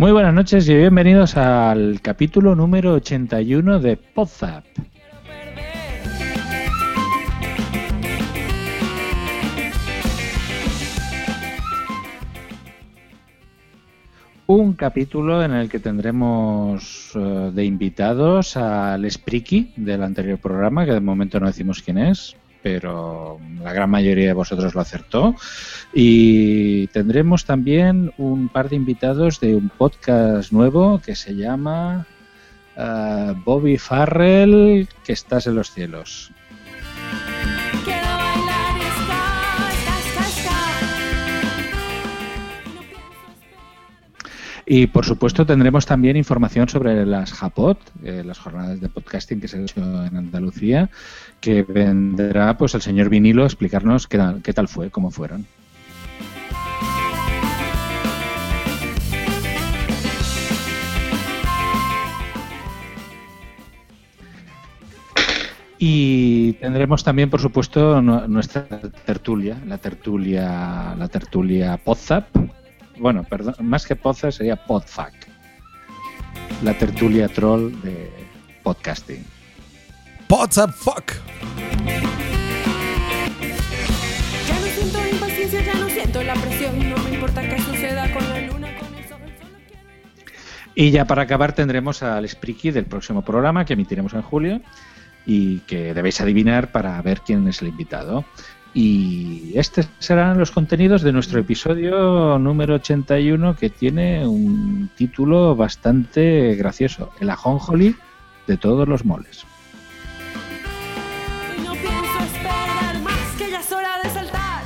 Muy buenas noches y bienvenidos al capítulo número 81 de Podzap. Un capítulo en el que tendremos eh, de invitados al Spriki del anterior programa, que de momento no decimos quién es, pero la gran mayoría de vosotros lo acertó. Y tendremos también un par de invitados de un podcast nuevo que se llama eh, Bobby Farrell, que estás en los cielos. Y por supuesto tendremos también información sobre las JAPOT, eh, las jornadas de podcasting que se han hecho en Andalucía, que vendrá pues el señor Vinilo a explicarnos qué, qué tal fue, cómo fueron. Y tendremos también, por supuesto, nuestra tertulia, la tertulia, la tertulia Podzap, bueno, perdón, más que Poza sería Podfuck, la tertulia troll de podcasting. Podzap fuck. Ya no siento impaciencia, ya no siento la presión, no me importa qué suceda con la luna. Y ya para acabar tendremos al Spriki del próximo programa que emitiremos en julio y que debéis adivinar para ver quién es el invitado. Y estos serán los contenidos de nuestro episodio número 81 que tiene un título bastante gracioso, El ajonjoli de todos los moles. Y ya es hora de saltar.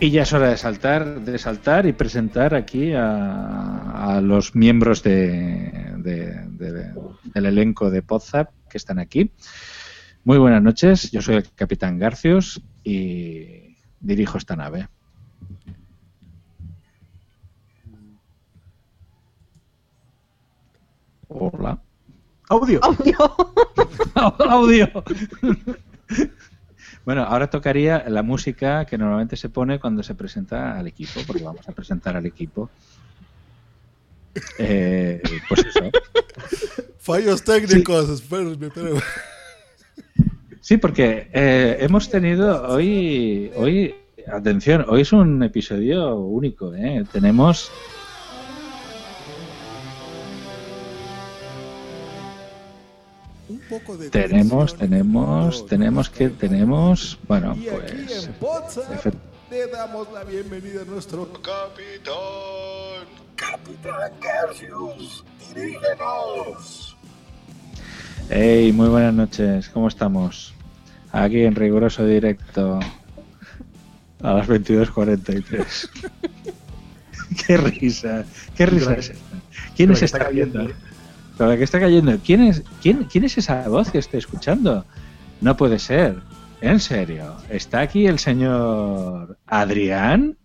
Y ya es hora de saltar, de saltar y presentar aquí a, a los miembros de, de- de- del elenco de Podzap que están aquí. Muy buenas noches, yo soy el capitán Garcius y dirijo esta nave. Hola. Audio. Audio. bueno, ahora tocaría la música que normalmente se pone cuando se presenta al equipo, porque vamos a presentar al equipo. Eh, pues eso. Fallos técnicos, espérenme, espérenme. Sí, porque eh, hemos tenido hoy, hoy, atención, hoy es un episodio único. ¿eh? Tenemos Un poco de Tenemos, tenemos, tenemos que, tenemos, bueno, Y pues, Potsdam le damos la bienvenida a nuestro capitán. Capitán Garcius, dirígenos. Hey, muy buenas noches, ¿cómo estamos? Aquí en riguroso directo a las 22.43. qué risa, qué risa es esta. ¿Quién es esta está cayendo. Pero la que está cayendo, ¿quién es, quién, quién es esa voz que estoy escuchando? No puede ser, en serio. ¿Está aquí el señor Adrián?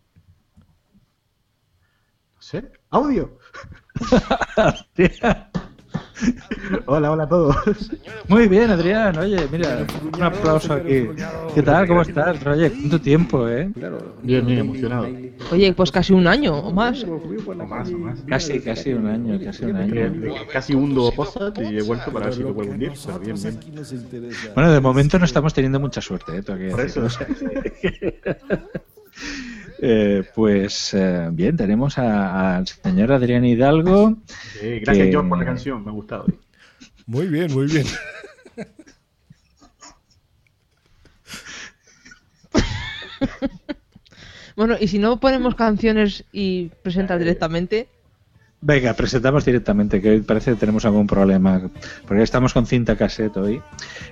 ¿Sí? ¿Audio? hola, hola a todos. Muy bien, Adrián. Oye, mira, un aplauso aquí. ¿Qué tal? ¿Cómo estás? Oye, ¿cuánto tiempo, eh? Bien, bien, emocionado. Oye, pues casi un año o más. O más, o más. Casi, casi un año, casi un año. Casi hundo y he vuelto para ver si lo puedo hundir, pero bien, bien. Bueno, de momento no estamos teniendo mucha suerte, ¿eh? Por eso. Eh, pues eh, bien, tenemos al señor Adrián Hidalgo. Sí, gracias, Que- John, por la canción, me ha gustado. Muy bien, muy bien. Bueno, y si no ponemos canciones y presentas directamente, Venga, presentamos directamente, que hoy parece que tenemos algún problema, porque estamos con cinta cassette hoy,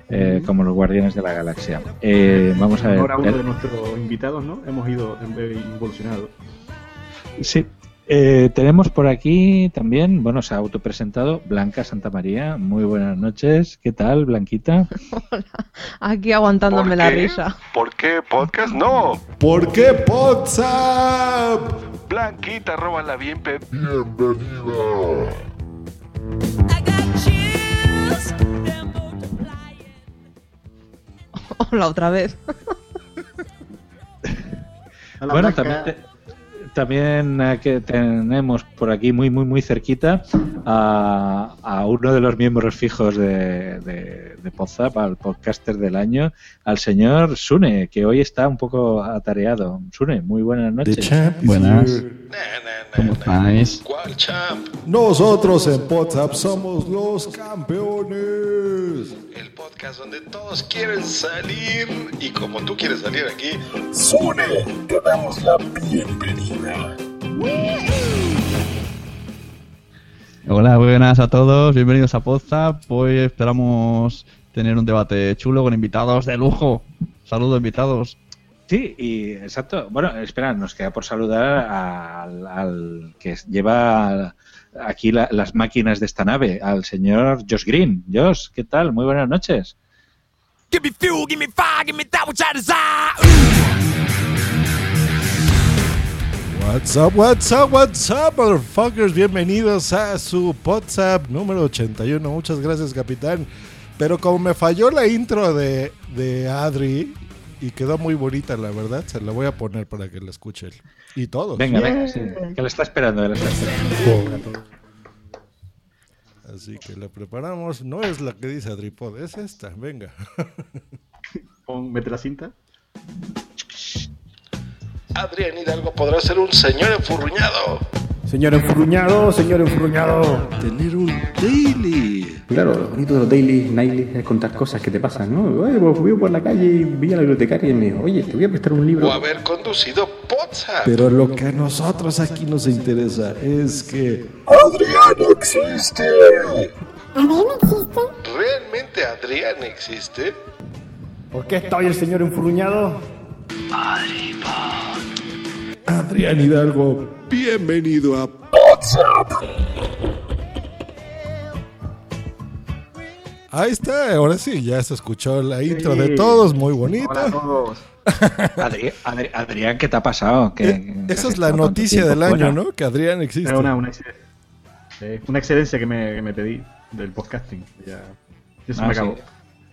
eh, como los Guardianes de la Galaxia. Eh, vamos a ver. Ahora uno de nuestros invitados, ¿no? Hemos ido, hemos evolucionado. Sí. Eh, tenemos por aquí también, bueno, se ha autopresentado Blanca Santa María. Muy buenas noches. ¿Qué tal, Blanquita? aquí aguantándome ¿Por la risa. ¿Por qué podcast? No. ¿Por qué WhatsApp? Blanquita, róbala bien, Pep. Hola, otra vez. Hola, bueno, Blanca. también, te- también eh, que tenemos por aquí muy, muy, muy cerquita a, a uno de los miembros fijos de, de, de Podzap, al podcaster del año, al señor Sune, que hoy está un poco atareado. Sune, muy buenas noches. Buenas. ¿Cómo estáis? ¿Cuál champ? Nosotros en WhatsApp somos los campeones. El podcast donde todos quieren salir y como tú quieres salir aquí, Sune, te damos la bienvenida. Hola, buenas a todos, bienvenidos a Podzap. Hoy esperamos tener un debate chulo con invitados de lujo. Saludos, invitados. Sí, y exacto. Bueno, espera, nos queda por saludar al, al que lleva aquí la- las máquinas de esta nave, al señor Josh Green. Josh, ¿qué tal? Muy buenas noches. Give me fuel, give me fire, give me that which I desire. What's up, what's up, what's up, motherfuckers? Bienvenidos a su WhatsApp número 81. Muchas gracias, capitán. Pero como me falló la intro de, de Adri y quedó muy bonita, la verdad, se la voy a poner para que la escuchen. Y todos. Venga, venga, sí, que la está esperando. la está esperando. Así que la preparamos. No es la que dice Adripod, es esta. Venga. Pon- Mete la cinta. Adrián Hidalgo podrá ser un señor enfurruñado. Señor enfurruñado, señor enfurruñado. Tener un daily. Claro, lo bonito de los daily, nightly es contar cosas que te pasan, ¿no? Oye, pues fui por la calle y vi a la bibliotecaria y me dijo, oye, te voy a prestar un libro. O haber conducido WhatsApp. Pero lo que a nosotros aquí nos interesa es que Adrián existe. ¿Realmente Adrián existe? ¿Por qué está hoy el señor enfurruñado? Adrián Hidalgo Bienvenido a Ahí está, ahora sí, ya se escuchó la intro de todos, muy Hola a bonita. todos. Adri- Adri- Adrián, ¿qué te ha pasado? ¿Qué- Eh, qué Esa es la noticia del año, fuera? ¿no? Que Adrián existe. Era una, una, eh, una excelencia que me, que me pedí del podcasting. Ya, ya se Ah, me sí. acabó.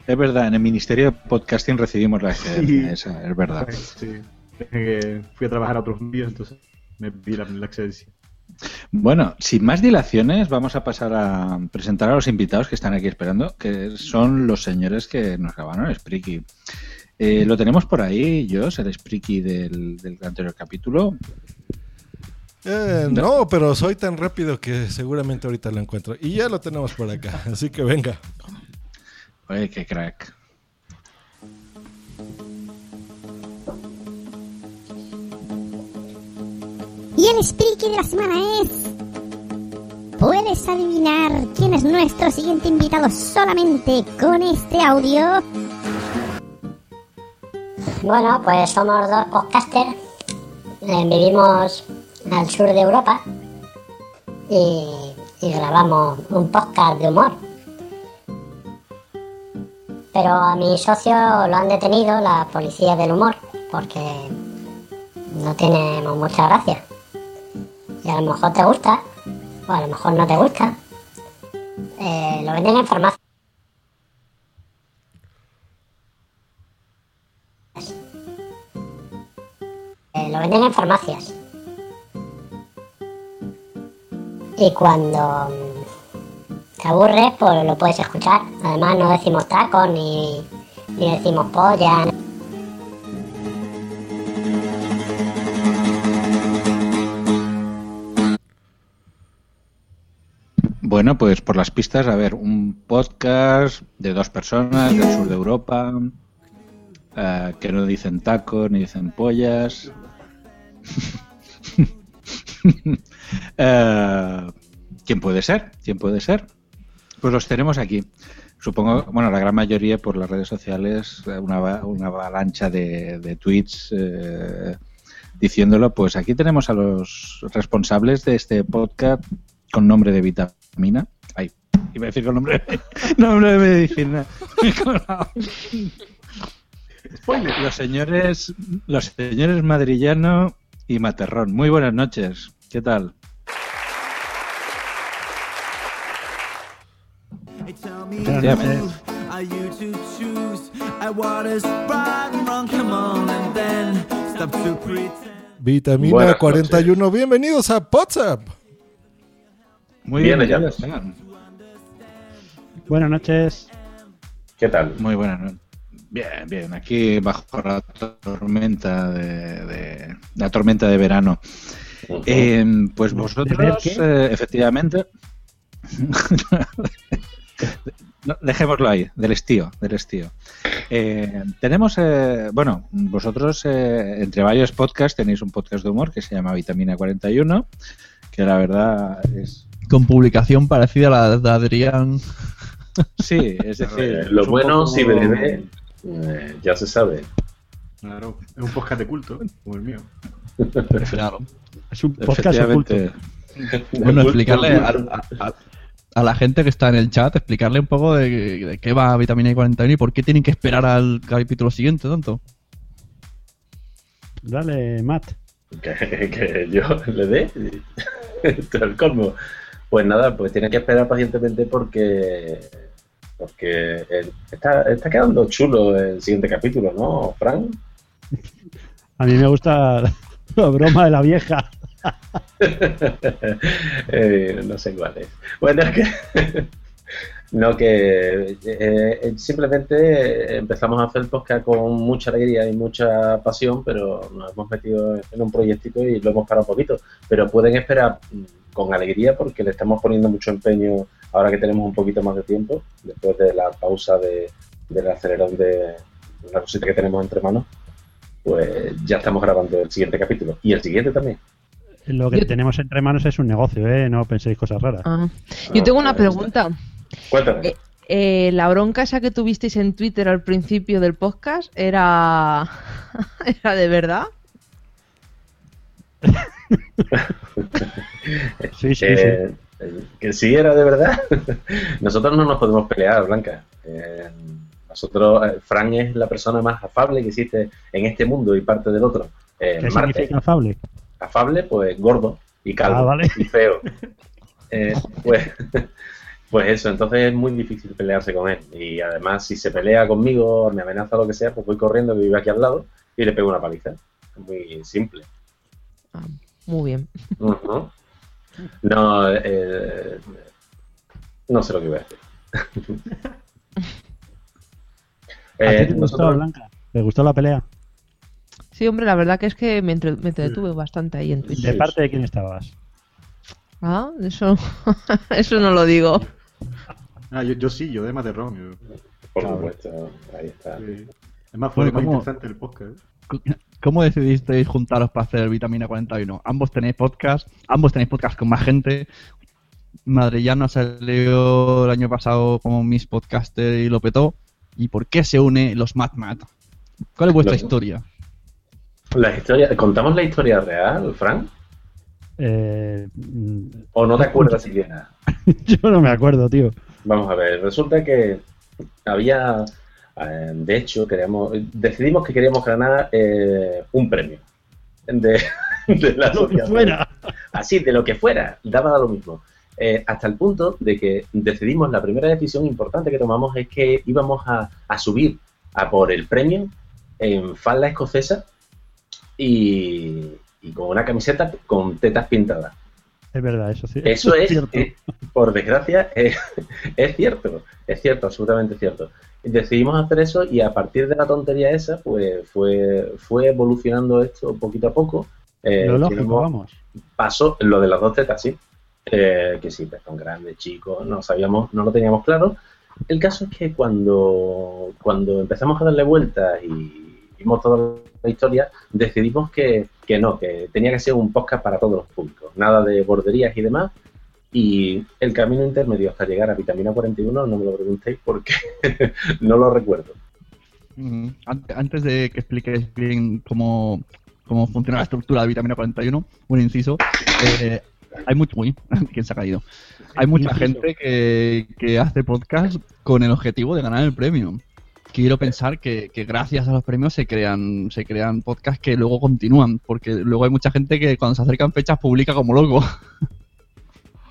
Es verdad, en el Ministerio de Podcasting recibimos la excelencia, Sí. esa, es verdad. Sí. Fui a trabajar a otros medios, entonces me la, excelencia. Bueno, sin más dilaciones, vamos a pasar a presentar a los invitados que están aquí esperando, que son los señores que nos grabaron el Spreaky. Eh, lo tenemos por ahí, yo, el Spreaky del, del anterior capítulo. Eh, no, pero soy tan rápido que seguramente ahorita lo encuentro. Y ya lo tenemos por acá, así que venga. Oye, qué crack. Y el speaker de la semana es. ¿Puedes adivinar quién es nuestro siguiente invitado solamente con este audio? Bueno, pues somos dos podcasters. eh, vivimos al sur de Europa y, y grabamos un podcast de humor. Pero a mi socio lo han detenido la policía del humor porque no tenemos mucha gracia. Y a lo mejor te gusta, o a lo mejor no te gusta. Eh, lo venden en farmacia. Eh, lo venden en farmacias. Y cuando mm, te aburres, pues lo puedes escuchar. Además, no decimos tacos ni, ni decimos polla. Bueno, pues por las pistas, a ver, un podcast de dos personas del sur de Europa eh, que no dicen tacos ni dicen pollas. Eh, ¿Quién puede ser? ¿Quién puede ser? Pues los tenemos aquí. Supongo, bueno, la gran mayoría por las redes sociales, eh, una, una avalancha de, de tweets diciéndolo. Pues aquí tenemos a los responsables de este podcast con nombre de vitamina. Ay, iba a decir con nombre, nombre de medicina. Los señores, los señores Madrillano y Materrón. Muy buenas noches. ¿Qué tal? Noches. Vitamina Buenas 41, bienvenidos a WhatsApp. Muy Bien, bien, están. Buenas noches. ¿Qué tal? Muy buenas noches. Bien, bien. Aquí bajo la tormenta de, de- la tormenta de verano. Eh, pues ¿De ver vosotros, eh, efectivamente. No, dejémoslo ahí, del estío, del estío. Eh, tenemos, eh, bueno, vosotros eh, entre varios podcasts tenéis un podcast de humor que se llama Vitamina 41, que la verdad es... Con publicación parecida a la de Adrián. Sí, es decir... Eh, lo es bueno, poco- si BDB, eh, ya se sabe. Claro, es un podcast de culto, como el mío. Claro. Es un podcast oculto. Efectivamente. Bueno, explicarle a, a- a- a la gente que está en el chat, explicarle un poco de, de qué va Vitamina 41 y por qué tienen que esperar al capítulo siguiente tanto. Dale, Matt. que, que yo le dé. Esto es el colmo. Pues nada, pues tiene que esperar pacientemente porque porque está, está quedando chulo el siguiente capítulo, ¿no, Frank? A mí me gusta la broma de la vieja. Eh, no sé cuál es. Bueno, es que. No, que eh, eh, simplemente empezamos a hacer el podcast con mucha alegría y mucha pasión, pero nos hemos metido en un proyectito y lo hemos parado un poquito. Pero pueden esperar mm, con alegría porque le estamos poniendo mucho empeño ahora que tenemos un poquito más de tiempo, después de la pausa de, del acelerón de una cosita que tenemos entre manos. Pues ya estamos grabando el siguiente capítulo y el siguiente también. Lo que tenemos entre manos es un negocio, ¿eh? No penséis cosas raras. Ah. Yo tengo una pregunta. Cuéntame. Eh, eh, la bronca esa que tuvisteis en Twitter al principio del podcast era, era de verdad. Sí, sí, Eh, Que sí era de verdad. Nosotros no nos podemos pelear, Blanca. Eh, nosotros, eh, Fran es la persona más afable que existe en este mundo y parte del otro. Eh, ¿Qué Marte, significa afable? afable, pues gordo y calvo Ah, vale. y feo. Eh, pues, pues eso, entonces es muy difícil pelearse con él. Y además, si se pelea conmigo, me amenaza lo que sea, pues voy corriendo, que vive aquí al lado, y le pego una paliza. Es muy simple. Muy bien. No, eh, no sé lo que iba a decir. ¿A ti Eh, te gustó, nosotros- Blanca? ¿Te gustó la pelea? Sí, hombre, la verdad que es que me, entre- me entretuve bastante ahí en Twitter. ¿De parte de quién estabas? Ah, eso, eso no lo digo. Ah, yo, yo sí, yo de Materrón. Yo... Por Claro. supuesto, ahí está. Sí. Es más, fue Bueno, más ¿cómo? interesante el podcast. ¿Cómo decidisteis juntaros para hacer Vitamina 41? Ambos tenéis podcast, ambos tenéis podcast con más gente. Madrillano salió el año pasado como Miss Podcaster y lo petó. ¿Y por qué se une los Mad Mad? ¿Cuál es vuestra historia? La historia, ¿Contamos la historia real, Frank? Eh, ¿O no te acuerdas siquiera? yo no me acuerdo, tío. Vamos a ver, resulta que había, de hecho, queríamos, decidimos que queríamos ganar eh, un premio de, de la Lo que fuera. así, de lo que fuera, daba lo mismo. Eh, hasta el punto de que decidimos, la primera decisión importante que tomamos es que íbamos a, a subir a por el premio en falda escocesa y, y con una camiseta con tetas pintadas. Es verdad, eso sí. Eso es, cierto. eh, por desgracia, es cierto, es cierto, absolutamente cierto. Decidimos hacer eso y a partir de la tontería esa, pues fue, fue evolucionando esto poquito a poco. Eh, Lo lógico, vamos. Pasó lo de las dos tetas, sí. Eh, que sí, pezón grande, chico, no sabíamos, no lo teníamos claro. El caso es que cuando, cuando empezamos a darle vueltas y vimos toda la historia, decidimos que, que no, que tenía que ser un podcast para todos los públicos, nada de borderías y demás. Y el camino intermedio hasta llegar a vitamina 41, no me lo preguntéis porque no lo recuerdo. Antes de que expliques bien cómo, cómo funciona la estructura de vitamina 41, un inciso. eh, hay mucho. Uy, ¿quién se ha caído? Hay mucha gente que, que hace podcast con el objetivo de ganar el premio. Quiero pensar que, que gracias a los premios se crean, se crean podcasts que luego continúan, porque luego hay mucha gente que cuando se acercan fechas publica como loco.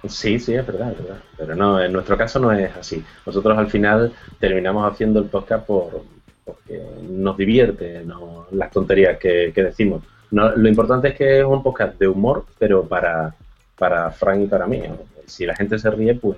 Sí, sí, es verdad, es verdad. Pero no, en nuestro caso no es así. Nosotros al final terminamos haciendo el podcast por, porque nos divierte no, las tonterías que, que decimos. No, lo importante es que es un podcast de humor, pero para, para Frank y para mí. Si la gente se ríe, pues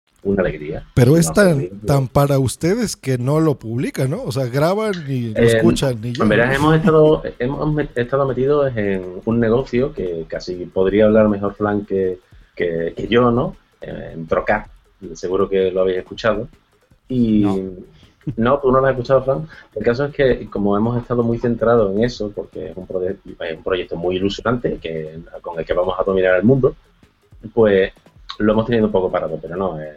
Una alegría. Pero es No, tan, tan para ustedes que no lo publican, ¿no? O sea, graban y lo Eh, escuchan y ya. En verdad hemos estado, hemos met- estado metidos en un negocio que casi podría hablar mejor Flan que, que, que yo, ¿no? Eh, En Trocar, seguro que lo habéis escuchado. Y no. tú no lo has escuchado, Flan. El caso es que como hemos estado muy centrados en eso, porque es un, proye- es un proyecto muy ilusionante que, con el que vamos a dominar el mundo, pues lo hemos tenido un poco parado, pero no, eh,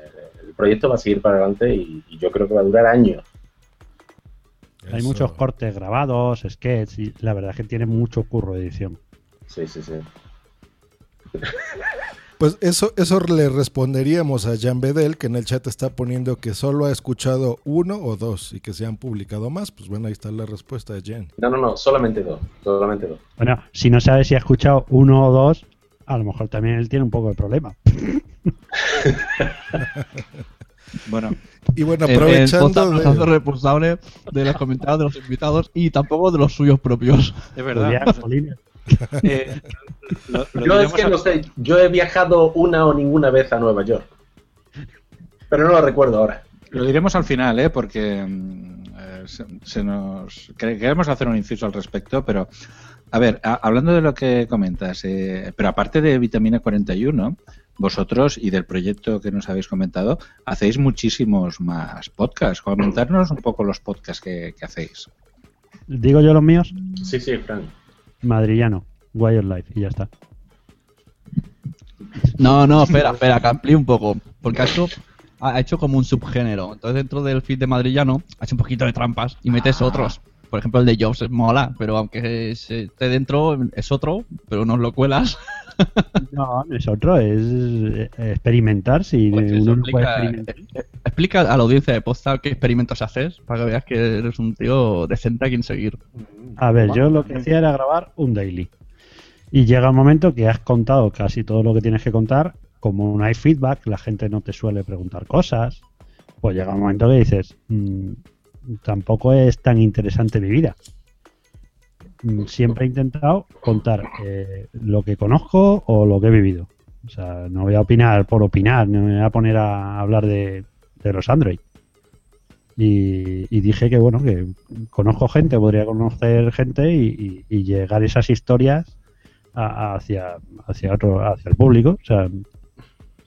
el proyecto va a seguir para adelante y, y yo creo que va a durar años. Hay muchos cortes grabados, sketches, y la verdad es que tiene mucho curro de edición. Sí, sí, sí. Pues eso, eso le responderíamos a Jan Bedel, que en el chat está poniendo que solo ha escuchado uno o dos y que se han publicado más. Pues bueno, ahí está la respuesta de Jan. No, no, no, solamente dos, solamente dos. Bueno, si no sabes si ha escuchado uno o dos, a lo mejor también él tiene un poco de problema. Bueno, y bueno, El- aprovechando el se de- responsable de los comentarios de los invitados y tampoco de los suyos propios. Es verdad. Eh, lo- lo Yo es que a- no sé, yo he viajado una o ninguna vez a Nueva York. Pero no lo recuerdo ahora. Lo diremos al final, ¿eh? porque mm, eh, se, se nos quere- queremos hacer un inciso al respecto, pero a ver, a- hablando de lo que comentas, eh, pero aparte de vitamina 41, vosotros y del proyecto que nos habéis comentado, hacéis muchísimos más podcasts. Comentarnos un poco los podcasts que, que hacéis. Digo yo los míos, Sí, sí, Frank. madrillano, Wildlife, y ya está. No, no, espera, espera, que amplíe un poco. Porque ha hecho, ha hecho como un subgénero. Entonces, dentro del feed de madrillano, ha hecho un poquito de trampas y metes otros. Por ejemplo, el de Jobs mola, pero aunque esté dentro, es otro, pero nos lo cuelas. No, no es otro, es eh, experimentar si Pues uno no puede explica, experimentar. eh, explica a la audiencia de Posta qué experimentos haces para que veas que eres un tío decente a quien seguir. A ver, yo lo que hacía era grabar un daily. Y llega un momento que has contado casi todo lo que tienes que contar, como no hay feedback, la gente no te suele preguntar cosas, pues llega un momento que dices, "Mm, tampoco es tan interesante mi vida. Mm, siempre he intentado contar eh, lo que conozco o lo que he vivido. O sea, no voy a opinar por opinar, no me voy a poner a hablar de, los Android. Y, dije que, bueno, que conozco gente, podría conocer gente y, llegar esas historias a- hacia, hacia, otro, hacia el público. O sea,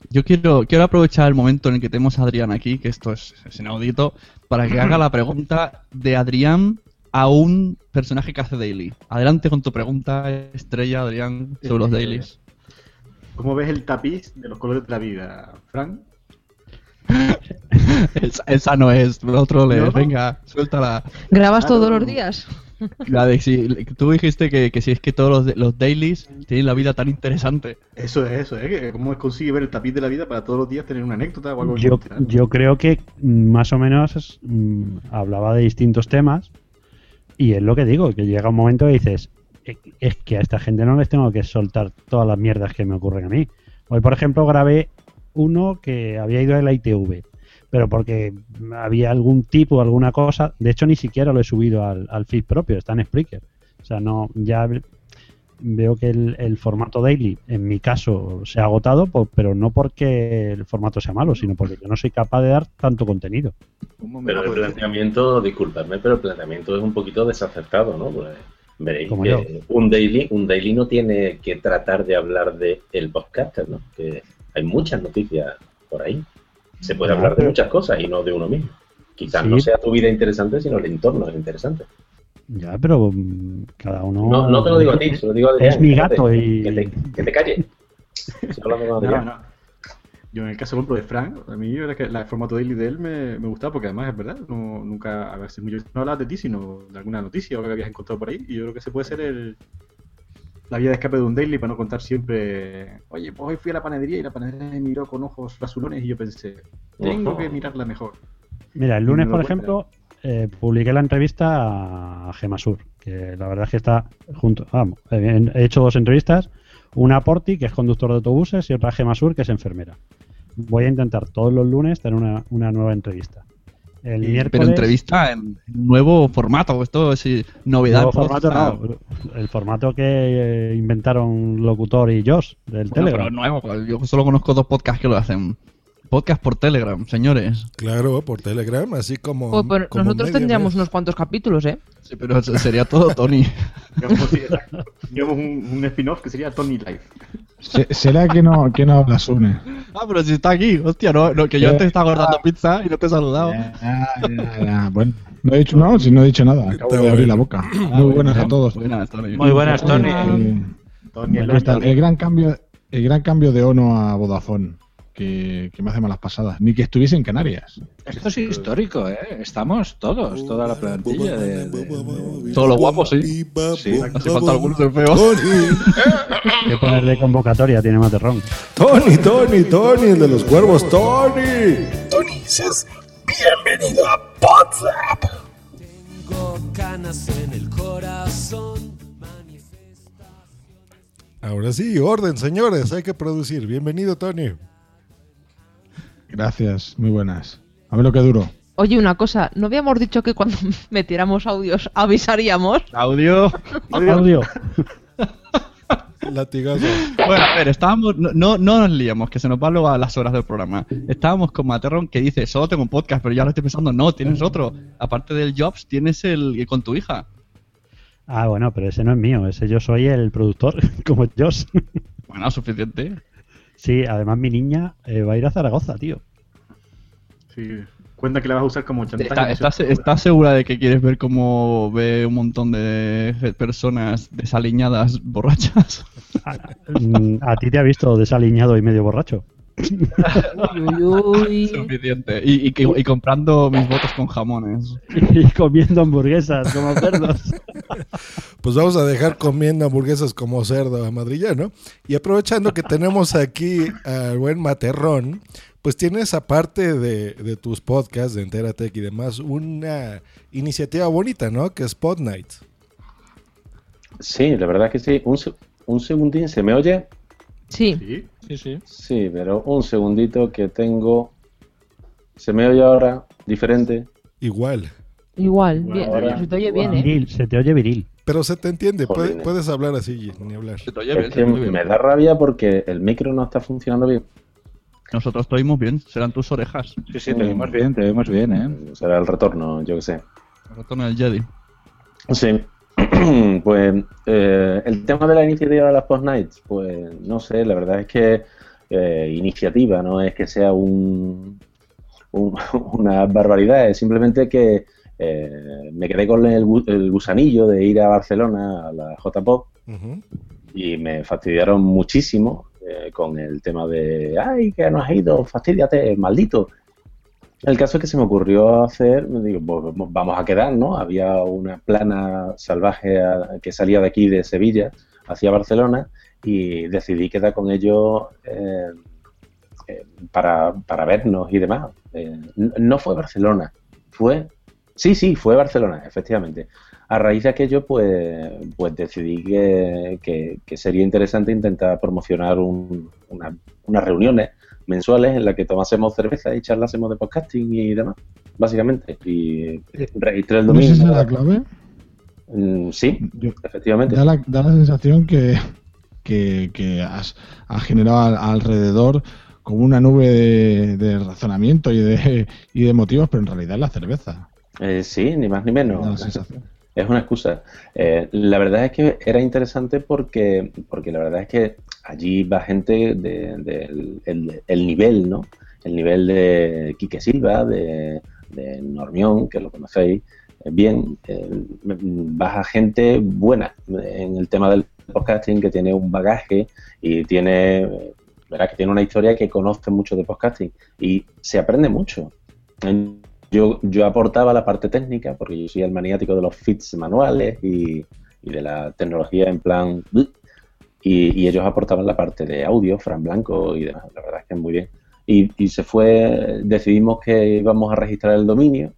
Yo quiero, quiero aprovechar el momento en el que tenemos a Adrián aquí, que esto es, es inaudito, para que haga la pregunta de Adrián a un personaje que hace daily. Adelante con tu pregunta, estrella, Adrián, sobre los Eh, dailies. ¿Cómo ves el tapiz de los colores de la vida, Frank? esa, esa no es, otro le, ¿No? venga, suéltala. ¿Grabas Ah, todos los días? La de, si, tú dijiste que, que si es que todos los, los dailies tienen la vida tan interesante. Eso es eso, ¿eh? Que ¿Cómo consigue ver el tapiz de la vida para todos los días tener una anécdota o algo yo, yo creo que mm, más o menos mm, hablaba de distintos temas y es lo que digo, que llega un momento que dices, "Eh, es que a esta gente no les tengo que soltar todas las mierdas que me ocurren a mí. Hoy, por ejemplo, grabé uno que había ido a la ITV, pero porque había algún tipo, alguna cosa, de hecho ni siquiera lo he subido al, al feed propio, está en Spreaker. O sea, no, ya veo que el, el formato daily, en mi caso, se ha agotado, por- pero no porque el formato sea malo, sino porque yo no soy capaz de dar tanto contenido. Pero el planteamiento, disculpadme, pero el planteamiento es un poquito desacertado, ¿no? Pues veréis Como que yo. un daily, un daily no tiene que tratar de hablar de el podcaster, ¿no? Que hay muchas noticias por ahí. Se puede hablar de pero- muchas cosas y no de uno mismo. Quizás Sí. no sea tu vida interesante, sino el entorno es interesante. Ya, pero mm, cada uno. No, no te lo digo a ti, se lo digo a Adrián. Es mi gato y. Que te, que No, no. Yo en el caso, por ejemplo, de Frank, a mí la verdad que la- el formato daily de él me, me gustaba porque además es verdad, no, nunca, a veces mucho- no hablabas de ti, sino de alguna noticia o que habías encontrado por ahí. Y yo creo que ese puede ser el, la vía de escape de un daily para no contar siempre, oye, pues hoy fui a la panadería y la panadería me miró con ojos azulones y yo pensé, tengo que mirarla mejor. Mira, el lunes, por ejemplo, eh, publiqué la entrevista a Gemasur, que la verdad es que está junto. Vamos, he he hecho dos entrevistas: una a Porti, que es conductor de autobuses, y otra a Gemasur, que es enfermera. Voy a intentar todos los lunes tener una, una nueva entrevista. El Y- miércoles. Pero entrevista en nuevo formato, esto es eh, novedad. Nuevo por formato esta- no, el formato que eh, inventaron Locutor y Josh del Bueno, Telegram. pero nuevo, pues, yo solo conozco dos podcasts que lo hacen. Podcast por Telegram, señores. Claro, por Telegram, así como. Pues, pues, como nosotros media tendríamos vez. unos cuantos capítulos, ¿eh? Sí, pero sería todo Tony. Digamos un, un spin-off que sería Tony Life. Se- ¿Será que no, que no habla Sune? Ah, pero si está aquí, hostia, no, no, que yo Eh, te estaba guardando pizza y no te he saludado. Ah, ya, ya, bueno, no he dicho, no, si no he dicho nada, acabo de abrir la boca. Muy buenas a todos. Buenas, Tony. Muy buenas, Tony. Eh, Tony está, el gran cambio, el gran cambio de Ono a Vodafone, que, que me hace malas pasadas. Ni que estuviese en Canarias. Esto es histórico, ¿eh? Estamos todos, toda la plantilla de... de- Todos los guapos, sí. Sí. Hace falta algunos de feos. Hay que ponerle convocatoria, tiene Materrón. Tony, Tony, Tony, el de los cuervos, Tony. Tony, seas bienvenido a WhatsApp. Tengo canas en el corazón. Ahora sí, orden, señores, hay que producir. Bienvenido, Tony. Gracias, muy buenas. A ver lo que duro. Oye, una cosa, ¿no habíamos dicho que cuando metiéramos audios avisaríamos? Audio. Audio. Latigazo. Bueno, a ver, estábamos. No, no, no nos liamos, que se nos va luego a las horas del programa. Estábamos con Materron que dice: Solo tengo un podcast, pero ya lo estoy pensando. No, tienes otro. Aparte del Jobs, tienes el con tu hija. Ah, bueno, pero ese no es mío, ese yo soy el productor, como Josh. Bueno, suficiente. Sí, además mi niña eh, va a ir a Zaragoza, tío. Sí. Cuenta que la vas a usar como chantaje. ¿Está- ¿Estás, estás segura de que quieres ver cómo ve un montón de personas desaliñadas borrachas? Mm, A ti te ha visto desaliñado y medio borracho. Suficiente. Y, y que- y comprando mis votos con jamones. y comiendo hamburguesas como cerdos. Pues vamos a dejar comiendo hamburguesas como cerdo a madrillano. Y aprovechando que tenemos aquí al buen Materrón, pues tienes aparte de, de tus podcasts de Enteratec y demás, una iniciativa bonita, ¿no? Que es Pod Night. Sí, la verdad que sí. Un, un segundín, ¿se me oye? Sí. Sí, sí. Sí, pero un segundito que tengo. ¿Se me oye ahora? ¿Diferente? Igual. Igual, bien, Ahora- se te oye bien, ¿eh? Viril, se te oye viril. Pero se te entiende, puedes hablar así, ni hablar. Es que me da rabia porque el micro no está funcionando bien. Nosotros te oímos bien, serán tus orejas. Sí, sí, te vemos bien, te vemos bien, ¿eh? Será el retorno, yo que sé. Retorno del Jedi. Sí. pues eh, el tema de la iniciativa de las Post Nights, pues no sé, la verdad es que eh, iniciativa no es que sea un, un- una barbaridad, es simplemente que eh, me quedé con el, el gusanillo de ir a Barcelona a la J-Pop y me fastidiaron muchísimo eh, con el tema de, ay, que no has ido, fastidiate, maldito. El caso es que se me ocurrió hacer, digo, vamos a quedar, ¿no? Había una plana salvaje que salía de aquí, de Sevilla, hacia Barcelona, y decidí quedar con ellos eh, eh, para, para vernos y demás. Eh, no fue Barcelona, fue... Sí, sí, fue Barcelona, efectivamente. A raíz de aquello, pues, pues decidí que, sería interesante intentar promocionar un- una- unas reuniones mensuales en las que tomásemos cerveza y charlásemos de podcasting y demás, básicamente. Y registré el ¿No dominio. es esa la clave? Mm, sí, efectivamente. Da la, da la sensación que, que, que has, has generado al- alrededor como una nube de, de razonamiento y de, y de motivos, pero en realidad es la cerveza. Eh, sí, ni más ni Da la menos. sensación. Es una excusa. Eh, la verdad es que era interesante porque, porque la verdad es que allí va gente del de, el, el nivel, ¿no? El nivel de Quique Silva, de, Normión, que lo conocéis eh, bien. eh, vas a gente buena en el tema del podcasting, que tiene un bagaje y tiene, eh, verás que tiene una historia que conoce mucho de podcasting y se aprende mucho. Yo, yo aportaba la parte técnica, porque yo soy el maniático de los feeds manuales y, y de la tecnología en plan... Y, y ellos aportaban la parte de audio, Fran Blanco y demás. La verdad es que es muy bien. Y, y se fue, decidimos que íbamos a registrar el dominio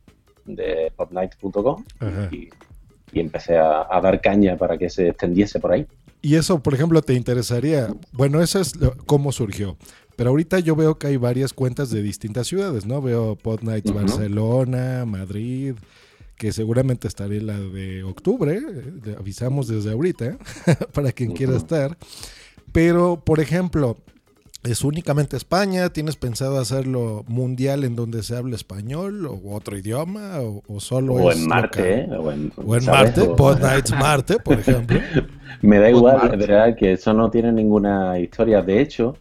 de podnight.com Ajá. y, y empecé a, a dar caña para que se extendiese por ahí. Y eso, por ejemplo, te interesaría. Bueno, eso es lo- cómo surgió. Pero ahorita yo veo que hay varias cuentas de distintas ciudades, ¿no? Veo Pod Nights Ujú. Barcelona, Madrid, que seguramente estaré la de octubre. eh, le avisamos desde ahorita para quien quiera estar. Pero, por ejemplo, ¿es únicamente España? ¿Tienes pensado hacerlo mundial en donde se hable español o otro idioma? ¿O, o solo O es en Marte, local? ¿eh? O en, O en. Marte, Pod Nights Marte, por ejemplo. Me da igual, es verdad que eso no tiene ninguna historia. De hecho,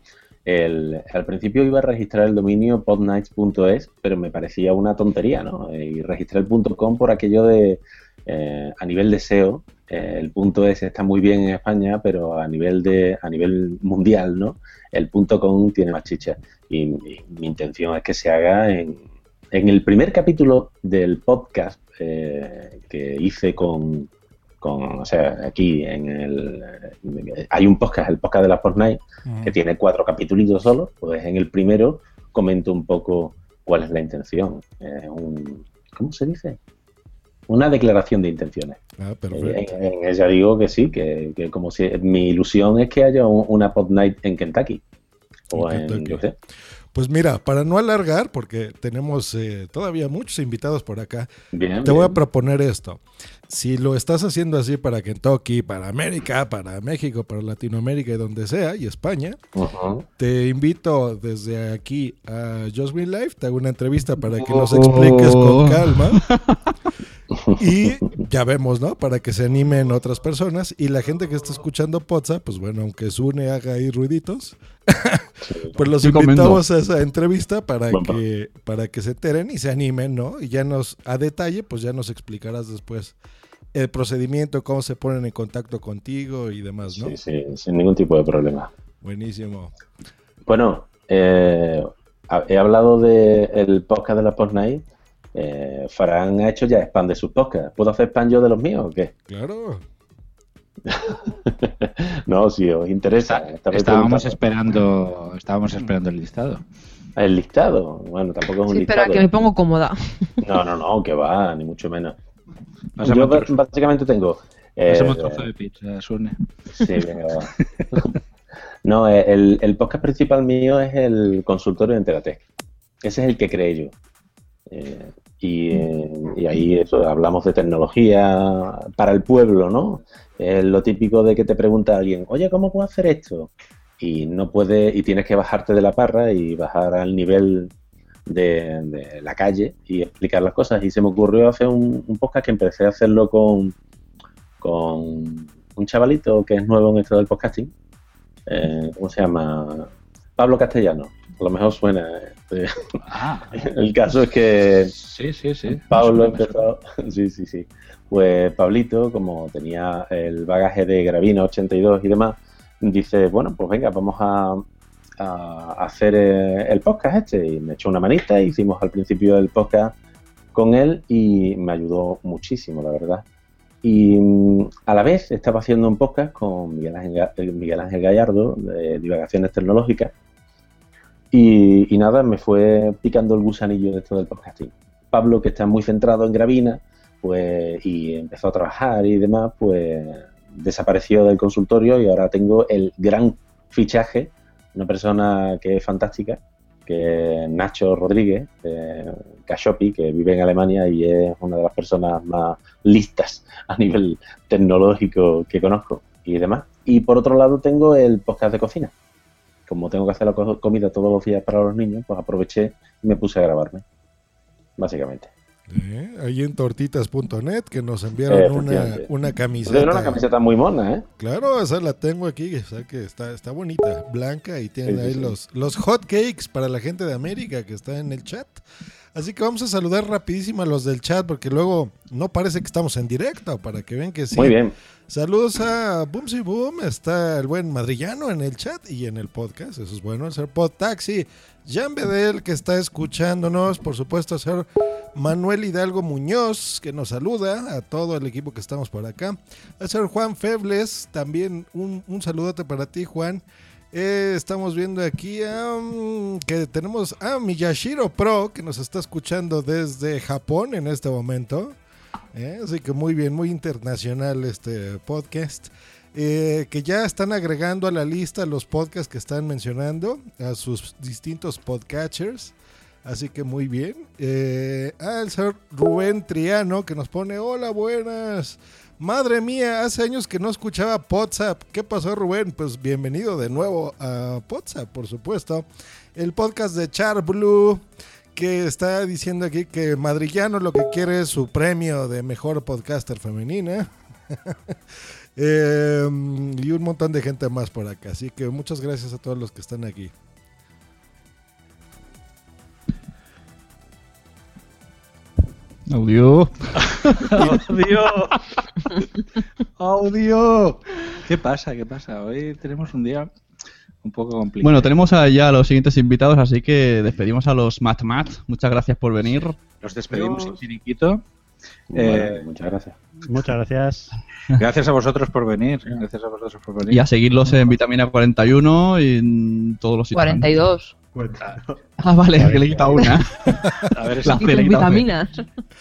el, al principio iba a registrar el dominio podnights.es, pero me parecía una tontería, ¿no? Y registré el .com por aquello de, eh, a nivel de SEO, eh, el .es está muy bien en España, pero a nivel de a nivel mundial, ¿no? El .com tiene más chicha. Y, y mi intención es que se haga en, en el primer capítulo del podcast eh, que hice con, con, o sea, aquí en el hay un podcast, el podcast de la Fortnite, que tiene cuatro capítulos solo, pues en el primero comento un poco cuál es la intención. Un, ¿Cómo se dice? Una declaración de intenciones. Ah, perfecto. En, en ella digo que sí, que, que como si mi ilusión es que haya un- una Night en Kentucky. O En Kentucky. yo sé. Pues mira, para no alargar, porque tenemos eh, todavía muchos invitados por acá, Bien, te voy a proponer esto. Si lo estás haciendo así para Kentucky, para América, para México, para Latinoamérica y donde sea, y España, te invito desde aquí a Just Green Life, te hago una entrevista para que nos expliques con calma. Y ya vemos, ¿no? Para que se animen otras personas. Y la gente que está escuchando Pozza, pues bueno, aunque Sune haga ahí ruiditos, pues los invitamos a esa entrevista para que, para que se enteren y se animen, ¿no? Y ya nos, a detalle, pues ya nos explicarás después el procedimiento, cómo se ponen en contacto contigo y demás, ¿no? Sí, sí, sin ningún tipo de problema. Buenísimo. Bueno, eh, he hablado del podcast de la Post Night. Eh, Farán ha hecho ya spam de sus podcasts. ¿Puedo hacer spam yo de los míos o qué? Claro. no, si os interesa. estabais Estábamos esperando, estábamos esperando el listado. El listado. Bueno, tampoco es un Sí, listado. espera, que me pongo cómoda. No, no, no, que va, ni mucho menos. Yo básicamente tengo. eh, trozo de pizza, Sune. Sí, venga, va. No, eh, el, el podcast principal mío es el consultorio de Enteratec. Ese es el que creé yo. Eh, Y, eh, y ahí eso, hablamos de tecnología para el pueblo, ¿no? Es lo típico de que te pregunta alguien, oye, ¿cómo puedo hacer esto? Y no puedes, y tienes que bajarte de la parra y bajar al nivel de, de la calle y explicar las cosas. Y se me ocurrió hacer un, un podcast que empecé a hacerlo con, con un chavalito que es nuevo en esto del podcasting. Eh, ¿Cómo se llama? Pablo Castellano. A lo mejor suena. este. El caso es que Sí, sí, sí. Pablo empezó. Sí, sí, sí. Pues Pablito, como tenía el bagaje de Gravina 82 y demás, dice: Bueno, pues venga, vamos a, a hacer eh, el podcast este. Y me echó una manita, hicimos al principio el podcast con él y me ayudó muchísimo, la verdad. Y mm, a la vez estaba haciendo un podcast con Miguel Ángel, eh, Miguel Ángel Gallardo de Divagaciones Tecnológicas. Y, y nada, me fue picando el gusanillo de esto del podcasting. Pablo, que está muy centrado en Gravina, pues, y empezó a trabajar y demás, pues desapareció del consultorio y ahora tengo el gran fichaje, una persona que es fantástica, que es Nacho Rodríguez, de Cashopi, que vive en Alemania y es una de las personas más listas a nivel tecnológico que conozco y demás. Y por otro lado tengo el podcast de cocina. Como tengo que hacer la co- comida todos los días para los niños, pues aproveché y me puse a grabarme, básicamente. ¿Eh? Ahí en tortitas.net que nos enviaron una, una camiseta. una camiseta muy mona, ¿eh? Claro, esa la tengo aquí, o sea que está, está bonita, blanca y tienen Sí, sí, ahí sí. los, los hot cakes para la gente de América que está en el chat. Así que vamos a saludar rapidísimo a los del chat porque luego no parece que estamos en directo para que vean que sí. Muy bien. Saludos a Boomsy Boom, está el buen madrillano en el chat y en el podcast, eso es bueno, el ser Pod Taxi, Jan Bedel que está escuchándonos, por supuesto el ser Manuel Hidalgo Muñoz que nos saluda, a todo el equipo que estamos por acá, el ser Juan Febles, también un, un saludote para ti Juan, Eh, estamos viendo aquí am, que tenemos a Miyashiro Pro que nos está escuchando desde Japón en este momento. ¿eh? Así que muy bien, muy internacional este podcast. Eh, que ya están agregando a la lista los podcasts que están mencionando a sus distintos podcatchers. Así que muy bien. Eh, el señor Rubén Triano que nos pone: Hola, buenas. Madre mía, hace años que no escuchaba WhatsApp. ¿Qué pasó, Rubén? Pues bienvenido de nuevo a WhatsApp, por supuesto. El podcast de Char Blue que está diciendo aquí que Madrillano lo que quiere es su premio de mejor podcaster femenina. Eh, y un montón de gente más por acá. Así que muchas gracias a todos los que están aquí. Audio. Audio. Audio. ¿Qué pasa? ¿Qué pasa? Hoy tenemos un día un poco complicado. Bueno, tenemos a- ya a los siguientes invitados, así que despedimos a los Mat Mat. Muchas gracias por venir. Nos despedimos sin finiquito. Eh, muchas gracias. Muchas gracias. Gracias a vosotros por venir. Gracias a vosotros por venir. Y a seguirlos en Vitamina 41 y en todos los sitios. 42. Ah, vale, que le he quitado una. A ver, ese, vitaminas.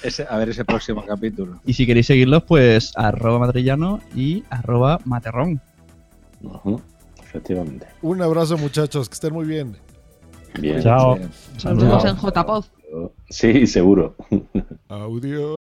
ese- a ver ese próximo capítulo. Y si queréis seguirlos, pues arroba madrillano y arroba materrón. Efectivamente. Un abrazo, muchachos. Que estén muy bien. Bien. Chao. Nos vemos en JPod. Sí, seguro. Audio.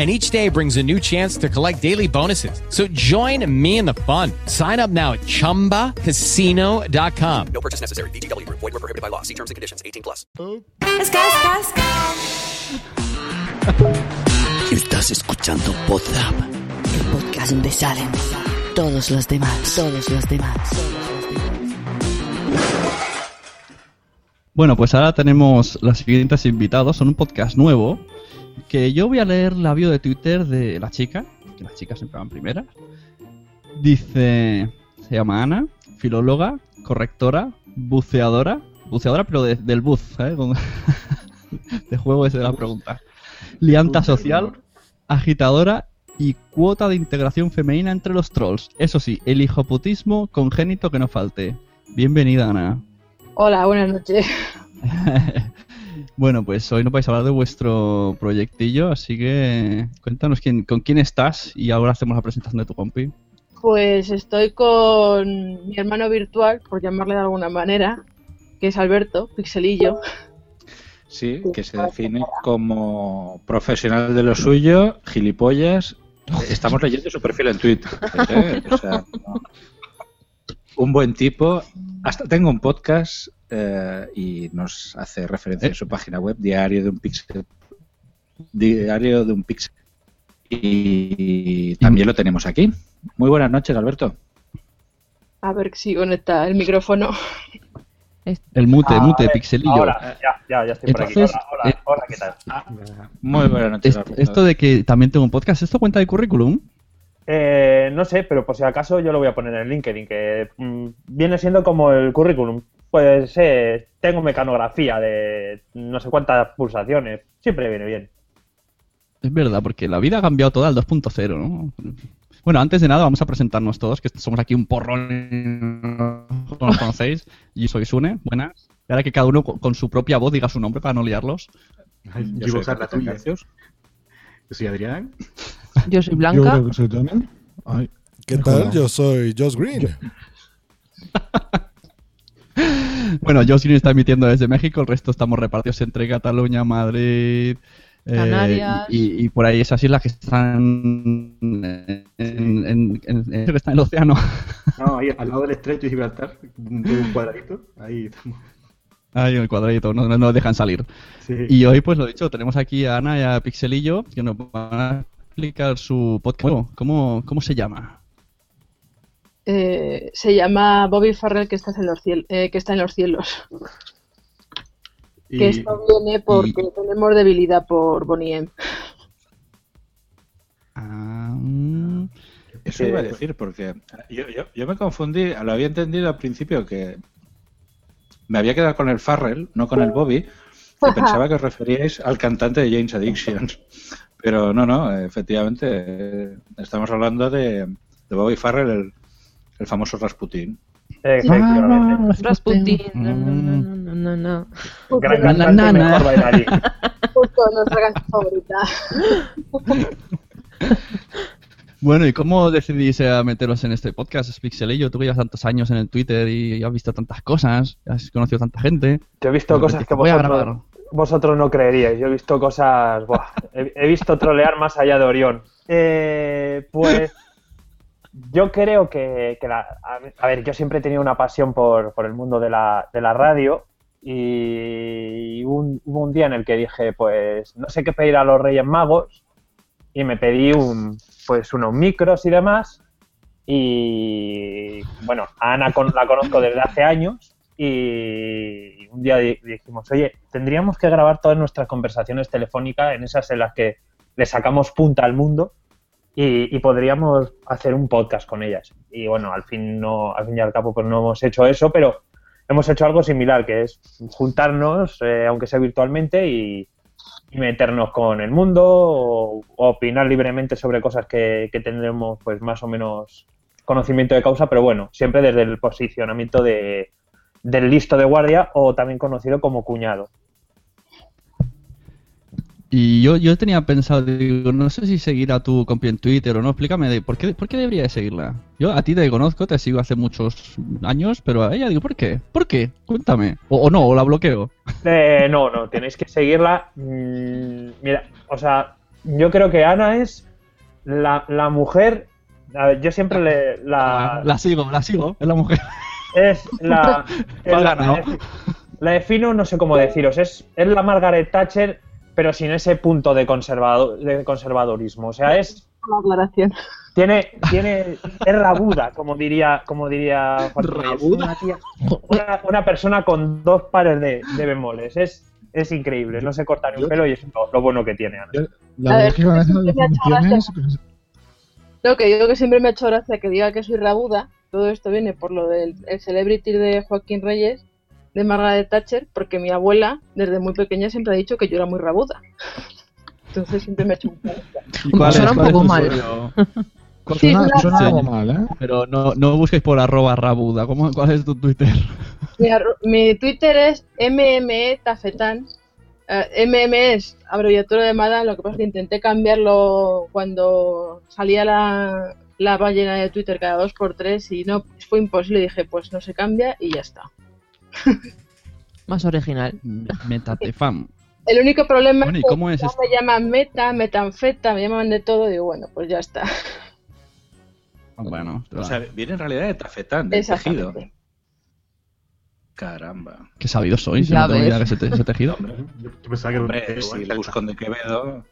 And each day brings a new chance to collect daily bonuses. So join me in the fun. Sign up now at chumbacasino.com. No purchase necessary. VGW Group. Void were prohibited by law. See terms and conditions. 18 plus. Estás escuchando Podzap, el podcast donde salen todos los demás, todos los demás. Bueno, pues ahora tenemos los siguientes invitados. Son un podcast nuevo. Que yo voy a leer la bio de Twitter de la chica. Que las chicas siempre van primeras. Dice. Se llama Ana, filóloga, correctora, buceadora. Buceadora, pero de- del buz, ¿eh? De juego ese de la pregunta. Lianta social, agitadora y cuota de integración femenina entre los trolls. Eso sí, el hijoputismo congénito que no falte. Bienvenida, Ana. Hola, buenas noches. Bueno, pues hoy nos vais a hablar de vuestro proyectillo, así que cuéntanos quién, con quién estás y ahora hacemos la presentación de tu compi. Pues estoy con mi hermano virtual, por llamarle de alguna manera, que es Alberto, Pixelillo. Sí, que se define como profesional de lo suyo, gilipollas. Estamos leyendo su perfil en Twitter. ¿eh? O sea, no. un buen tipo. Hasta tengo un podcast eh, y nos hace referencia en su página web, Diario de un Pixel. Diario de un Pixel. Y también lo tenemos aquí. Muy buenas noches, Alberto. A ver si conecta el micrófono. El mute, Ah, mute, pixelillo. Ahora, ya, ya, ya estoy por aquí. Entonces, Hola, hola, eh, hola, ¿qué tal? Muy buenas noches, Es- Alberto. esto de que también tengo un podcast, ¿esto cuenta de currículum? Eh, no sé, pero por si acaso yo lo voy a poner en LinkedIn, que mm, viene siendo como el currículum. Pues eh, tengo mecanografía de no sé cuántas pulsaciones. Siempre viene bien. Es verdad, porque la vida ha cambiado toda al 2.0, ¿no? Bueno, antes de nada vamos a presentarnos todos, que somos aquí un porrón, no nos conocéis. Yo soy Sune, buenas. Y ahora que cada uno con su propia voz diga su nombre para no liarlos. Yo usar la tuya. Yo soy Adrián. Yo soy Yo Blanca. creo que soy. Ay, ¿Qué tal? Yo soy Josh Green. Bueno, yo sí está emitiendo desde México, el resto estamos repartidos entre Cataluña, Madrid, eh, Canarias. y, y por ahí esas islas que están en, en, en- en- que está en el océano. No, ahí al lado del estrecho de Gibraltar, un un cuadradito. Ahí estamos. Ahí en el cuadradito, no, no nos dejan salir. Sí. Y hoy, pues lo dicho, tenemos aquí a Ana y a Pixelillo que nos van a explicar su podcast. Bueno, ¿cómo, ¿Cómo se llama? Eh, se llama Bobby Farrell, que, estás en los ciel- eh, que está en los cielos. Y- Que esto viene porque tenemos debilidad por Bonnie M. Ah, Eso iba a decir, porque yo, yo, yo me confundí, lo había entendido al principio que me había quedado con el Farrell, no con el Bobby, y pensaba que os referíais al cantante de James Addiction. Pero no, no, efectivamente, eh, estamos hablando de, de Bobby Farrell, el, el famoso Rasputin. Efectivamente. Rasputin. No, no, no, no, no, no. Gran cantante y mejor bailarín. Justo nuestra canción favorita. Bueno, ¿y cómo decidís eh, meteros en este podcast, Pixelillo? Tú que llevas tantos años en el Twitter y has visto tantas cosas, has conocido tanta gente. Yo he visto cosas que vosotros, vosotros no creeríais. Yo he visto cosas. buah, he, he visto trolear más allá de Orión. Eh, pues. Yo creo que. la- a, ver- yo siempre he tenido una pasión por, por el mundo de la, de la radio. Y hubo un, un día en el que dije, pues. No sé qué pedir a los Reyes Magos. Y me pedí un, pues unos micros y demás. Y bueno, Ana con- la conozco desde hace años y un día di- dijimos, oye, tendríamos que grabar todas nuestras conversaciones telefónicas en esas en las que le sacamos punta al mundo y, y podríamos hacer un podcast con ellas. Y bueno, al fin no, al fin y al cabo pues no hemos hecho eso, pero hemos hecho algo similar, que es juntarnos, eh, aunque sea virtualmente, y, meternos con el mundo o opinar libremente sobre cosas que, que tendremos pues más o menos conocimiento de causa, pero bueno, siempre desde el posicionamiento de, del listo de guardia o también conocido como cuñado. Y yo, yo tenía pensado, digo, no sé si seguir a tu compi en Twitter o no, explícame, de, ¿por, qué, ¿por qué debería de seguirla? Yo a ti te conozco, te sigo hace muchos años, pero a ella digo, ¿por qué? ¿Por qué? Cuéntame. O, o no, o la bloqueo. Eh, no, no, tenéis que seguirla. Mm, mira, o sea, yo creo que Ana es la, la mujer. a ver, yo siempre le. La, La sigo, la sigo, es la mujer. es la. es la, la defino, no sé cómo deciros. Es, es la Margaret Thatcher, pero sin ese punto de, conservado, de conservadorismo. O sea, es la aclaración. Tiene, tiene, es rabuda, como diría, como diría Juan Reyes. Una, tía- una, una persona con dos pares de, de bemoles. Es, es increíble, no se corta ni un pelo y es lo, lo bueno que tiene. Ana. La ver, que me Lo que digo que siempre me ha hecho gracia que diga que soy rabuda. Todo esto viene por lo del el celebrity de Joaquín Reyes, de Margaret Thatcher, porque mi abuela desde muy pequeña siempre ha dicho que yo era muy rabuda. Entonces siempre me ha hecho un poco. ¿Y cuál Suena es- un poco mal. Sí, suena, suena suena algo mal. ¿eh? Pero no, no busquéis por arroba rabuda. ¿Cómo, ¿Cuál es tu Twitter? Mi, arro- mi Twitter es MME Tafetán. Eh, MM es abreviatura de Madame, lo que pasa es que intenté cambiarlo cuando salía la, la ballena de Twitter cada dos por tres y no fue imposible. Dije, pues no se cambia y ya está. Más original. Metatefam. El único problema Bueno, ¿y es que cómo es me llaman Meta, Metanfeta, me llaman de todo. Digo, bueno, pues ya está. Bueno, O sea, viene en realidad de tafetán, de tejido. Caramba. qué sabidos sois. Ya no tengo idea ese, te- ese tejido. Yo pensaba que era un Hombre, tejido, si le busco de Quevedo,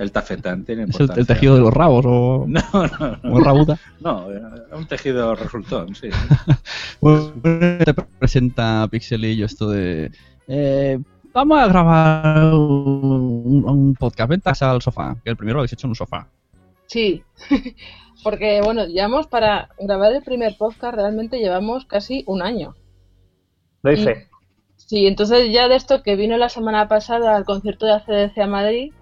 el tafetán tiene ¿Es el, tejido de los rabos o, No, no, no. o? No, era un tejido resultón, sí. Bueno, te presenta Pixelillo esto de. eh, vamos a grabar un, un podcast. Vente al sofá. Que el primero lo habéis hecho en un sofá. Sí, porque bueno, llevamos para grabar el primer podcast, realmente llevamos casi un año. Y- fe. Sí, entonces ya de esto que vino la semana pasada al concierto de ACDC a Madrid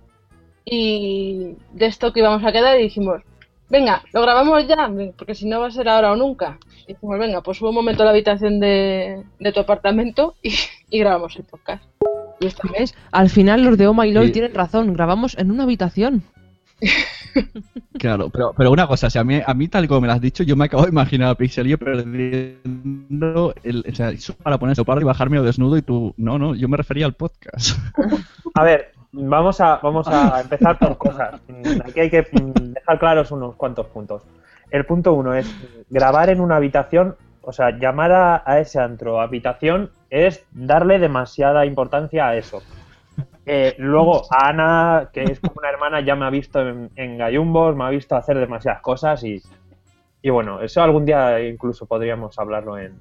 y de esto que íbamos a quedar y dijimos, venga, lo grabamos ya, porque si no va a ser ahora o nunca. Y dijimos, venga, pues subo un momento a la habitación de, de tu apartamento y, y grabamos el podcast. Y esta ¿Ves? Al final los de Oh My Lord Sí. tienen razón. Grabamos en una habitación. Claro, pero, pero una cosa, si a mí, a mí tal y como me lo has dicho, yo me acabo de imaginar a Pixelillo perdiendo el, o sea, eso para ponerse para y bajarme desnudo y tú, no, no, yo me refería al podcast. A ver, vamos a, vamos a empezar por cosas. Mm, Aquí hay que mm, dejar claros unos cuantos puntos. El punto uno es grabar en una habitación, o sea, llamar a, a ese antro habitación es darle demasiada importancia a eso. Eh, luego, a Ana, que es como una hermana, ya me ha visto en, en gallumbos, me ha visto hacer demasiadas cosas y, y bueno, eso algún día incluso podríamos hablarlo en,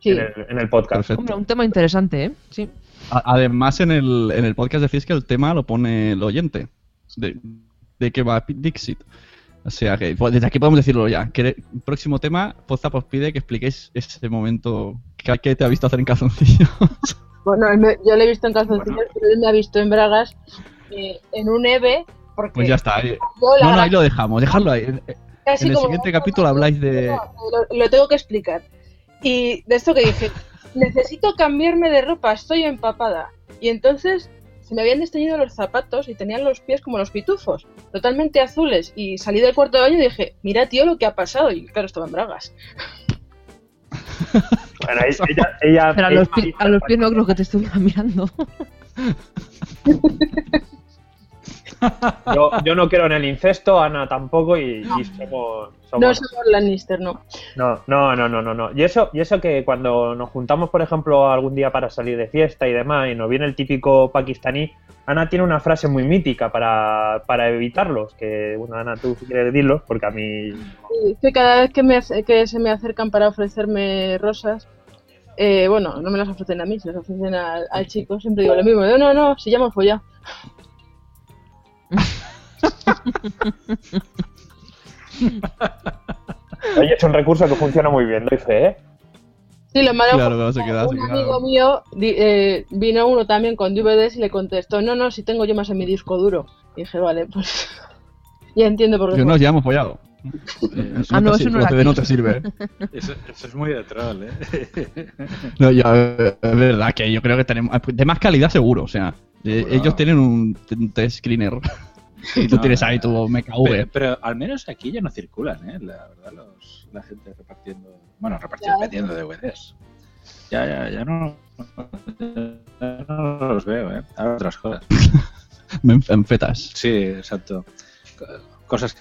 Sí. en, el, en el podcast. Perfecto. Hombre, un tema interesante, ¿eh? Sí. Además, en el, en el podcast decís que el tema lo pone el oyente. De, de que va Dixit. O sea que pues, desde aquí podemos decirlo ya. Que el próximo tema, Poza os pide que expliquéis ese momento que, que te ha visto hacer en calzoncillo. Bueno, yo lo he visto en calzoncillos, pero él me ha visto en bragas eh, en un EVE, porque Pues ya está. la No, ahí lo dejamos. Dejadlo ahí. En casi en el siguiente capítulo habláis de. lo, lo tengo que explicar. Y de esto que dije, necesito cambiarme de ropa, estoy empapada. Y entonces se me habían desteñido los zapatos y tenían los pies como los pitufos, totalmente azules. Y salí del cuarto de baño y dije, mira tío lo que ha pasado. Y claro, estaba en bragas. Bueno, ella, ella- Pero a ella- los, pi- a los pies no creo que te estuviera mirando. Yo, yo no quiero en el incesto, Ana tampoco, y, y somos, somos- No somos Lannister, no. No, no, no, no, no, no. Y eso, y eso que cuando nos juntamos, por ejemplo, algún día para salir de fiesta y demás, y nos viene el típico pakistaní, Ana tiene una frase muy mítica para, para evitarlos, que, bueno, Ana, tú quieres decirlos, porque a mí... Y que cada vez que, me, que se me acercan para ofrecerme rosas, eh, bueno, no me las ofrecen a mí, se las ofrecen al, al chico, siempre digo lo mismo. No, no, no, si ya me follado. Oye, es un recurso que funciona muy bien, fe, ¿eh? Sí, lo malo Claro, fue claro, se queda, que se un queda. amigo mío di- eh, vino uno también con DVDs y le contestó, no, no, si tengo yo más en mi disco duro. Y dije, vale, pues ya entiendo por qué. Fue. nos ya hemos follado. Eh, eso Ah, no eso no era te sirve. Eso, eso es muy de troll, ¿eh? No, ya, eh, es verdad que yo creo que tenemos. De más calidad, seguro. O sea, eh, ellos tienen un test screener. Y tú No, tienes ahí tu MKV. Pero, pero al menos aquí ya no circulan, ¿eh? La verdad, los, la gente repartiendo. Bueno, repartiendo, vendiendo DVDs. Ya, ya, ya no. Ya no los veo, ¿eh? Ahora otras cosas. En fetas. Sí, exacto. Co- Cosas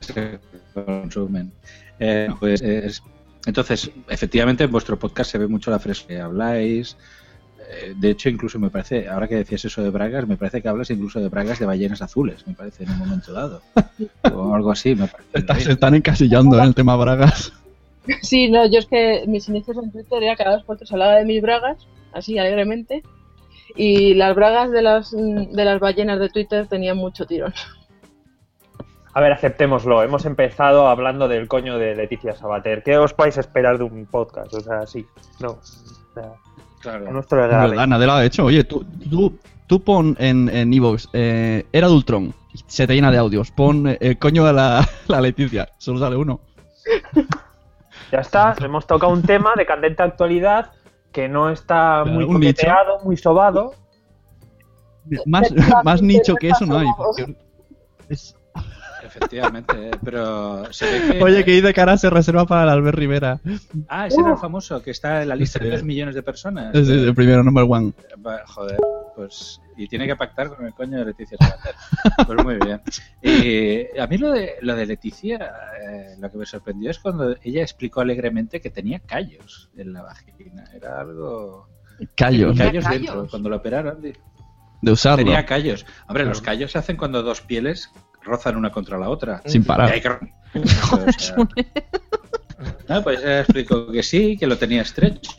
que se consumen. Eh, pues, es- entonces, efectivamente, en vuestro podcast se ve mucho la fresca que habláis. Eh, eh, de hecho, incluso me parece, ahora que decías eso de bragas, me parece que hablas incluso de bragas de ballenas azules, me parece, en un momento dado. O algo así, me parece. Está- se están encasillando en el tema bragas. Sí, no, yo es que mis inicios en Twitter era cada dos por tres hablaba de mis bragas, así alegremente, y las bragas de las, de las ballenas de Twitter tenían mucho tirón. A ver, aceptémoslo. Hemos empezado hablando del coño de Leticia Sabater. ¿Qué os a esperar de un podcast? O sea, sí. No. O sea, Claro. nuestro verdad, nadie lo ha hecho. Oye, tú, tú, tú pon en, en Evox, eh, era de Ultron, y se te llena de audios. Pon eh, el coño de la, la Leticia, solo sale uno. Ya está, hemos tocado un tema de candente actualidad que no está muy un nicho. coqueteado, muy sobado. Más, más nicho que eso no hay. porque es- Efectivamente, eh, pero se ve que... Oye, que ahí de cara se reserva para el Albert Rivera. Ah, ese era el famoso, que está en la lista de 3 millones de personas. Es el primero, number one. Joder, pues. Y tiene que pactar con el coño de Leticia Sabater. Pues muy bien. Y a mí lo de, lo de Leticia, eh, lo que me sorprendió es cuando ella explicó alegremente que tenía callos en la vagina. Era algo. Callos. Callos ¿Callos? dentro. Cuando lo operaron, De usarlo. tenía callos. Hombre, los callos se hacen cuando dos pieles rozan una contra la otra. Sin parar. Y hay que- O sea, no, pues ella explicó que sí, que lo tenía estrecho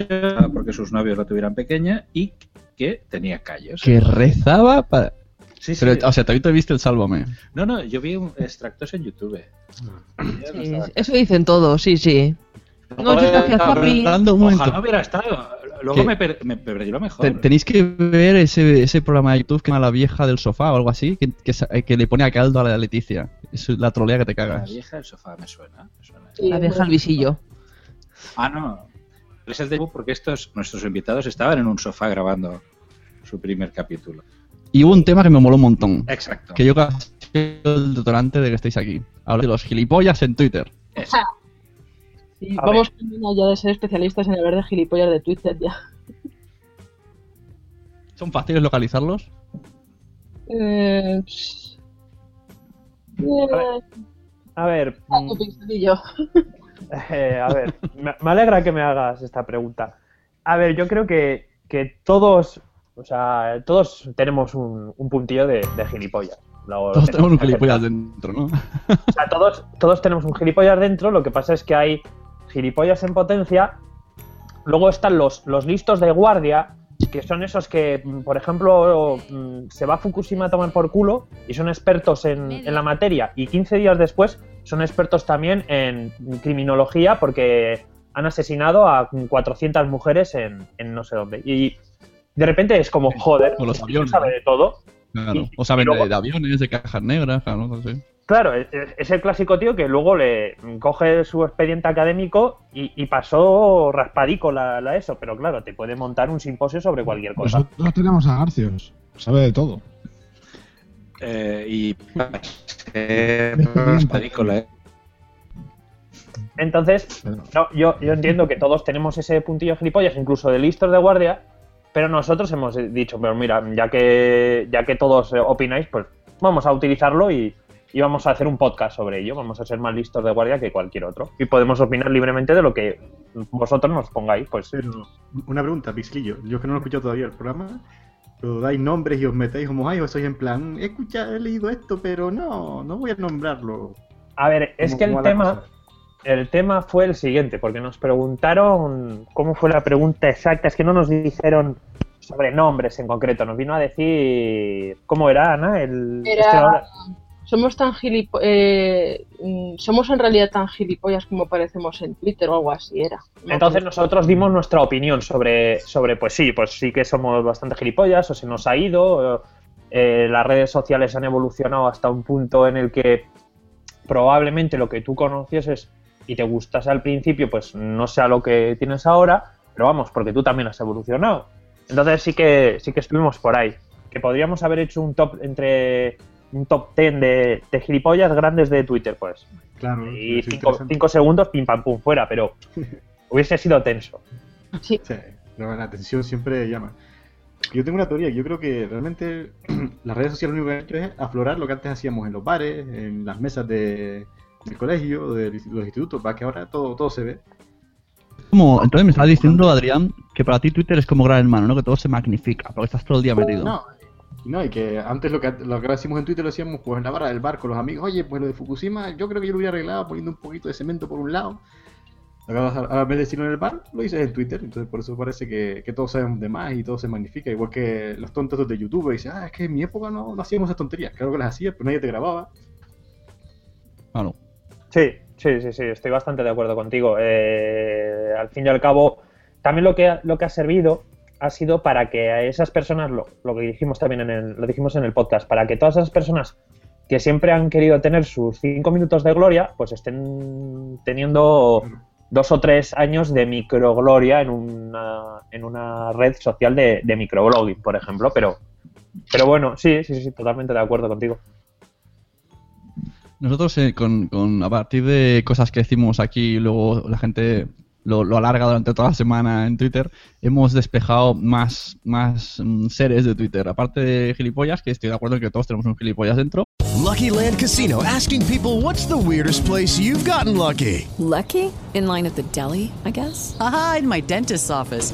porque sus novios lo tuvieran pequeña y que tenía callos. Que rezaba para. Sí, sí. Pero, o sea, también te viste el Sálvame. No, no, yo vi un- extractos en YouTube. No eso dicen todos, sí, sí. No, yo un momento. Ojalá hubiera estado. Luego me, per- me perdí lo mejor. Te- tenéis que ver ese, ese programa de YouTube que se llama La vieja del sofá o algo así, que, que, sa- que le pone a caldo a la Leticia. Es la trolea que te La cagas. vieja del sofá me suena. me suena. La vieja al visillo. Ah, no. Es el de porque estos nuestros invitados estaban en un sofá grabando su primer capítulo. Y hubo un tema que me moló un montón. Exacto. Que yo casi el detonante de que estéis aquí. Hablo de los gilipollas en Twitter. Sí, A vamos camino ya de ser especialistas en hablar de gilipollas de Twitter ya. ¿Son fáciles localizarlos? Eh, pss. Eh, A ver, ah, mm, eh, a ver, me, me alegra que me hagas esta pregunta. A ver, yo creo que, que todos, o sea, todos tenemos un, un puntillo de, de gilipollas. Lo- Todos tenemos un gilipollas dentro, ¿no? O sea, todos, todos tenemos un gilipollas dentro, lo que pasa es que hay gilipollas en potencia. Luego están los, los listos de guardia, que son esos que, mm, por ejemplo, mm, se va a Fukushima a tomar por culo y son expertos en, en la materia. Y 15 días después son expertos también en criminología porque han asesinado a 400 mujeres en, en no sé dónde. Y de repente es como, joder, Con los aviones, sabe de todo. Claro. O saben y luego- de, aviones, de cajas negras, claro, no sé. Claro, es, el clásico tío que luego le coge su expediente académico y, y pasó raspadico la, la eso, pero claro, te puede montar un simposio sobre cualquier cosa. Nosotros tenemos a Garcios. Sabe de todo. Eh, y eh, raspadícola, eh. Entonces, no, yo, yo entiendo que todos tenemos ese puntillo gilipollas, incluso de listos de guardia, pero nosotros hemos dicho, pero mira, ya que, ya que todos eh, opináis, pues vamos a utilizarlo y, y vamos a hacer un podcast sobre ello. Vamos a ser más listos de guardia que cualquier otro. Y podemos opinar libremente de lo que vosotros nos pongáis. Pues Pero, una pregunta, Pixlillo. Yo que no lo he escuchado todavía el programa. Pero dais nombres y os metéis como, ay, o sois en plan, he escuchado, he leído esto, pero no, no voy a nombrarlo. A ver, es ¿Cómo- que el tema, cosa? El tema fue el siguiente, porque nos preguntaron cómo fue la pregunta exacta, es que no nos dijeron sobre nombres en concreto, nos vino a decir cómo era Ana, el Era- este Somos tan gilipo eh, mm, somos en realidad tan gilipollas como parecemos en Twitter o algo así era. No Entonces nosotros dimos nuestra opinión sobre, sobre, pues sí, pues sí que somos bastante gilipollas, o se nos ha ido, eh, las redes sociales han evolucionado hasta un punto en el que probablemente lo que tú conocieses y te gustase al principio, pues no sea lo que tienes ahora, pero vamos, porque tú también has evolucionado. Entonces sí que, sí que estuvimos por ahí. Que podríamos haber hecho un top entre un top 10 de, de gilipollas grandes de Twitter, pues. Claro. Y cinco, segundos, pim pam pum, fuera, pero hubiese sido tenso. Sí. Sí, la, la atención siempre llama. Yo tengo una teoría, yo creo que realmente las redes sociales lo único que han hecho es aflorar lo que antes hacíamos en los bares, en las mesas de, del colegio, de los institutos, para que ahora todo, todo se ve. Como, entonces me estaba diciendo, Adrián, que para ti Twitter es como gran hermano, ¿no? Que todo se magnifica, porque estás todo el día metido. No, y no, y que antes lo que, lo que decimos en Twitter lo decíamos pues en la barra del bar con los amigos. Oye, pues lo de Fukushima, yo creo que yo lo hubiera arreglado poniendo un poquito de cemento por un lado. Lo que vas a, a vez de decirlo en el bar, lo dices en Twitter. Entonces por eso parece que, que todos sabemos de más y todo se magnifica. Igual que los tontos de YouTube dicen, ah, es que en mi época no, no hacíamos esas tonterías. Claro que las hacías, pero nadie te grababa. Claro. Sí, sí, sí, sí, estoy bastante de acuerdo contigo. Eh, al fin y al cabo, también lo que, lo que ha servido ha sido para que a esas personas, lo, lo que dijimos también en el, lo dijimos en el podcast, para que todas esas personas que siempre han querido tener sus cinco minutos de gloria, pues estén teniendo dos o tres años de microgloria en una, en una red social de, de microblogging, por ejemplo. Pero, pero bueno, sí, sí, sí, totalmente de acuerdo contigo. Nosotros, eh, con, con- a partir de cosas que decimos aquí y luego la gente lo, lo alarga durante toda la semana en Twitter, hemos despejado más, más mm, seres de Twitter. Aparte de gilipollas, que estoy de acuerdo en que todos tenemos un gilipollas dentro. Lucky Land Casino asking people what's the weirdest place you've gotten lucky? Lucky? In line at the deli, I guess? Aha, in my dentist's office.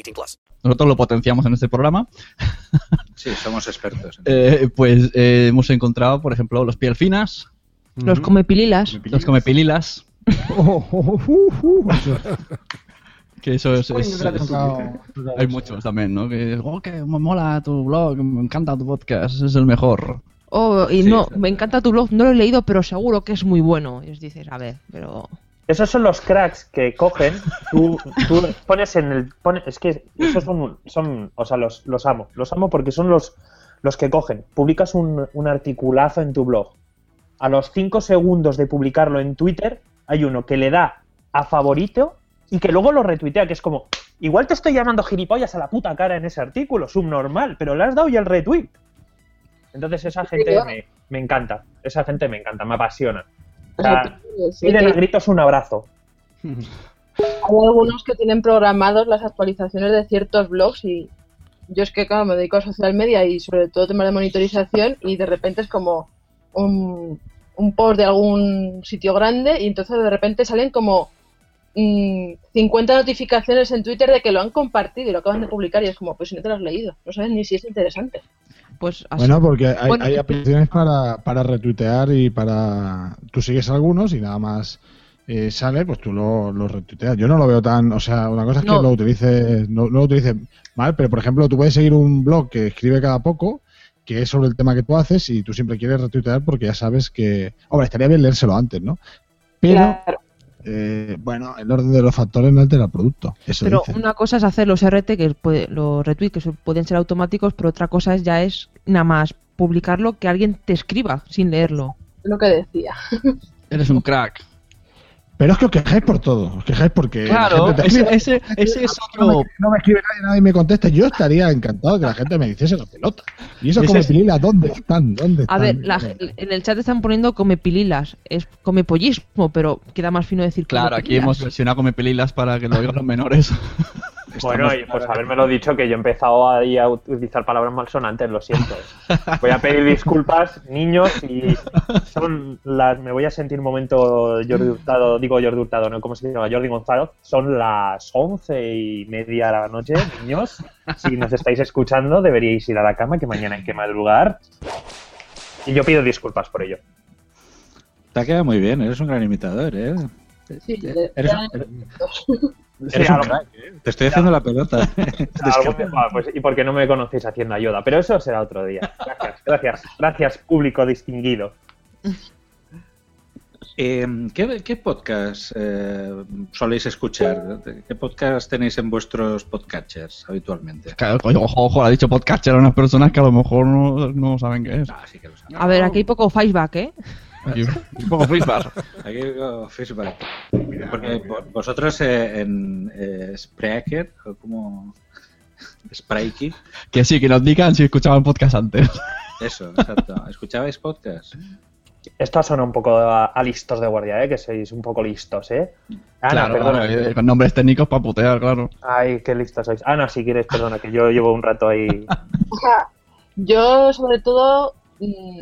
18 plus. Nosotros lo potenciamos en este programa. Sí, somos expertos. Eh, pues eh, hemos encontrado, por ejemplo, los piel finas, Los comepililas. los comepililas, que eso es... Hay muchos también, ¿no? Que, oh, que me mola tu blog, me encanta tu podcast, es el mejor. Oh, y no, me encanta tu blog, no lo he leído, pero seguro que es muy bueno. Y os dices, a ver, pero. Esos son los cracks que cogen, tú, tú pones en el... pone- es que esos son, son o sea, los, los amo, los amo porque son los, los que cogen. Publicas un, un articulazo en tu blog. A los 5 segundos de publicarlo en Twitter, hay uno que le da a favorito y que luego lo retuitea, que es como, igual te estoy llamando gilipollas a la puta cara en ese artículo, subnormal, pero le has dado ya el retweet. Entonces esa gente me, me encanta, esa gente me encanta, me apasiona. O sea, Sí, piden a gritos un abrazo. Hay algunos que tienen programados las actualizaciones de ciertos blogs y yo es que claro, me dedico a social media y sobre todo temas de monitorización y de repente es como un, un post de algún sitio grande y entonces de repente salen como mm, 50 notificaciones en Twitter de que lo han compartido y lo acaban de publicar y es como, pues si no te lo has leído, no sabes ni si es interesante. Pues Bueno, porque hay, Bueno, hay aplicaciones para, para retuitear y para... Tú sigues algunos y nada más eh, sale, pues tú lo, lo retuiteas. Yo no lo veo tan... O sea, una cosa es No. que lo utilices, no, no lo utilices mal, pero por ejemplo tú puedes seguir un blog que escribe cada poco, que es sobre el tema que tú haces y tú siempre quieres retuitear porque ya sabes que... Hombre, estaría bien leérselo antes, ¿no? Pero, eh, bueno, el orden de los factores no altera el producto. Eso Pero dice. una cosa es hacer los RT, que puede- los retweets, que pueden ser automáticos, pero otra cosa es ya es nada más publicarlo que alguien te escriba sin leerlo. Lo que decía. Eres un crack. Pero es que os quejáis por todo, os quejáis porque... la Claro, gente te ese, escribe. ese, ese es no me, otro... no me escribe nadie, nadie me contesta. Yo estaría encantado que la gente me hiciese la pelota. Y eso es- pililas, ¿dónde están? ¿Dónde A están? ver, la- en el chat están poniendo come pililas, es come pollismo, pero queda más fino decir Claro, aquí hemos versionado come pelilas para que lo oigan los menores. Bueno, y pues habérmelo dicho que yo he empezado ahí a utilizar palabras malsonantes, lo siento. Voy a pedir disculpas, niños, y son las. Me voy a sentir un momento Jordi Hurtado, digo Jordi Hurtado, ¿no? ¿Cómo se llama? Jordi González. Son las once y media de la noche, niños. Si nos estáis escuchando, deberíais ir a la cama, que mañana hay que madrugar. Y yo pido disculpas por ello. Te ha quedado muy bien, eres un gran imitador, ¿eh? Sí, Eres, eres- eres Sí, un algo- crack, ¿eh? Te estoy haciendo la pelota. Ah, pues, y porque no me conocéis haciendo ayuda, pero eso será otro día. Gracias, gracias, gracias público distinguido. Eh, ¿qué, qué podcast eh, soléis escuchar? ¿Qué podcast tenéis en vuestros podcatchers habitualmente? Ojo, ojo, ha dicho podcatcher a unas personas que a lo mejor no, no saben qué es. Ah, sí que lo saben. A ver, aquí hay poco feedback, ¿eh? Aquí, un poco feedback. Aquí digo feedback. Porque vo- vosotros eh, en eh, Spreaker, o como Sprikey, Que sí, que nos digan si escuchaban podcast antes. eso, exacto. ¿Escuchabais podcast? Esto ha sonado un poco a, a listos de guardia, ¿eh? Que sois un poco listos, ¿eh? Ana, claro, perdona. claro, eh, con nombres técnicos para putear, claro. Ay, qué listos sois. Ana, si quieres, perdona, que yo llevo un rato ahí. O sea, yo sobre todo,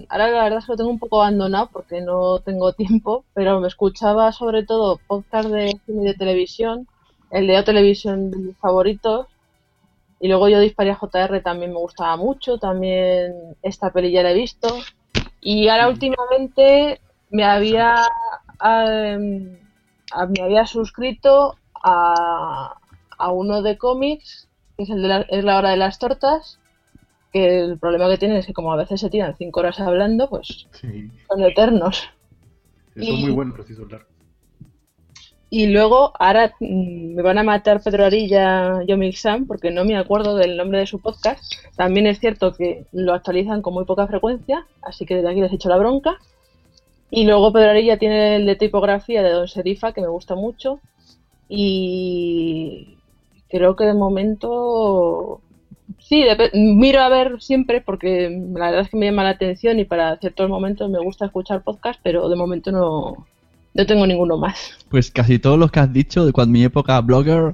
ahora la verdad es que lo tengo un poco abandonado porque no tengo tiempo, pero me escuchaba sobre todo podcast de cine y de televisión, el de Televisión de mis favoritos, y luego yo Disparía JR también me gustaba mucho, también esta peli ya la he visto, y ahora últimamente me había, em, me había suscrito a, a uno de cómics, que es el de la, es la hora de las tortas, que el problema que tienen es que como a veces se tiran cinco horas hablando, pues Sí. son eternos. Son Y- muy buenos, son largos. Y luego ahora mm, me van a matar Pedro Arilla, Yomik Sam, porque no me acuerdo del nombre de su podcast. También es cierto que lo actualizan con muy poca frecuencia, así que desde aquí les echo la bronca. Y luego Pedro Arilla tiene el de tipografía de Don Serifa, que me gusta mucho. Y creo que de momento sí, dep- miro a ver siempre porque la verdad es que me llama la atención y para ciertos momentos me gusta escuchar podcast, pero de momento no, no tengo ninguno más. Pues casi todos los que has dicho, de cuando mi época blogger,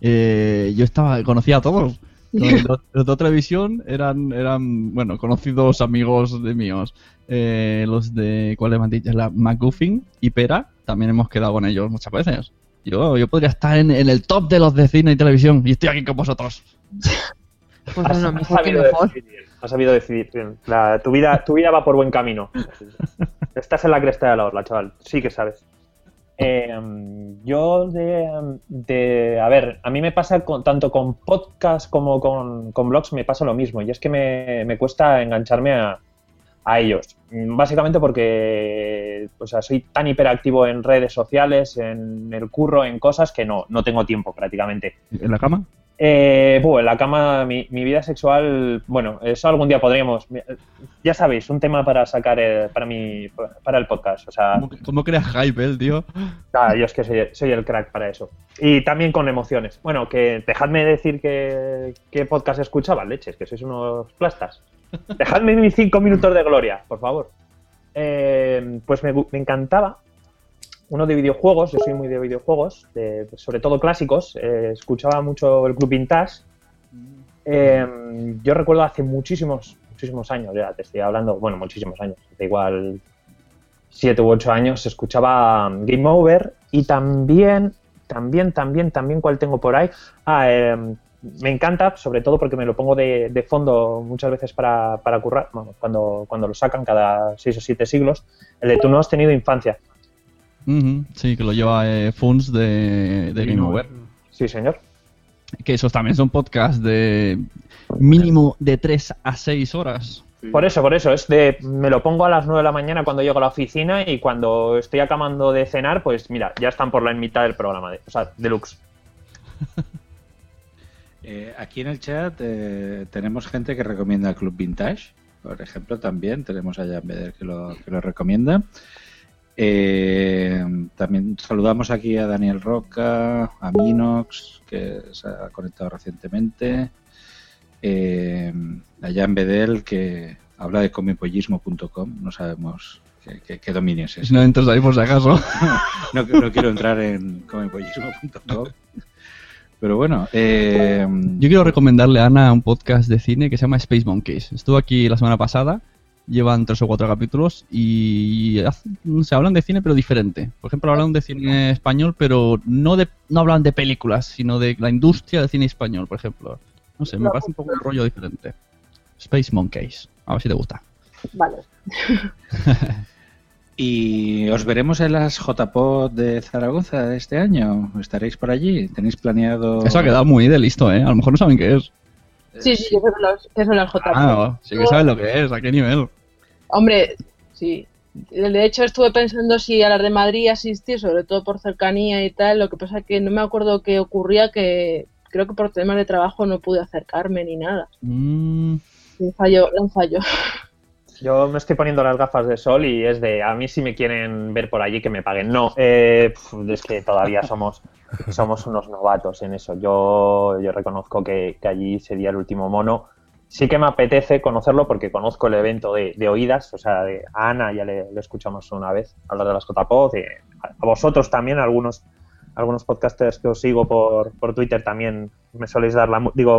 eh, yo estaba conocía a todos. Los, los- los de televisión eran, eran, bueno, conocidos amigos de míos. Eh, los de, ¿cuáles me han dicho? La McGuffin y Pera, también hemos quedado con ellos muchas veces. Yo, yo podría estar en, en el top de los de cine y televisión y estoy aquí con vosotros. Pues Has- bueno, has sabido mejor. decidir Has sabido decidir bien. La- tu, vida, tu vida va por buen camino. Estás en la cresta de la orla, chaval. Sí que sabes. Eh, yo de, de- A ver, a mí me pasa con, tanto con podcast como con, con blogs, me pasa lo mismo. Y es que me, me cuesta engancharme a, a ellos. Básicamente porque o sea, soy tan hiperactivo en redes sociales, en el curro, en cosas que no, no tengo tiempo prácticamente. ¿En la cama? Eh, buh, en la cama, mi, mi vida sexual, bueno, eso algún día podríamos. Ya sabéis, un tema para sacar para mi, para el podcast. O sea, ¿Cómo, cómo creas hype, el tío? ah, yo es que soy, soy el crack para eso. Y también con emociones. Bueno, que dejadme decir que, qué podcast escuchaba, leches, que sois unos plastas. Dejadme mis cinco minutos de gloria, por favor. Eh, pues me encantaba uno de videojuegos, yo soy muy de videojuegos, de- sobre todo clásicos. eh, escuchaba mucho el Club Vintage. Eh, yo recuerdo hace muchísimos, muchísimos años, ya te estoy hablando, bueno, muchísimos años, da igual siete u ocho años, escuchaba um, Game Over y también, también, también, también, ¿cuál tengo por ahí? Ah, eh, me encanta, sobre todo porque me lo pongo de, de fondo muchas veces para, para currar, bueno, cuando, cuando lo sacan cada seis o siete siglos, el de Tú no has tenido infancia. Ujú, sí, que lo lleva eh, Funs de, de Game Over. Sí, señor. Que esos también son podcasts de mínimo de 3 a 6 horas. Por eso, por eso, es de me lo pongo a las 9 de la mañana cuando llego a la oficina y cuando estoy acabando de cenar, pues mira, ya están por la mitad del programa, de, o sea, deluxe. Eh, aquí en el chat eh, tenemos gente que recomienda el Club Vintage, por ejemplo, también tenemos a Jan Beder que lo, que lo recomienda. Eh, también saludamos aquí a Daniel Roca, a Minox, que se ha conectado recientemente, eh, a Jan Bedel, que habla de comipollismo.com, no sabemos qué, qué- qué dominio es ese. Si no entras ahí por si acaso. no, no quiero entrar en comipollismo.com. Pero bueno, eh, Yo quiero recomendarle a Ana un podcast de cine que se llama Space Monkeys. Estuvo aquí la semana pasada, llevan tres o cuatro capítulos y se hablan de cine pero diferente. Por ejemplo, hablan de cine español pero no de no hablan de películas, sino de la industria del cine español, por ejemplo. No sé, me parece un poco un rollo diferente. Space Monkeys, a ver si te gusta. Vale. ¿Y os veremos en las JPod de Zaragoza de este año? ¿Estaréis por allí? ¿Tenéis planeado...? Eso ha quedado muy de listo, ¿eh? A lo mejor no saben qué es. Sí, sí, son las, que son las JPod. Ah, sí que saben lo que es, a qué nivel. Hombre, sí. De hecho, estuve pensando si a las de Madrid asistir, sobre todo por cercanía y tal. Lo que pasa que no me acuerdo qué ocurría, que creo que por temas de trabajo no pude acercarme ni nada. Mm, Un fallo, un fallo. Yo me estoy poniendo las gafas de sol y es de a mí si me quieren ver por allí que me paguen. No, eh, es que todavía somos, somos unos novatos en eso. Yo, yo reconozco que, que allí sería el último mono. Sí que me apetece conocerlo porque conozco el evento de, de oídas, o sea, de, a Ana ya le, escuchamos una vez hablar de las JPod, y a, vosotros también, algunos algunos podcasters que os sigo por, por Twitter también me soléis dar la... Digo,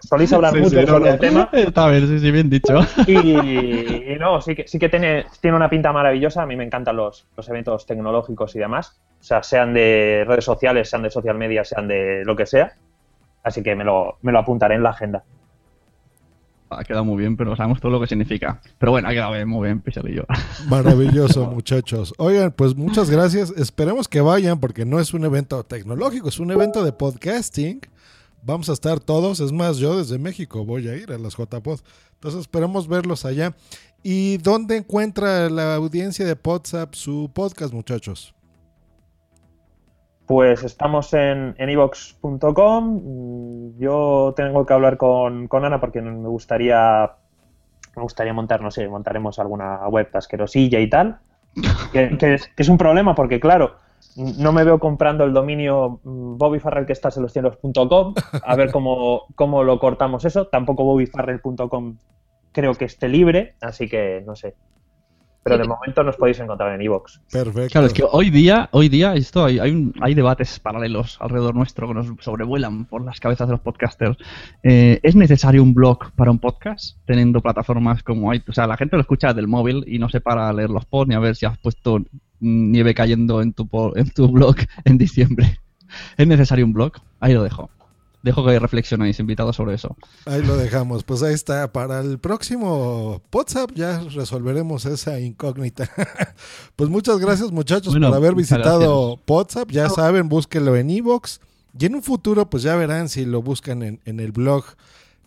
soléis hablar Sí, mucho sí, sobre no. el tema. Está bien, sí, sí, bien dicho. Y, y no, sí que, sí que tiene, tiene una pinta maravillosa. A mí me encantan los, los eventos tecnológicos y demás. O sea, sean de redes sociales, sean de social media, sean de lo que sea. Así que me lo, me lo apuntaré en la agenda. Ha quedado muy bien, pero sabemos todo lo que significa. Pero bueno, ha quedado bien, muy bien, Pixelillo. Maravilloso, muchachos. Oigan, pues muchas gracias. Esperemos que vayan porque no es un evento tecnológico, es un evento de podcasting. Vamos a estar todos, es más, yo desde México voy a ir a las JPod. Entonces esperemos verlos allá. ¿Y dónde encuentra la audiencia de WhatsApp su podcast, muchachos? Pues estamos en evox.com. Yo tengo que hablar con, con Ana porque me gustaría me gustaría montar, no sé, montaremos alguna web asquerosilla y tal. Que es un problema porque, claro, no me veo comprando el dominio mm, bobbyfarrell que estás en los. A ver cómo, cómo lo cortamos eso. Tampoco bobbyfarrell.com creo que esté libre, así que no sé. Pero de momento nos podéis encontrar en iVoox. Perfecto. Claro, es que hoy día, hoy día esto hay, hay, un- hay debates paralelos alrededor nuestro que nos sobrevuelan por las cabezas de los podcasters. Eh, ¿Es necesario un blog para un podcast? Teniendo plataformas como hay, o sea, la gente lo escucha del móvil y no se para a leer los posts ni a ver si has puesto nieve cayendo en tu po- en tu blog en diciembre. ¿Es necesario un blog? Ahí lo dejo. Dejo que reflexionéis, invitados, sobre eso. Ahí lo dejamos. Pues ahí está. Para el próximo WhatsApp ya resolveremos esa incógnita. pues muchas gracias, muchachos, Bueno, por haber visitado WhatsApp. Ya saben, búsquenlo en Evox. Y en un futuro, pues ya verán si lo buscan en, en el blog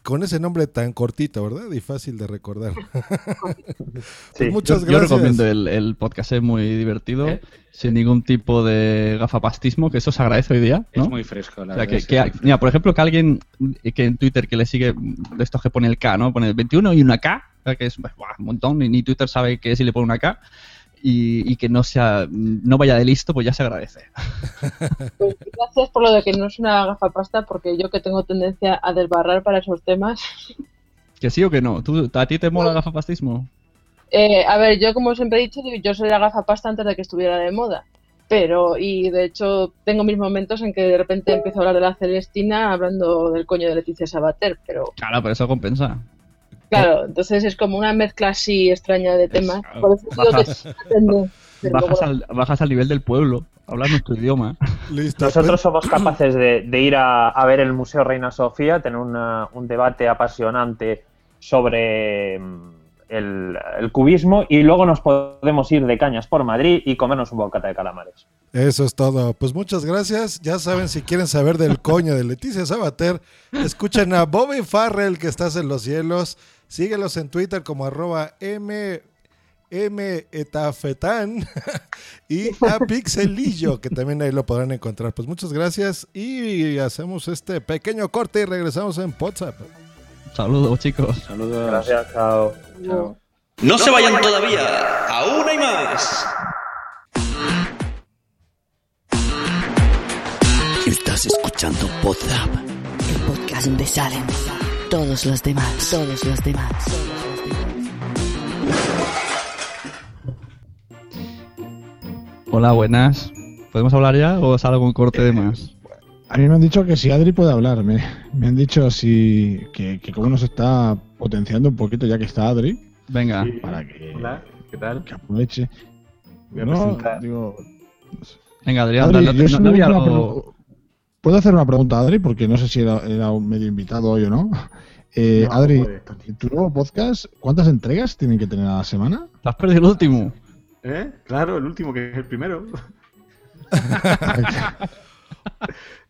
con ese nombre tan cortito, ¿verdad? Y fácil de recordar. Pues muchas Yo- gracias. Yo recomiendo el, el podcast, es muy divertido, sin ningún tipo de gafapastismo, que eso se agradece hoy día. ¿no? Es muy fresco, la O sea, verdad que, que mira, por ejemplo, que alguien que en Twitter que le sigue de estos que pone el K, ¿no? Pone el 21 y una K, que es buah, un montón, y ni Twitter sabe que si le pone una K. Y, y que no sea no vaya de listo, pues ya se agradece. Pues gracias por lo de que no es una gafapasta, porque yo que tengo tendencia a desbarrar para esos temas. ¿Que sí o que no? ¿Tú, ¿A ti te mola el gafapastismo? Eh, a ver, yo como siempre he dicho, yo soy la gafapasta antes de que estuviera de moda. Pero, y de hecho, tengo mis momentos en que de repente empiezo a hablar de la Celestina hablando del coño de Leticia Sabater. Pero, Claro, pero eso compensa. Claro, entonces es como una mezcla así extraña de temas. Por eso digo que Bajas, del bajas, al, bajas al nivel del pueblo, hablas nuestro idioma. Nosotros somos capaces de, de ir a, a ver el Museo Reina Sofía, tener una- un debate apasionante sobre mm, el, el cubismo y luego nos podemos ir de cañas por Madrid y comernos un bocata de calamares. Eso es todo. Pues muchas gracias. Ya saben, si quieren saber del coño de Leticia Sabater, escuchen a Bobby Farrell, que estás en los cielos. Síguelos en Twitter como arroba M, M etafetán y a Pixelillo, que también ahí lo podrán encontrar. Pues muchas gracias y hacemos este pequeño corte y regresamos en WhatsApp. Saludos, chicos. Saludos. Gracias, chao. No se vayan todavía, aún hay más. Estás escuchando WhatsApp, El podcast donde salen todos los demás, todos los demás. Hola, buenas. ¿Podemos hablar ya o salgo un corte de más? A mí me han dicho que si Adri puede hablar. Me, me han dicho si que, que cómo nos está potenciando un poquito ya que está Adri. Venga. Para que, Hola, ¿qué tal? que aproveche. Voy a No, digo, Venga, Adrián, Adri, no, no- había algo- ¿Puedo hacer una pregunta a Adri? Porque no sé si era, era un medio invitado hoy o no. Eh, No, Adri, puede, ¿tu nuevo podcast cuántas entregas tienen que tener a la semana? ¿Te has perdido el último? ¿Eh? Claro, el último que es el primero.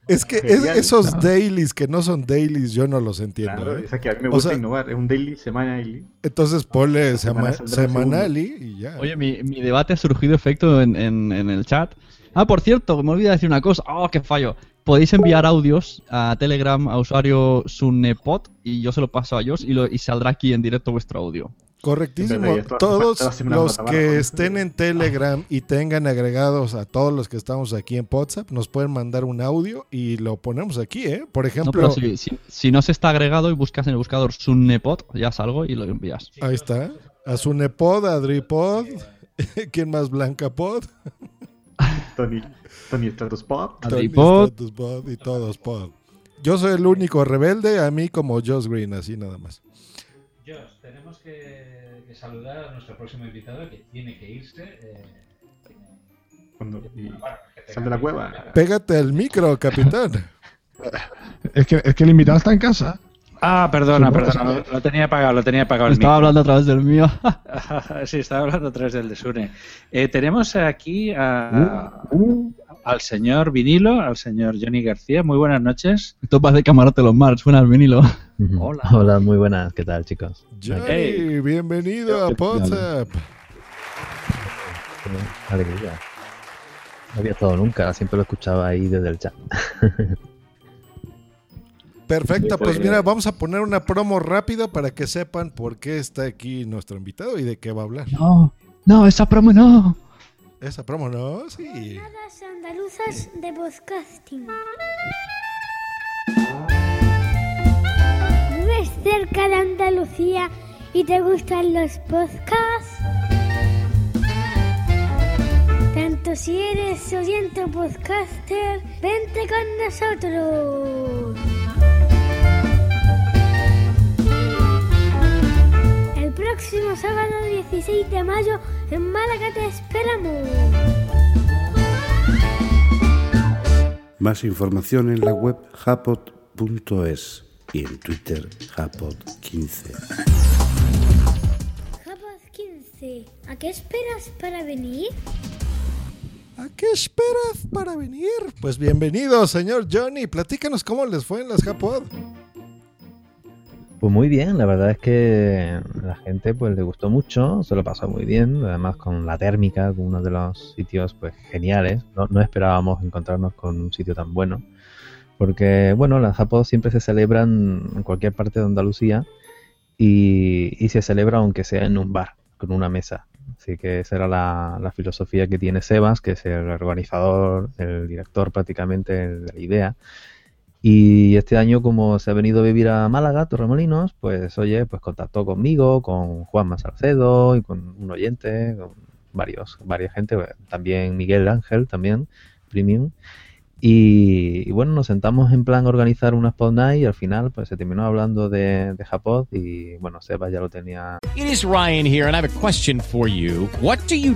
Es que es- esos dailies que no son dailies, yo no los entiendo. Claro, ¿eh? es que a mí me O gusta sea, innovar. Es un daily, semana daily. entonces ponle semana sema- saldrá el semanally y ya. Oye, mi, mi debate ha surgido efecto en, en- en el chat. Ah, por cierto, me olvidé decir una cosa. ¡Oh, qué fallo! Podéis enviar audios a Telegram a usuario Sunnepot y yo se lo paso a ellos y, lo- y saldrá aquí en directo vuestro audio. Correctísimo. Todos los que estén en Telegram y tengan agregados a todos los que estamos aquí en WhatsApp, nos pueden mandar un audio y lo ponemos aquí, ¿eh? Por ejemplo, si, si- si no se está agregado y buscas en el buscador Sunnepot, ya salgo y lo envías. ahí está. A Sunepod, a Adripod, ¿quién más? Blancapod, Tony, Tony Stratus Pop. Tony. Status Pod y todos Pod. Yo soy el único rebelde, a mí como Josh Green, así nada más. Josh, tenemos que, que saludar a nuestro próximo invitado que tiene que irse. eh, Cuando, y bueno, que tenga sal de la cueva. Pégate al micro, capitán. Es que, es que el invitado está en casa. Ah, perdona, perdona, lo, lo tenía apagado, lo tenía apagado el Estaba hablando a través del mío. sí, estaba hablando a través del de Sune. Eh, tenemos aquí a- al señor Vinilo, al señor Johnny García. Muy buenas noches. Esto parece camarote los Mars, suena al vinilo. Hola. Hola, muy buenas. ¿Qué tal, chicos? Johnny, Hey. bienvenido a WhatsApp. Qué alegría. No había estado nunca, siempre lo escuchaba ahí desde el chat. Perfecto, pues Pues- mira, vamos a poner una promo rápida para que sepan por qué está aquí nuestro invitado y de qué va a hablar. No, no, esa promo no. Esa promo, ¿no? Sí. Jornadas andaluzas de podcasting. ¿Vives cerca de Andalucía y te gustan los podcasts? Tanto si eres oyente podcaster, vente con nosotros. Próximo sábado 16 de mayo en Málaga te esperamos. Más información en la web japot.es y en Twitter japot15. Japos 15, ¿a qué esperas para venir? ¿A qué esperas para venir? Pues bienvenido, señor Johnny. Platícanos cómo les fue en las Japod. Pues muy bien, la verdad es que la gente pues le gustó mucho, se lo pasó muy bien, además con la térmica, con uno de los sitios pues geniales. No, esperábamos encontrarnos con un sitio tan bueno, porque bueno, las Japos siempre se celebran en cualquier parte de Andalucía y, y se celebra aunque sea en un bar, con una mesa. Así que esa era la, la filosofía que tiene Sebas, que es el organizador, el director prácticamente de la idea. Y este año, como se ha venido a vivir a Málaga, Torremolinos, pues oye, pues contactó conmigo, con Juan Salcedo y con un oyente, con varios, varias gente, pues, también Miguel Ángel, también, Premium. Y, bueno, nos sentamos en plan a organizar una Spot Night y al final pues se terminó hablando de, de Japod y bueno, Sebas ya lo tenía It Ryan here, and I have a question for you. What do you?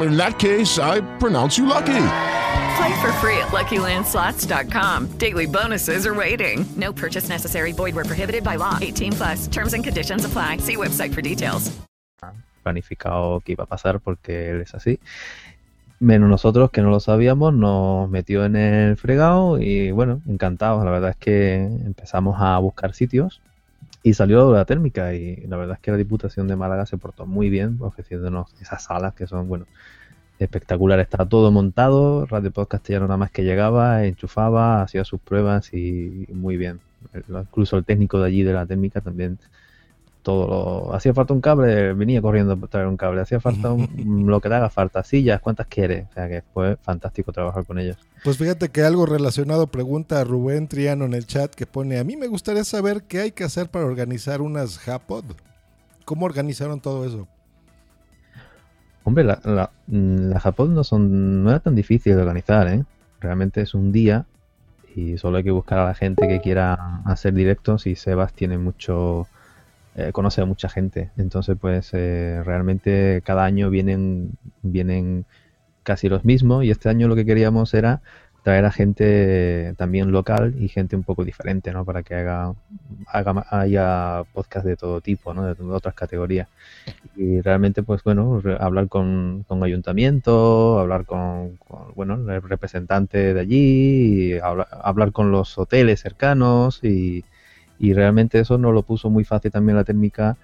In that case, I pronounce you lucky. Play for free at LuckyLandSlots.com. Daily bonuses are waiting. No purchase necessary. Void where prohibited by law. 18 plus. Terms and conditions apply. See website for details. planificado que iba a pasar porque él es así. Menos nosotros que no lo sabíamos, nos metió en el fregado y bueno, encantados. La verdad es que empezamos a buscar sitios y salió la térmica y la verdad es que la Diputación de Málaga se portó muy bien ofreciéndonos esas salas que son, bueno, espectacular. Está todo montado, Radio Podcast Castellano nada más que llegaba, enchufaba, hacía sus pruebas y muy bien. Incluso el técnico de allí de la térmica también todo lo... Hacía falta un cable, venía corriendo a traer un cable. Hacía falta un- lo que te haga falta. Sillas, ¿cuántas quieres? O sea que fue fantástico trabajar con ellos. Pues fíjate que algo relacionado pregunta a Rubén Triano en el chat que pone, a mí me gustaría saber qué hay que hacer para organizar unas Japod. ¿Cómo organizaron todo eso? Hombre, la, la, mm, Japón no son, no era tan difícil de organizar, ¿eh? Realmente es un día y solo hay que buscar a la gente que quiera hacer directos y Sebas tiene mucho, eh, conoce a mucha gente. Entonces, pues eh, realmente cada año vienen, vienen casi los mismos y este año lo que queríamos era traer a gente también local y gente un poco diferente, ¿no? Para que haga, haga haya podcast de todo tipo, ¿no? De otras categorías. Y realmente, pues bueno, hablar con, con ayuntamiento, hablar con, bueno, el representante de allí, y habla- hablar con los hoteles cercanos y, y realmente eso nos lo puso muy fácil también la técnica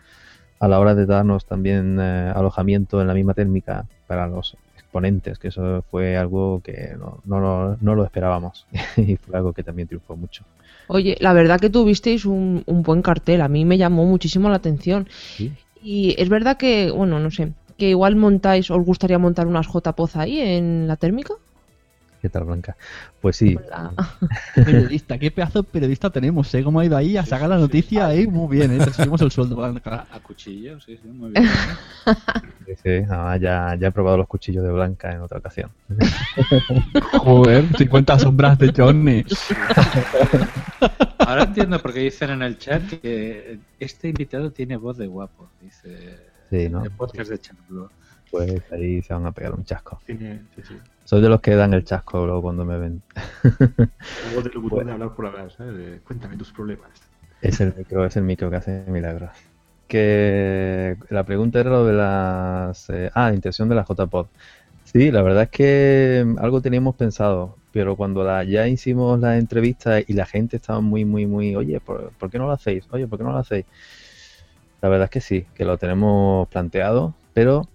a la hora de darnos también eh, alojamiento en la misma térmica para los exponentes, que eso fue algo que no, no, lo- no lo esperábamos y fue algo que también triunfó mucho. Oye, la verdad que tuvisteis un, un buen cartel, a mí me llamó muchísimo la atención. Sí. Y es verdad que, bueno, no sé, que igual montáis, os gustaría montar unas JPOZ ahí en la térmica. ¿Qué tal, Blanca? Pues sí, Periodista, qué pedazo de periodista tenemos, ¿eh? ¿Cómo ha ido ahí a sacar la noticia, eh? Muy bien, ¿eh? Te subimos el sueldo, Blanca. A cuchillo, sí, sí, muy bien. sí, sí, ah, ya, ya he probado los cuchillos de Blanca en otra ocasión. Joder, 50 sombras de Johnny. Ahora entiendo por qué dicen en el chat que este invitado tiene voz de guapo, dice Sí, ¿no? el podcast de Chat Blue. Pues ahí se van a pegar un chasco. Sí, sí. Soy de los que dan el chasco luego cuando me ven. Voz de locutor de hablar por hablar, cuéntame tus problemas. Es el micro, es el micro que hace milagros. Que la pregunta era lo de las. eh, ah, intención de la JPod. Sí, la verdad es que algo teníamos pensado, pero cuando la, ya hicimos la entrevista y la gente estaba muy, muy, muy. Oye, ¿por, por qué no lo hacéis? Oye, ¿por qué no lo hacéis? La verdad es que sí, que lo tenemos planteado, pero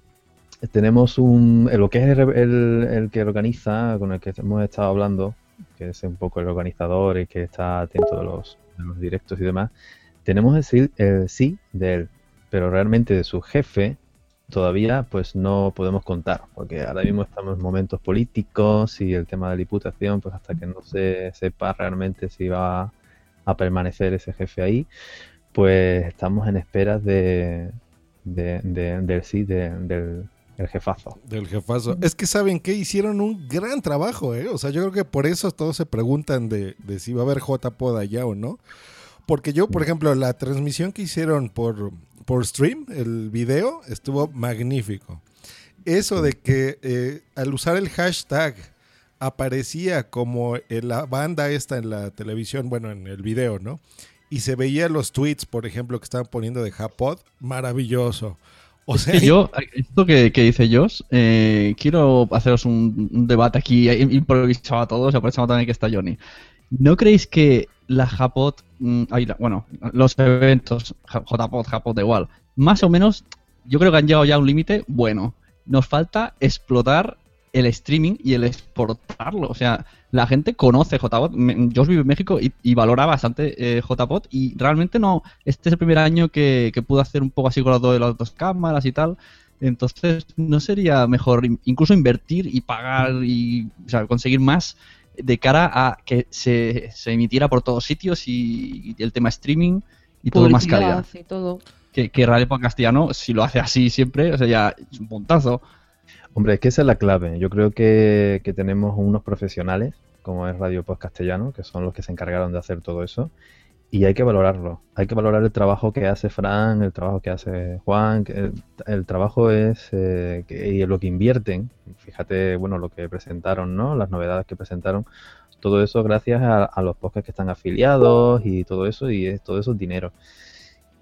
tenemos un. Lo que es el, el- el que organiza, con el que hemos estado hablando, que es un poco el organizador y que está atento de los, de los directos y demás, tenemos el sí, el sí de él, pero realmente de su jefe todavía pues no podemos contar, porque ahora mismo estamos en momentos políticos y el tema de la diputación, pues hasta que no se sepa realmente si va a permanecer ese jefe ahí, pues estamos en espera de, de- de- del sí de- del el jefazo. Del jefazo. Es que saben que hicieron un gran trabajo, ¿eh? O sea, yo creo que por eso todos se preguntan de, de si va a haber JPod allá o no. Porque yo, por ejemplo, la transmisión que hicieron por, por stream, el video, estuvo magnífico. Eso de que eh, al usar el hashtag aparecía como en la banda esta en la televisión, bueno, en el video, ¿no? Y se veía los tweets, por ejemplo, que estaban poniendo de Japod, maravilloso. O Es sea, que yo, esto que, que dice Josh, eh, quiero haceros un, un debate aquí improvisado a todos, y aprovechando también que está Johnny. ¿No creéis que la Japot, mm, la- bueno, los eventos, JPod, Japot, da igual, más o menos, yo creo que han llegado ya a un límite bueno. Nos falta explotar el streaming y el exportarlo. O sea, la gente conoce JPod. Me- Yo vivo en México y, y valora bastante eh, JPod y realmente no. Este es el primer año que, que pude hacer un poco así con las dos, las dos cámaras y tal. Entonces, ¿no sería mejor in- incluso invertir y pagar y o sea, conseguir más de cara a que se, se emitiera por todos sitios y, y el tema streaming y todo más calidad? y todo. Que, que Radio Podcast Castellano, si lo hace así siempre, o sea, ya es un puntazo. Hombre, es que esa es la clave. Yo creo que, que tenemos unos profesionales, como es Radio Post Castellano, que son los que se encargaron de hacer todo eso, y hay que valorarlo. Hay que valorar el trabajo que hace Fran, el trabajo que hace Juan, el, el trabajo es eh, y lo que invierten. Fíjate, bueno, lo que presentaron, ¿no? Las novedades que presentaron. Todo eso gracias a, a los podcasts que están afiliados y todo eso, y es, todo eso es dinero.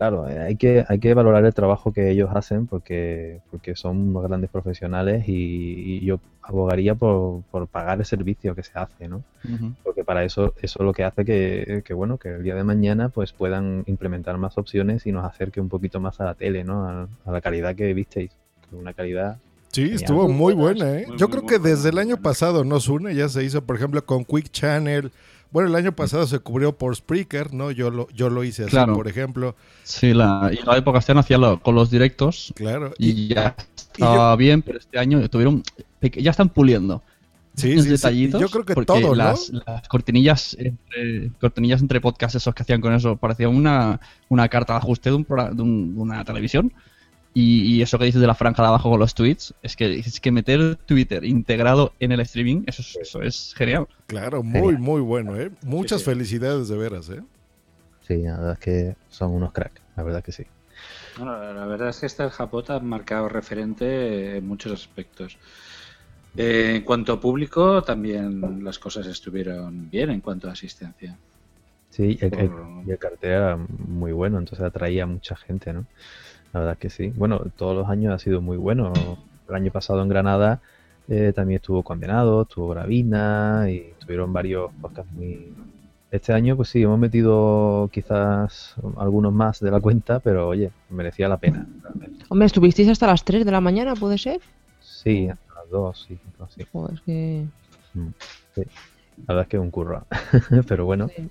Claro, eh, hay que, hay que valorar el trabajo que ellos hacen porque, porque son unos grandes profesionales y, y yo abogaría por, por pagar el servicio que se hace, ¿no? Porque para eso, eso es lo que hace que, que, bueno, que el día de mañana pues puedan implementar más opciones y nos acerque un poquito más a la tele, ¿no? A, a la calidad que visteis. Una calidad Sí, estuvo muy buena, ¿eh? Muy, Yo muy, creo muy que buena, desde el año pasado nos une, ya se hizo, por ejemplo, con Quick Channel. Bueno, el año pasado se cubrió por Spreaker, ¿no? Yo lo, yo lo hice así, Claro. por ejemplo. Sí, la, y la época hacía lo- con los directos Claro. y ya estaba bien, pero este año tuvieron ya están puliendo. Sí, sí, sí. detallitos. Yo creo que porque todo, ¿no? las, las cortinillas entre cortinillas entre podcasts esos que hacían con eso parecía una, una carta de ajuste de, un de, un- de una televisión. Y, y eso que dices de la franja de abajo con los tweets, es que es que meter Twitter integrado en el streaming, eso es, eso es genial. Claro, muy, muy bueno, ¿eh? Muchas felicidades de veras, ¿eh? Sí, la verdad es que son unos cracks, la verdad que sí. Bueno, la verdad es que este Japot ha marcado referente en muchos aspectos. Eh, en cuanto a público, también las cosas estuvieron bien en cuanto a asistencia. Sí, el, el- Por- y el cartel era muy bueno, entonces atraía a mucha gente, ¿no? La verdad que sí. Bueno, todos los años ha sido muy bueno. El año pasado en Granada eh, también estuvo Condenado, estuvo Gravina y tuvieron varios podcasts muy... Este año, pues sí, hemos metido quizás algunos más de la cuenta, pero oye, merecía la pena. realmente. Hombre, ¿estuvisteis hasta las 3 de la mañana, puede ser? Sí, hasta las dos, sí, algo así. Joder, es que... Mm, sí. La verdad es que es un curro. Pero bueno, Sí.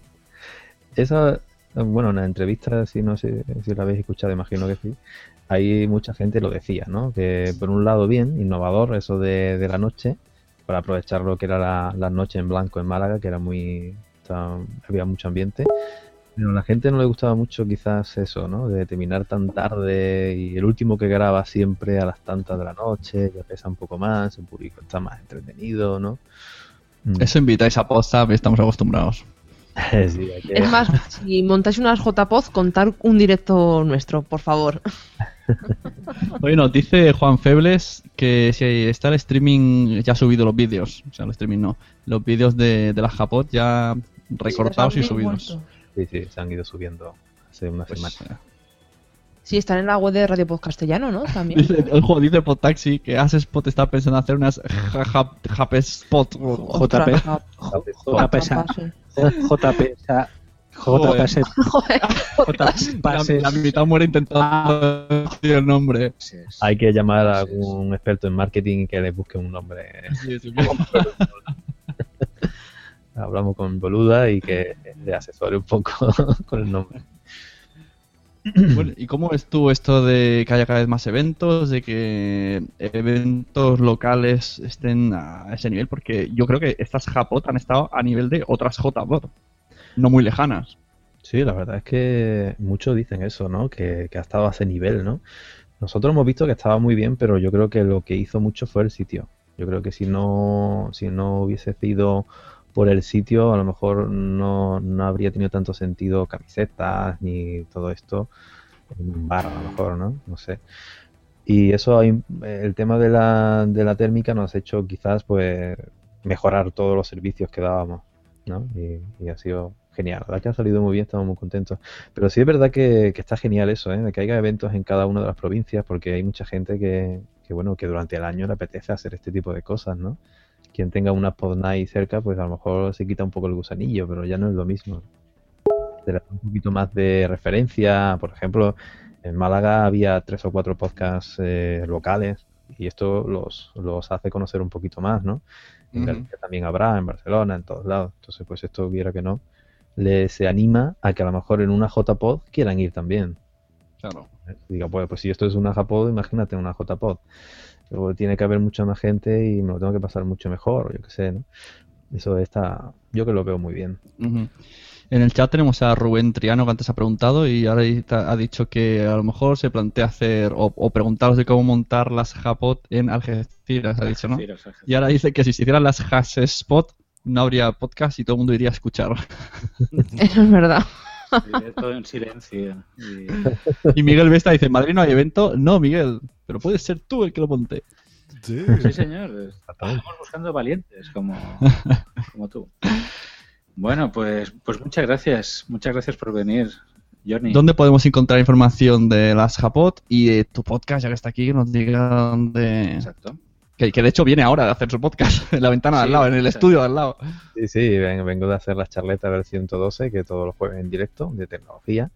esa, bueno, en la entrevista, si no sé si la habéis escuchado, imagino que sí, ahí mucha gente lo decía, ¿no? Que por un lado bien, innovador eso de, de la noche, para aprovechar lo que era la, la noche en blanco en Málaga, que era muy, había mucho ambiente. Pero a la gente no le gustaba mucho quizás eso, ¿no? De terminar tan tarde y el último que graba siempre a las tantas de la noche, ya pesa un poco más, el público está más entretenido, ¿no? Mm. Eso invitáis a posta, estamos acostumbrados. Sí, que- Es más, si montáis unas JPOZ, contar un directo nuestro, por favor. Oye, nos dice Juan Febles que si está el streaming ya ha subido los vídeos, o sea, el streaming no, los vídeos de, de la Japot ya recortados y subidos. Sí, sí, se han ido subiendo hace una Pues, semana. Sí, están en la web de Radio Post Castellano, ¿no? También. Dice, el juego dice Podtaxi que Spot está pensando hacer unas JP Spot Ostras, JP. JP JP La, mitad muere intentando decir el nombre. Hay que llamar a algún experto en marketing que les busque un nombre. Hablamos con Boluda y que le asesore un poco con el nombre. Bueno, ¿Y cómo ves tú esto de que haya cada vez más eventos, de que eventos locales estén a ese nivel? Porque yo creo que estas Japot han estado a nivel de otras JPOT, no muy lejanas. Sí, la verdad es que muchos dicen eso, ¿no? Que, que ha estado a ese nivel, ¿no? Nosotros hemos visto que estaba muy bien, pero yo creo que lo que hizo mucho fue el sitio. Yo creo que si no, si no hubiese sido por el sitio, a lo mejor no, no habría tenido tanto sentido camisetas ni todo esto en un bar, a lo mejor, ¿no? No sé. Y eso, el tema de la, de la térmica nos ha hecho quizás pues mejorar todos los servicios que dábamos, ¿no? Y, y ha sido genial. La verdad que ha salido muy bien, estamos muy contentos. Pero sí es verdad que, que está genial eso, ¿eh? De que haya eventos en cada una de las provincias, porque hay mucha gente que, que, bueno, que durante el año le apetece hacer este tipo de cosas, ¿no? Quien tenga una pod night cerca, pues a lo mejor se quita un poco el gusanillo, pero ya no es lo mismo. Te da un poquito más de referencia. Por ejemplo, en Málaga había tres o cuatro podcasts eh, locales y esto los, los hace conocer un poquito más, ¿no? En. Galicia también habrá, en Barcelona, en todos lados. Entonces, pues esto, quiera que no, le, se anima a que a lo mejor en una JPod quieran ir también. Claro. Diga, pues, pues si esto es una JPod, imagínate una JPod. Luego tiene que haber mucha más gente y me lo tengo que pasar mucho mejor, yo qué sé, ¿no? Eso está, yo que lo veo muy bien. Ujú. En el chat tenemos a Rubén Triano que antes ha preguntado y ahora ha dicho que a lo mejor se plantea hacer o, o preguntaros de cómo montar las Japot en Algeciras, ha dicho, ¿no? Algeciras, Algeciras. Y ahora dice que si se hicieran las Hash Spot no habría podcast y todo el mundo iría a escuchar. Eso es verdad. Y todo en silencio. Y- Y Miguel Vesta dice, Madrid no hay evento. No, Miguel, pero puedes ser tú el que lo monte. Sí, Sí, señor. Estamos buscando valientes como, como tú. Bueno, pues, pues muchas gracias. Muchas gracias por venir, Johnny. ¿Dónde podemos encontrar información de las Japot y de tu podcast, ya que está aquí, que nos diga dónde... Exacto. Que, que de hecho viene ahora de hacer su podcast en la ventana de al lado, en el estudio de al lado. Sí, sí, ven- vengo de hacer las charletas del 112, que todos los jueves en directo, de tecnología,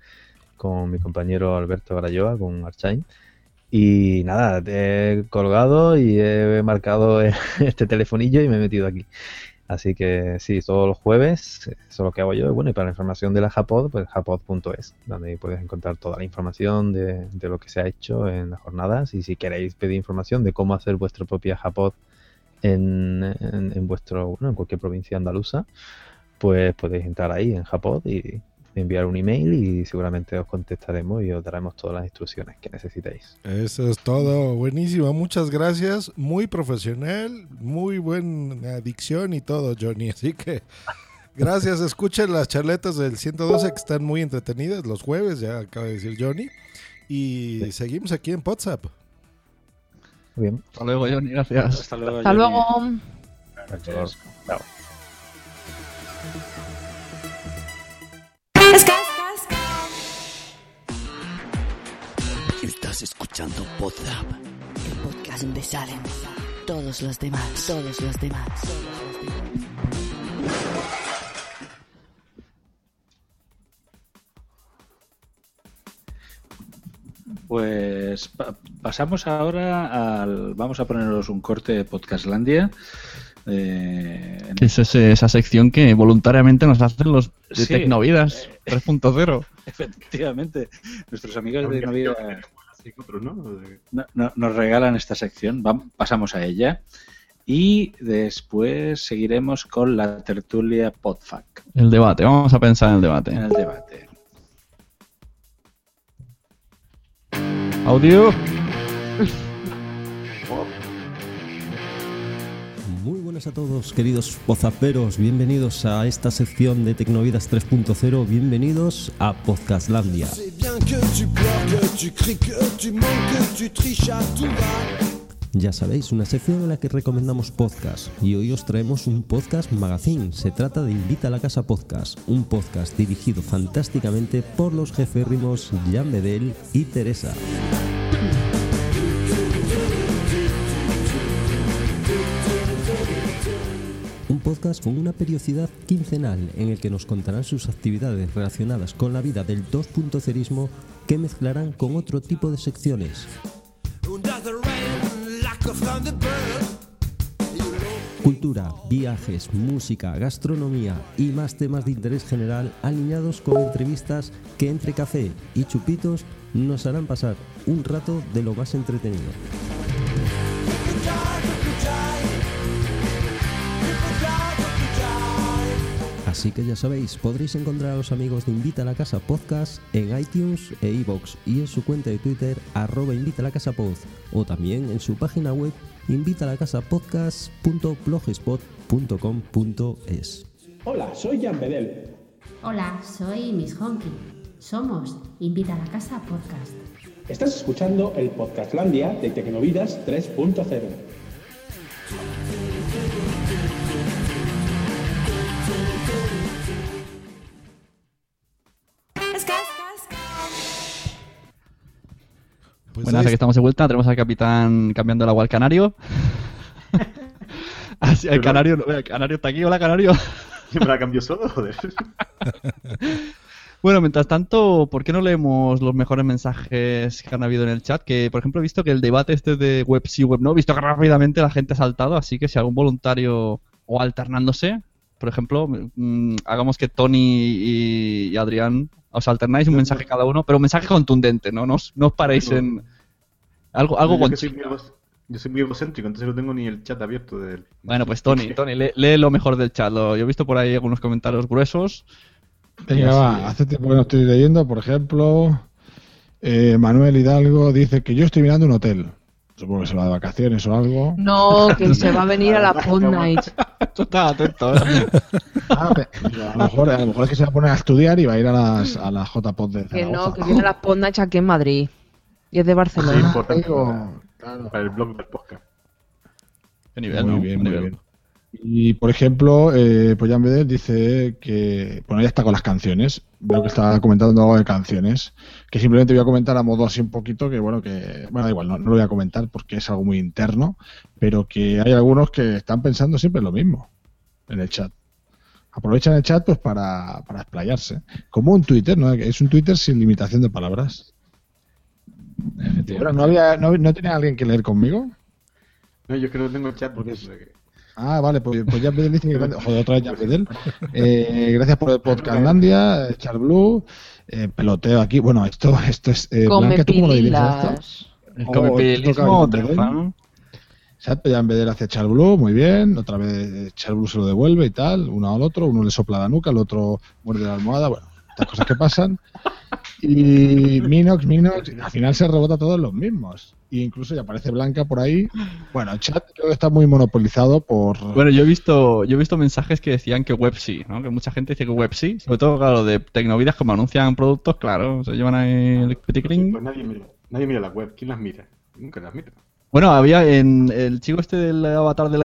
con mi compañero Alberto Garayoa, con Archain. Y nada, te he colgado y he marcado este telefonillo y me he metido aquí. Así que sí, todos los jueves, eso es lo que hago yo. Y bueno, y para la información de la Japod, pues japod.es, donde puedes encontrar toda la información de, de lo que se ha hecho en las jornadas. Y si queréis pedir información de cómo hacer vuestra propia Japod en, en, en vuestro, bueno, en cualquier provincia andaluza, pues podéis entrar ahí en Japod y enviar un email y seguramente os contestaremos y os daremos todas las instrucciones que necesitéis. Eso es todo, buenísimo, muchas gracias, muy profesional, muy buena dicción y todo, Johnny, así que gracias, escuchen las charletas del 112 que están muy entretenidas los jueves, ya acaba de decir Johnny, y seguimos aquí en WhatsApp. Muy bien. Hasta luego, Johnny, gracias. Hasta luego. Hasta Johnny. luego. Gracias. Chao. Estás escuchando Podzap. El podcast donde salen todos los demás, todos los demás. Pues pa- pasamos ahora al. Vamos a poneros un corte de Podcastlandia. Eh, es ese- esa sección que voluntariamente nos hacen los de Sí. Tecnovidas 3.0. Efectivamente, nuestros amigos de no- nos regalan esta sección. Pasamos a ella. Y después seguiremos con la tertulia Podfac El debate, vamos a pensar en el debate. en el debate. Audio. buenas a todos, queridos pozaperos. Bienvenidos a esta sección de Tecnovidas 3.0. Bienvenidos a Podcastlandia. Ya sabéis, una sección en la que recomendamos podcast. Y hoy os traemos un podcast magazine. Se trata de Invita a la Casa Podcast, un podcast dirigido fantásticamente por los jeférrimos Jan Bedel y Teresa. Podcast con una periodicidad quincenal en el que nos contarán sus actividades relacionadas con la vida del 2.0ismo que mezclarán con otro tipo de secciones. Cultura, viajes, música, gastronomía y más temas de interés general alineados con entrevistas que entre café y chupitos nos harán pasar un rato de lo más entretenido. Así que ya sabéis, podréis encontrar a los amigos de Invita a la Casa Podcast en iTunes e iVoox y en su cuenta de Twitter arroba Invita a la Casa Pod o también en su página web invitalacasapodcast.blogspot.com.es Hola, soy Jan Bedel. Hola, soy Miss Honky. Somos Invita a la Casa Podcast. Estás escuchando el Podcastlandia de Tecnovidas 3.0. Pues Buenas, ahí aquí estamos de vuelta. Tenemos al capitán cambiando el agua al canario. Así, el canario, el canario está aquí. Hola, canario. Siempre la cambio solo, joder. Bueno, mientras tanto, ¿por qué no leemos los mejores mensajes que han habido en el chat? Que, por ejemplo, he visto que el debate este de web sí, web no, he visto que rápidamente la gente ha saltado, así que si algún voluntario o alternándose, por ejemplo, mm, hagamos que Tony y, y Adrián os alternáis un mensaje cada uno, pero un mensaje contundente, ¿no? No os, no os paréis No. en algo, algo yo, soy muy yo soy muy egocéntrico, entonces no tengo ni el chat abierto del. Bueno, pues Tony, Tony, lee, lee lo mejor del chat. Lo- yo he visto por ahí algunos comentarios gruesos. Venga, va, hace tiempo que no estoy leyendo, por ejemplo, eh, Manuel Hidalgo dice que yo estoy mirando un hotel. Supongo que se va de vacaciones o algo. No, que se va a venir a la Night. Tú estás atento, ¿eh? Ah, a, lo mejor, a lo mejor es que se va a poner a estudiar y va a ir a las, a las JPod de Que no, Zaragoza. que viene a la Pod Night aquí en Madrid. Y es de Sí, Barcelona. importante digo, para, para el blog del podcast. Qué nivel, muy ¿no? bien, muy nivel. bien. Y por ejemplo, eh, Jan Bedel dice que, bueno, ya está con las canciones. Veo que está comentando algo de canciones. Que simplemente voy a comentar a modo así un poquito, que bueno, que, bueno, da igual, no, no lo voy a comentar porque es algo muy interno, pero que hay algunos que están pensando siempre lo mismo en el chat. Aprovechan el chat pues para, para explayarse. Como un Twitter, ¿no? Es un Twitter sin limitación de palabras. Pero no, había, no, no tenía alguien que leer conmigo. No, yo es que no tengo chat porque es... Ah, vale, pues, pues ya Bedel dice que gracias, joder, otra vez ya Bedel. Eh, gracias por el podcast Landia, Char Blue, eh, peloteo aquí. Bueno, esto, esto es. Eh, Blanca, ¿tú cómo lo dirías pililas. esto? Oh, comepilismo triunfa. Exacto, ya en vez de hacia Char Blue, muy bien. Otra vez Char Blue se lo devuelve y tal, uno al otro. Uno le sopla la nuca, el otro muerde la almohada. Bueno, estas cosas que pasan. Y Minox, Minox, al final se rebota todos los mismos. E incluso ya aparece Blanca por ahí. Bueno, el chat creo que está muy monopolizado por. Bueno, yo he visto yo he visto mensajes que decían que web sí, ¿no? Que mucha gente dice que web sí. Sobre todo, claro, de Tecnovidas, como anuncian productos, claro, se llevan ahí el peticlin. Pues nadie mira, nadie mira la web. ¿Quién las mira? Nunca las mira. Bueno, había en el chico este del avatar de la...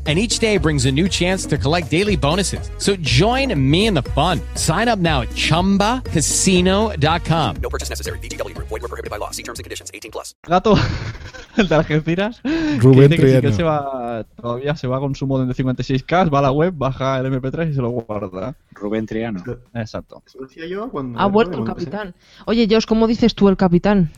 And each day brings a new chance to collect daily bonuses. So join me in the fun. Sign up now at chumbacasino.com. No purchase necessary. VGW Group. Void were prohibited by law. See terms and conditions. 18 plus. gato, el de Algeciras, Rubén que dice que sí que Triano. se va, todavía se va con su modem de 56K, va a la web, baja el MP3 y se lo guarda. Rubén Triano. Exacto. Eso decía yo cuando... Ha vuelto el capitán. Oye, Josh, ¿cómo dices tú el capitán?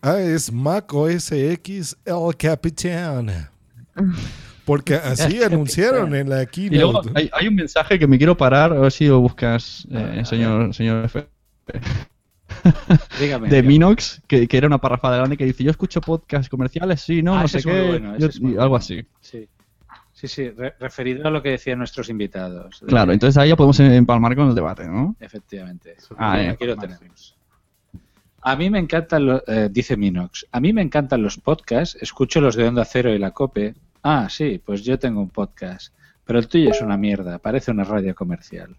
Ah, es Mac OS X El Capitán. Porque así anunciaron en la Y luego keynote. hay, hay un mensaje que me quiero parar, a ver si lo buscas, eh, señor, señor F. Dígame, de. Minox, que, que era una parrafada grande que dice, yo escucho podcasts comerciales, sí, no, Ah, no sé qué, bueno, yo- bueno. algo así. Sí, sí, sí, re- referido a lo que decían nuestros invitados. Claro, entonces ahí ya podemos empalmar con el debate, ¿no? Efectivamente. Ah, eh. Aquí lo tenemos. A mí me encantan, los, eh, dice Minox, a mí me encantan los podcasts, escucho los de Onda Cero y La Cope. Ah, sí, pues yo tengo un podcast, pero el tuyo es una mierda, parece una radio comercial.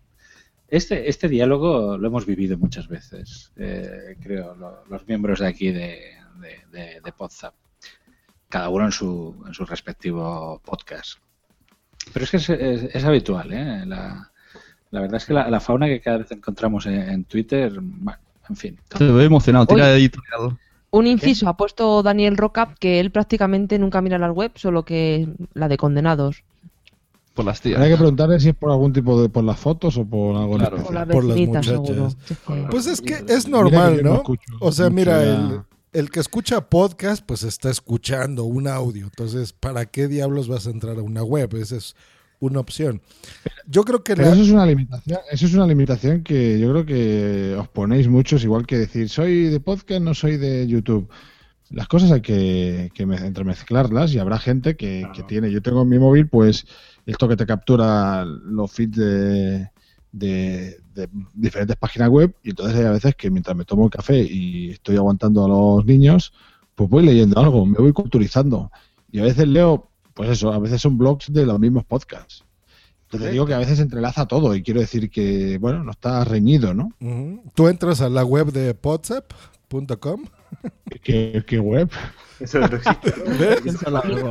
Este, este diálogo lo hemos vivido muchas veces, eh, creo, lo- los miembros de aquí de, de, de, de Podzap. Cada uno en su, en su respectivo podcast. Pero es que es, es- es habitual, ¿eh? La, la verdad es que la, la fauna que cada vez encontramos en, en Twitter, bueno, en fin. Te veo emocionado, tira de editorial. Un inciso, ha puesto Daniel Roca que él prácticamente nunca mira la web, solo que la de condenados. Por las tías. Hay que preguntarle si es por algún tipo de. por las fotos o por algo Claro. especial. Por la Por las muchachas. Pues es que es normal, no O sea, mira, el, el que escucha podcast, pues está escuchando un audio. Entonces, ¿para qué diablos vas a entrar a una web? Esa es una opción. Yo creo que Pero la- eso es una limitación, eso es una limitación que yo creo que os ponéis muchos, igual que decir soy de podcast, no soy de YouTube. Las cosas hay que, que me- entremezclarlas y habrá gente que, que tiene. Yo tengo en mi móvil, pues, esto que te captura los feeds de, de- de diferentes páginas web y entonces hay a veces que mientras me tomo el café y estoy aguantando a los niños, pues voy leyendo algo, me voy culturizando. Y a veces leo, pues eso, a veces son blogs de los mismos podcasts. Entonces digo que a veces entrelaza todo y quiero decir que, bueno, no está reñido, ¿no? Tú entras a la web de podsap.com. ¿Qué, qué web? Eso no existe.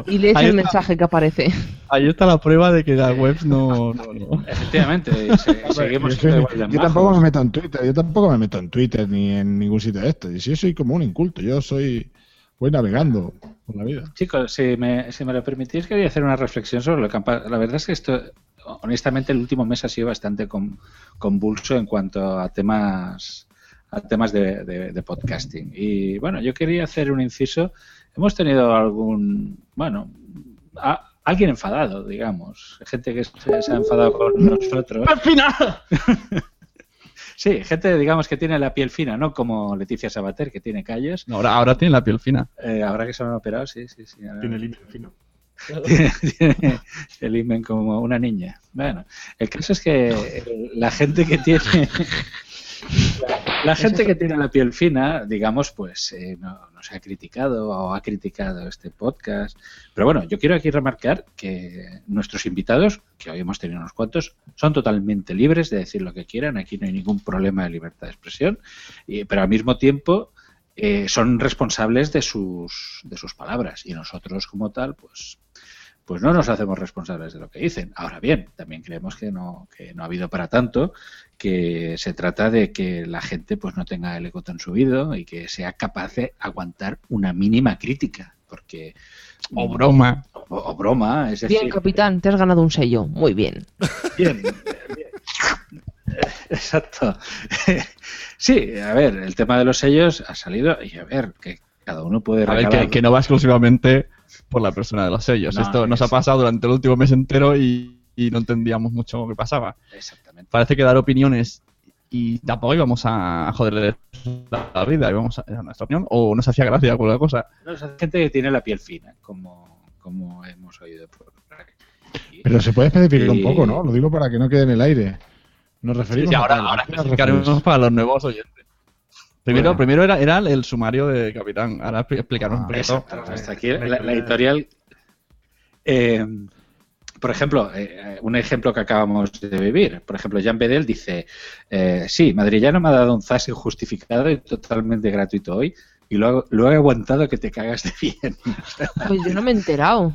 Y lees Ahí el está. mensaje que aparece. Ahí está la prueba de que las webs no... no, no. Efectivamente, se- seguimos Yo, tampoco me meto en Twitter, yo tampoco me meto en Twitter ni en ningún sitio de estos. Y si yo soy como un inculto, yo soy voy navegando por la vida. Chicos, si me, si me lo permitís, quería hacer una reflexión sobre lo que han La verdad es que esto, honestamente, el último mes ha sido bastante con- convulso en cuanto a temas a temas de, de- de podcasting. Y bueno, yo quería hacer un inciso. Hemos tenido algún, bueno, a- alguien enfadado, digamos, gente que se, se ha enfadado con nosotros. ¡Al final! Sí, gente, digamos, que tiene la piel fina, no como Leticia Sabater, que tiene callos. No, ahora, ahora tiene la piel fina. Eh, ahora que se lo han operado, sí, sí, sí. ahora- Tiene límite fino. tiene, tiene el imen como una niña. Bueno, el caso es que eh, la gente que tiene la, gente que tiene la piel fina, digamos, pues eh, no, no se ha criticado o ha criticado este podcast. Pero bueno, yo quiero aquí remarcar que nuestros invitados, que hoy hemos tenido unos cuantos, son totalmente libres de decir lo que quieran. Aquí no hay ningún problema de libertad de expresión, y- pero al mismo tiempo eh, son responsables de sus, de sus palabras y nosotros como tal, pues pues no nos hacemos responsables de lo que dicen. Ahora bien, también creemos que no, que no ha habido para tanto, que se trata de que la gente pues no tenga el ego tan subido y que sea capaz de aguantar una mínima crítica, porque O broma. o, o broma, es decir, Bien, capitán, te has ganado un sello. Muy bien. Bien. Exacto. Sí, a ver, el tema de los sellos ha salido y a ver, que cada uno puede A ver, que no va exclusivamente por la persona de los sellos. No, Esto nos ha pasado durante el último mes entero y, y no entendíamos mucho qué pasaba. Exactamente. Parece que dar opiniones y tampoco íbamos a joderle la vida, íbamos a, a nuestra opinión, o nos hacía gracia alguna cosa. No, es gente que tiene la piel fina, como, como hemos oído por aquí. Pero se puede especificar Y- un poco, ¿no? Lo digo para que no quede en el aire. Nos referimos Sí, ahora, ahora ¿a qué nos explicaremos referimos? para los nuevos oyentes. Primero, Bueno. primero era, era el sumario de Capitán, ahora expli- explicaremos un poquito. Hasta aquí la, la editorial. Eh, por ejemplo, eh, un ejemplo que acabamos de vivir. Por ejemplo, Jan Bedel dice: eh, Sí, Madrillano me ha dado un zas injustificado y totalmente gratuito hoy. Y lo, lo he aguantado que te cagas de bien. Pues yo no me he enterado.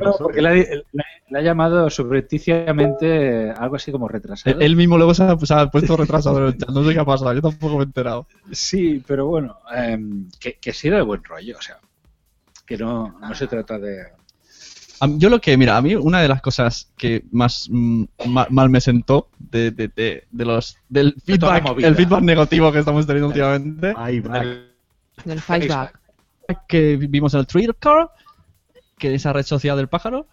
No, porque le ha, le- le ha llamado subrepticiamente algo así como retrasado. Él, él mismo luego se ha, se ha puesto retrasado en el chat, no sé qué ha pasado, yo tampoco me he enterado. Sí, pero bueno, em, que, que sí de buen rollo, o sea, que no, no se trata de... Yo lo que, mira, a mí una de las cosas que más mm, ma- mal me sentó de, de, de, de los del la feedback, el feedback negativo que estamos teniendo últimamente, Del feedback. que vimos en el Twitter, que es esa red social del pájaro,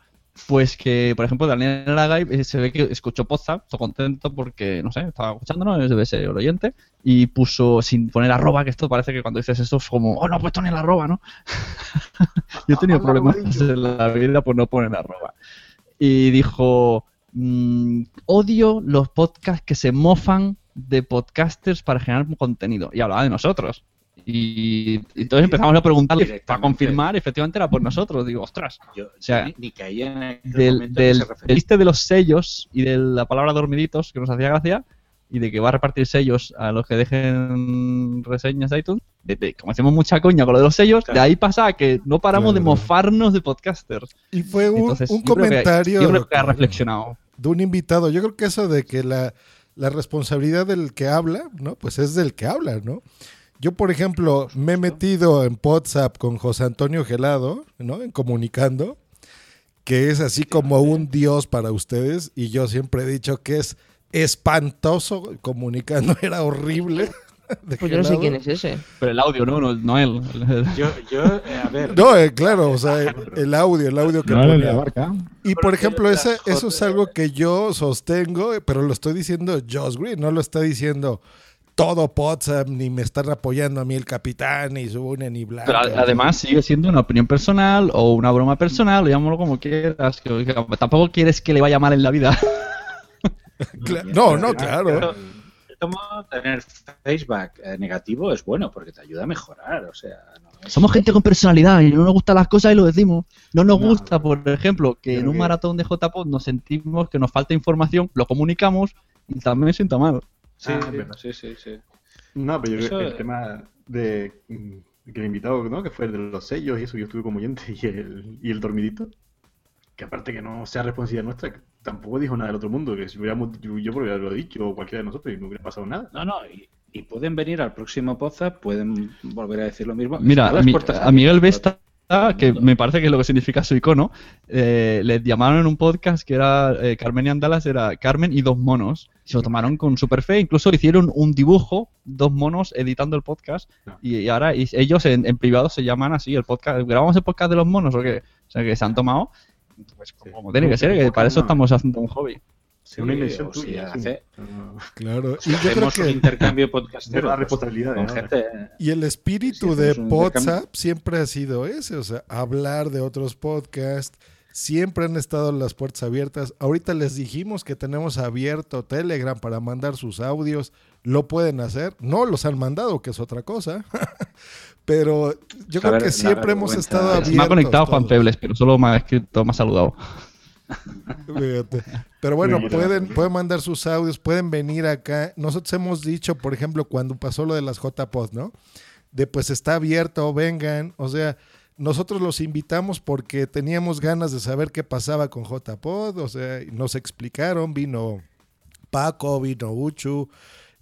pues que, por ejemplo, Daniel Aragay eh, se ve que escuchó Poza, está contento porque, no sé, estaba escuchándonos, debe ser el oyente, y puso sin poner arroba, que esto parece que cuando dices esto es como, oh, no he puesto ni el arroba, ¿no? Yo he tenido problemas en la vida por no poner arroba. Y dijo, mm, odio los podcasts que se mofan de podcasters para generar contenido. Y hablaba de nosotros. Y, y entonces empezamos a preguntarle para confirmar, efectivamente era por nosotros. Digo, ostras. Yo, o sea, ni, ni caí en el del, del, chiste de los sellos y de la palabra dormiditos que nos hacía gracia y de que va a repartir sellos a los que dejen reseñas de iTunes, de- de- como hacemos mucha coña con lo de los sellos, de ahí pasa a que no paramos de Claro. mofarnos de podcasters. Y fue un, Entonces, un yo creo que- comentario yo creo que ha reflexionado. de un invitado. Yo creo que eso de que la, la responsabilidad del que habla, ¿no? Pues es del que habla, ¿no? Yo, por ejemplo, me he metido en WhatsApp con José Antonio Gelado, ¿no? En comunicando, que es así como un dios para ustedes, y yo siempre he dicho que es espantoso comunicando, era horrible. Pues yo no sé quién es ese. Pero el audio, no, no, no él. Yo, yo, eh, a ver... No, eh, claro, o sea, el, el audio, el audio que No, el de ponía. la barca. Y por ejemplo, ese, eso es algo que yo sostengo, pero lo estoy diciendo Josh Green, no lo está diciendo todo WhatsApp, ni me están apoyando a mí el capitán, ni Sune, ni Blanca. Pero a- además sigue siendo una opinión personal o una broma personal, llámalo como quieras. Que, que tampoco quieres que le vaya mal en la vida. No, no, claro. Tener feedback eh, negativo es bueno porque te ayuda a mejorar, o sea... no es- Somos gente con personalidad y no nos gustan las cosas y lo decimos. No nos No, gusta, por ejemplo, que en un que- maratón de JPod nos sentimos que nos falta información, lo comunicamos y también me sienta mal. Sí, Ah, sí. sí, sí, sí. No, pero yo creo que el tema de mm, que el invitado, ¿no? Que fue el de los sellos y eso, yo estuve como oyente y el, y el dormidito. Que aparte que no sea responsabilidad nuestra, tampoco dijo nada del otro mundo, que si hubiéramos, yo, yo podría haberlo dicho o cualquiera de nosotros y no hubiera pasado nada. No, no, y, y pueden venir al próximo Poza, pueden volver a decir lo mismo. Mira, a, mi- a Miguel. Vesta, que me parece que es lo que significa su icono, eh, le llamaron en un podcast que era eh, Carmen y Andalas, era Carmen y dos monos. Se lo tomaron con super fe, incluso hicieron un dibujo, dos monos editando el podcast, y, y ahora y ellos en, en privado se llaman así, el podcast, ¿grabamos el podcast de los monos o qué? O sea, que se han tomado, pues como tiene que ser, que para eso estamos haciendo un hobby. Sí, una invención si tuya, hace- Claro. si Y yo creo hacemos un que intercambio podcastero la pues, responsabilidad, con ¿no? gente... y el espíritu de un. WhatsApp siempre ha sido ese, o sea, hablar de otros podcasts, Siempre han estado las puertas abiertas. Ahorita les dijimos que tenemos abierto Telegram para mandar sus audios. Lo pueden hacer. No los han mandado, que es otra cosa. pero yo A creo ver, que siempre hemos estado abiertos. me ha conectado Juan. Febles, pero solo me ha escrito, me ha saludado. Pero bueno, pueden, pueden mandar sus audios, pueden venir acá. Nosotros hemos dicho, por ejemplo, cuando pasó lo de las JPod, ¿no? De pues está abierto, vengan. O sea, nosotros los invitamos porque teníamos ganas de saber qué pasaba con JPod. O sea, nos explicaron, vino Paco, vino Uchu.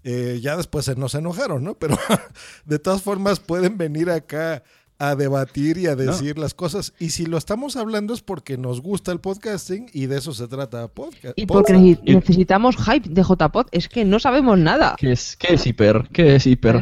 eh, ya después se nos enojaron, ¿no? Pero de todas formas pueden venir acá a debatir y a decir las cosas. Y si lo estamos hablando es porque nos gusta el podcasting y de eso se trata podcast. Y porque nece- necesitamos hype de JPod. Es que no sabemos nada. ¿Qué es, qué es hiper? ¿Qué es hiper?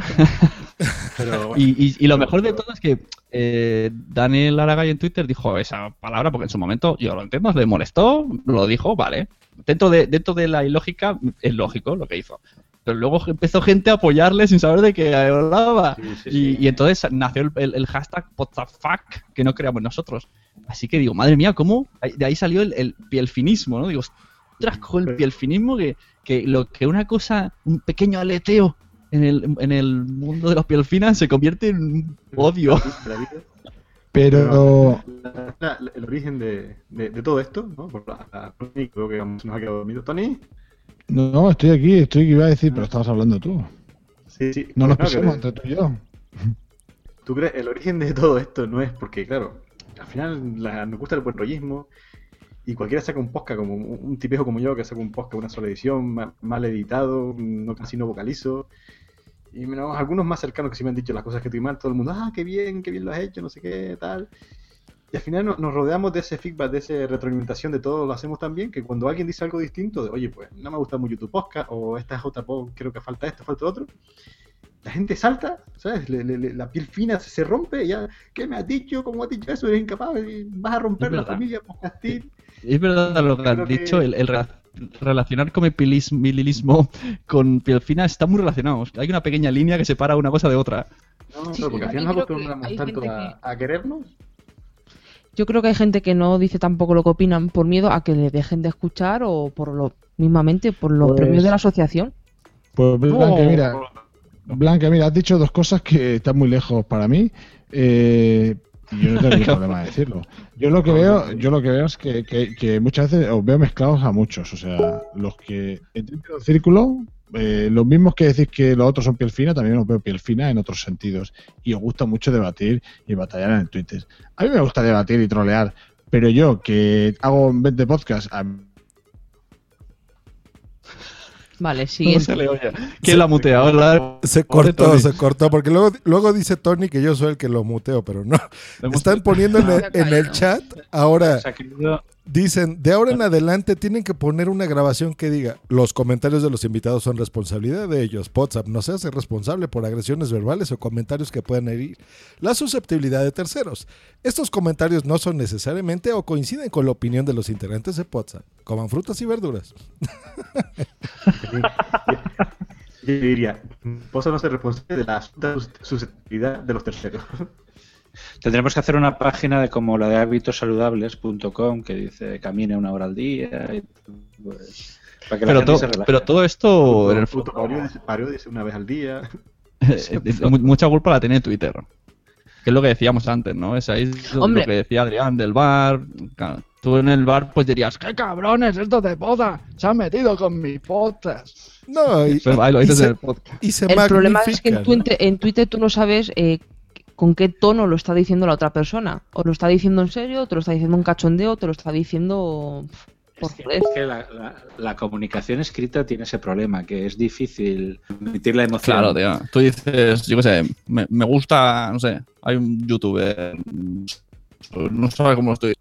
Pero y, y- y lo mejor de todo es que eh, Daniel Aragay en Twitter dijo esa palabra porque en su momento, yo lo entiendo, le molestó, lo dijo, vale. Dentro de, dentro de la ilógica, es lógico lo que hizo. Pero luego empezó gente a apoyarle sin saber de qué hablaba. Sí, sí, y, sí. y entonces nació el, el- el hashtag WhatTheFuck que no creamos nosotros. Así que digo, madre mía, ¿cómo? De ahí salió el, el pielfinismo, ¿no? Digo, ostras, con el pielfinismo que, que lo que una cosa, un pequeño aleteo en el, en el mundo de los pielfinas se convierte en un odio. Pero la- la- el origen de, de- de todo esto, ¿no? Por la, creo que nos ha quedado dormido. Tony, no, estoy aquí, estoy que iba a decir, pero estabas hablando tú. sí, sí. No nos que- pisemos entre tú y yo. ¿Tú crees el origen de todo esto no es porque, claro, al final la- nos gusta el buen rollismo y cualquiera saca un podcast, como un, tipejo como yo que saca un podcast, una sola edición, ma- mal editado, no casi no vocalizo. Y bueno, algunos más cercanos que sí me han dicho las cosas que estoy mal, todo el mundo, ah, qué bien, qué bien lo has hecho, no sé qué, tal. Y al final no- nos rodeamos de ese feedback, de esa retroalimentación de todo lo hacemos tan bien que cuando alguien dice algo distinto, de oye, pues no me gusta mucho tu podcast, o esta es otra creo que falta esto, falta otro, la gente salta, ¿sabes? Le- le- le- la piel fina se, se rompe, ya, ¿qué me has dicho? ¿Cómo has dicho eso? Eres incapaz, y vas a romper la familia podcastil. Es verdad lo que has que- dicho, el, el rela- relacionar comepililismo con piel fina está muy relacionado. Hay una pequeña línea que separa una cosa de otra. No, Sí, claro, porque al final nos que acostumbramos hay tanto gente a, a querernos. Yo creo que hay gente que no dice tampoco lo que opinan por miedo a que le dejen de escuchar o por lo mismamente por los Pues- premios de la asociación. Pues Blanca, Oh. mira, Blanca, mira, has dicho dos cosas que están muy lejos para mí. Eh, yo no tengo ningún problema de decirlo. Yo lo que veo, yo lo que veo es que, que- que muchas veces os veo mezclados a muchos. O sea, los que entran en un círculo, eh, los mismos que decís que los otros son piel fina, también os veo piel fina en otros sentidos. Y os gusta mucho debatir y batallar en el Twitter. A mí me gusta debatir y trolear, pero yo que hago 20 podcasts, a Vale, No siguiente. se le oye. ¿Quién la? La- Se cortó, se cortó, porque luego, luego dice Tony que yo soy el que lo muteo, pero no. Están poniendo en el, en el chat ahora, Se dicen, de ahora en adelante tienen que poner una grabación que diga, los comentarios de los invitados son responsabilidad de ellos. WhatsApp no se hace responsable por agresiones verbales o comentarios que puedan herir la susceptibilidad de terceros. Estos comentarios no son necesariamente o coinciden con la opinión de los integrantes de WhatsApp. Coman frutas y verduras. Yo diría, Pozo no ser responsable de la susceptibilidad de los terceros. Tendremos que hacer una página de como la de hábitosaludables.com que dice camine una hora al día. y, pues, para que la Pero, gente to- se relaje. pero todo esto, en el paródice una vez al día. Eh, eh, mu- mucha culpa la tiene Twitter. Que es lo que decíamos antes, ¿no? Es ahí lo- Hombre. lo que decía Adrián del bar. Tú en el bar pues dirías, ¡qué cabrones estos de poda! Se han metido con mi podcast. No, y, Pero y se, en el podcast. y se El problema es que en Twitter tú no sabes eh, con qué tono lo está diciendo la otra persona. O lo está diciendo en serio, o te lo está diciendo un cachondeo, o te lo está diciendo por. Es que la, la- la comunicación escrita tiene ese problema, que es difícil emitir la emoción. Claro, tío. Tú dices, yo qué sé, me, me gusta, no sé, hay un youtuber, no sabe cómo lo estoy.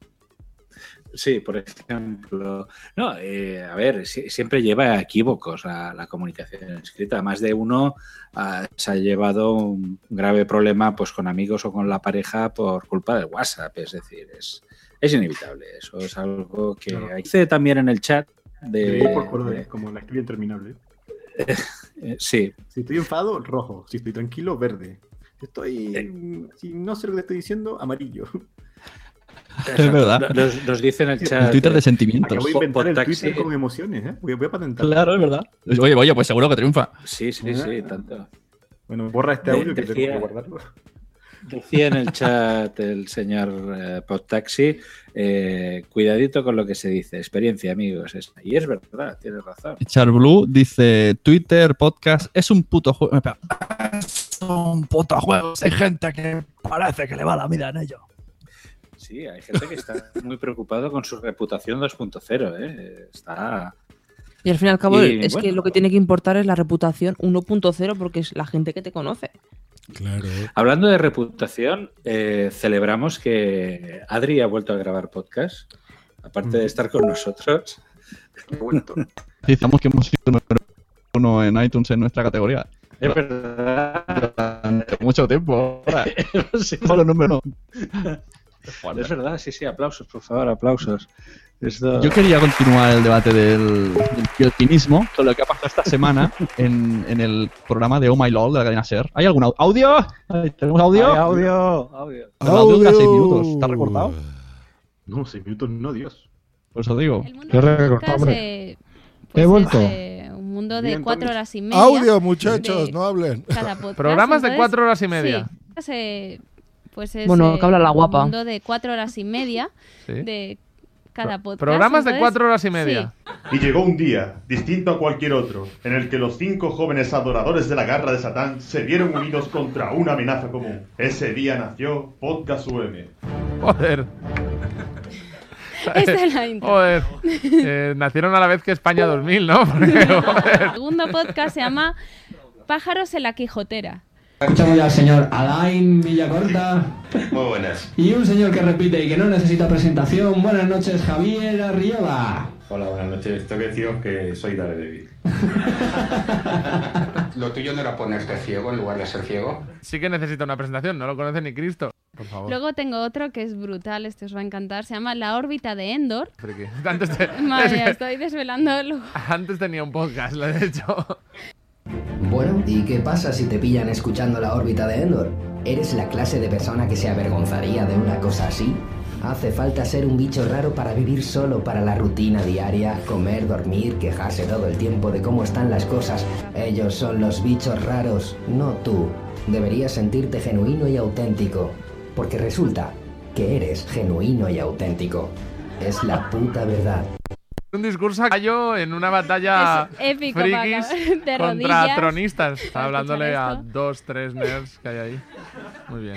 Sí, por ejemplo. No, eh, a ver, si- siempre lleva equívocos la, la comunicación escrita. Más de uno ah, se ha llevado un grave problema pues con amigos o con la pareja por culpa del WhatsApp. Es decir, es, es inevitable. Eso es algo que Claro. hice también en el chat de. Por de- como la escribir interminable. eh, sí, Si estoy enfado, rojo. Si estoy tranquilo, verde. Si Eh. estoy. Si no sé lo que te estoy diciendo, amarillo. Es verdad. Nos, nos dice en el chat. El Twitter de eh, sentimientos. Acabo de inventar el. Twitter con emociones, ¿eh? Voy, voy a patentarlo. Claro, es verdad. Oye, oye, pues seguro que triunfa. Sí, sí, sí, tanto. Bueno, borra este De- audio que tengo que guardarlo. Decía en el chat el señor eh, Podtaxi, eh, cuidadito con lo que se dice, experiencia, amigos. Y es verdad, tienes razón. Char Blue dice: Twitter, podcast, es un puto juego. Es un puto juego. Hay gente que parece que le va la vida en ello. Sí, hay gente que está muy preocupado con su reputación 2.0, ¿eh? Está... Y al fin y al cabo, Y, es bueno. que lo que tiene que importar es la reputación 1.0 porque es la gente que te conoce. Claro. Hablando de reputación, eh, celebramos que Adri ha vuelto a grabar podcast, aparte de estar con nosotros. Decíamos que hemos sido número uno en iTunes en nuestra categoría. Es verdad. Durante mucho tiempo. Ahora. Sí. Somos los Es verdad, sí, sí, aplausos, por favor, aplausos. Esto- Yo quería continuar el debate del, del con lo que ha pasado esta semana en, en el programa de Oh My LOL de la cadena SER. ¿Hay algún au- audio? ¿Tenemos audio? Ay, audio, audio. El audio dura seis minutos. ¿Está recortado? No, seis minutos no, Dios. Por eso digo. Yo recortado, hombre. Eh, He pues vuelto. un mundo de cuatro horas y media. Audio, muchachos, de no hablen. cada podcast. Programas de cuatro horas y media. sí, pues es Bueno, eh, que habla la guapa. un mundo de cuatro horas y media Sí. de cada podcast. Programas de entonces, cuatro horas y media. sí. Y llegó un día, distinto a cualquier otro, en el que los cinco jóvenes adoradores de la garra de Satán se vieron unidos contra una amenaza común. Ese día nació Podcast UM. Joder. Esa es la intro. Joder. Eh, nacieron a la vez que España 2000, ¿no? Porque, joder. El segundo podcast se llama Pájaros en la Quijotera. Escuchamos ya al señor Alain Villacorta Muy buenas. y un señor que repite y que no necesita presentación. Buenas noches, Javier Arriola. Hola, buenas noches. Tengo que deciros que soy Daredevil. ¿Lo tuyo no era ponerte ciego en lugar de ser ciego? Sí que necesita una presentación, no lo conoce ni Cristo. Por favor. Luego tengo otro que es brutal, este os va a encantar. Se llama La órbita de Endor. Antes, te- Madre es mía, que estoy desvelando lo- antes tenía un podcast, lo he hecho. Bueno, ¿y qué pasa si te pillan escuchando la órbita de Endor? ¿Eres la clase de persona que se avergonzaría de una cosa así? Hace falta ser un bicho raro para vivir solo para la rutina diaria, comer, dormir, quejarse todo el tiempo de cómo están las cosas. Ellos son los bichos raros, no tú. Deberías sentirte genuino y auténtico, porque resulta que eres genuino y auténtico. Es la puta verdad. Un discurso a caballo en una batalla épico, frikis de contra rodillas. tronistas. Está hablándole a dos, tres nerds que hay ahí. Muy bien.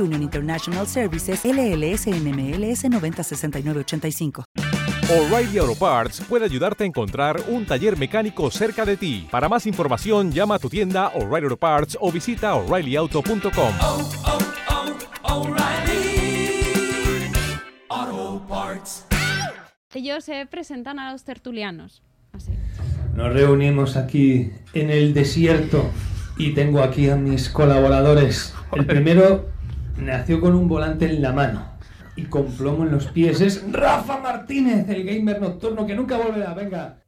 Union International Services LLS NMLS 906985. O'Reilly Auto Parts puede ayudarte a encontrar un taller mecánico cerca de ti. Para más información, llama a tu tienda O'Reilly Auto Parts o visita oreillyauto.com. ellos se presentan a los tertulianos. Así. Nos reunimos aquí en el desierto y tengo aquí a mis colaboradores. El primero nació con un volante en la mano y con plomo en los pies. Es Rafa Martínez, el gamer nocturno que nunca volverá. Venga.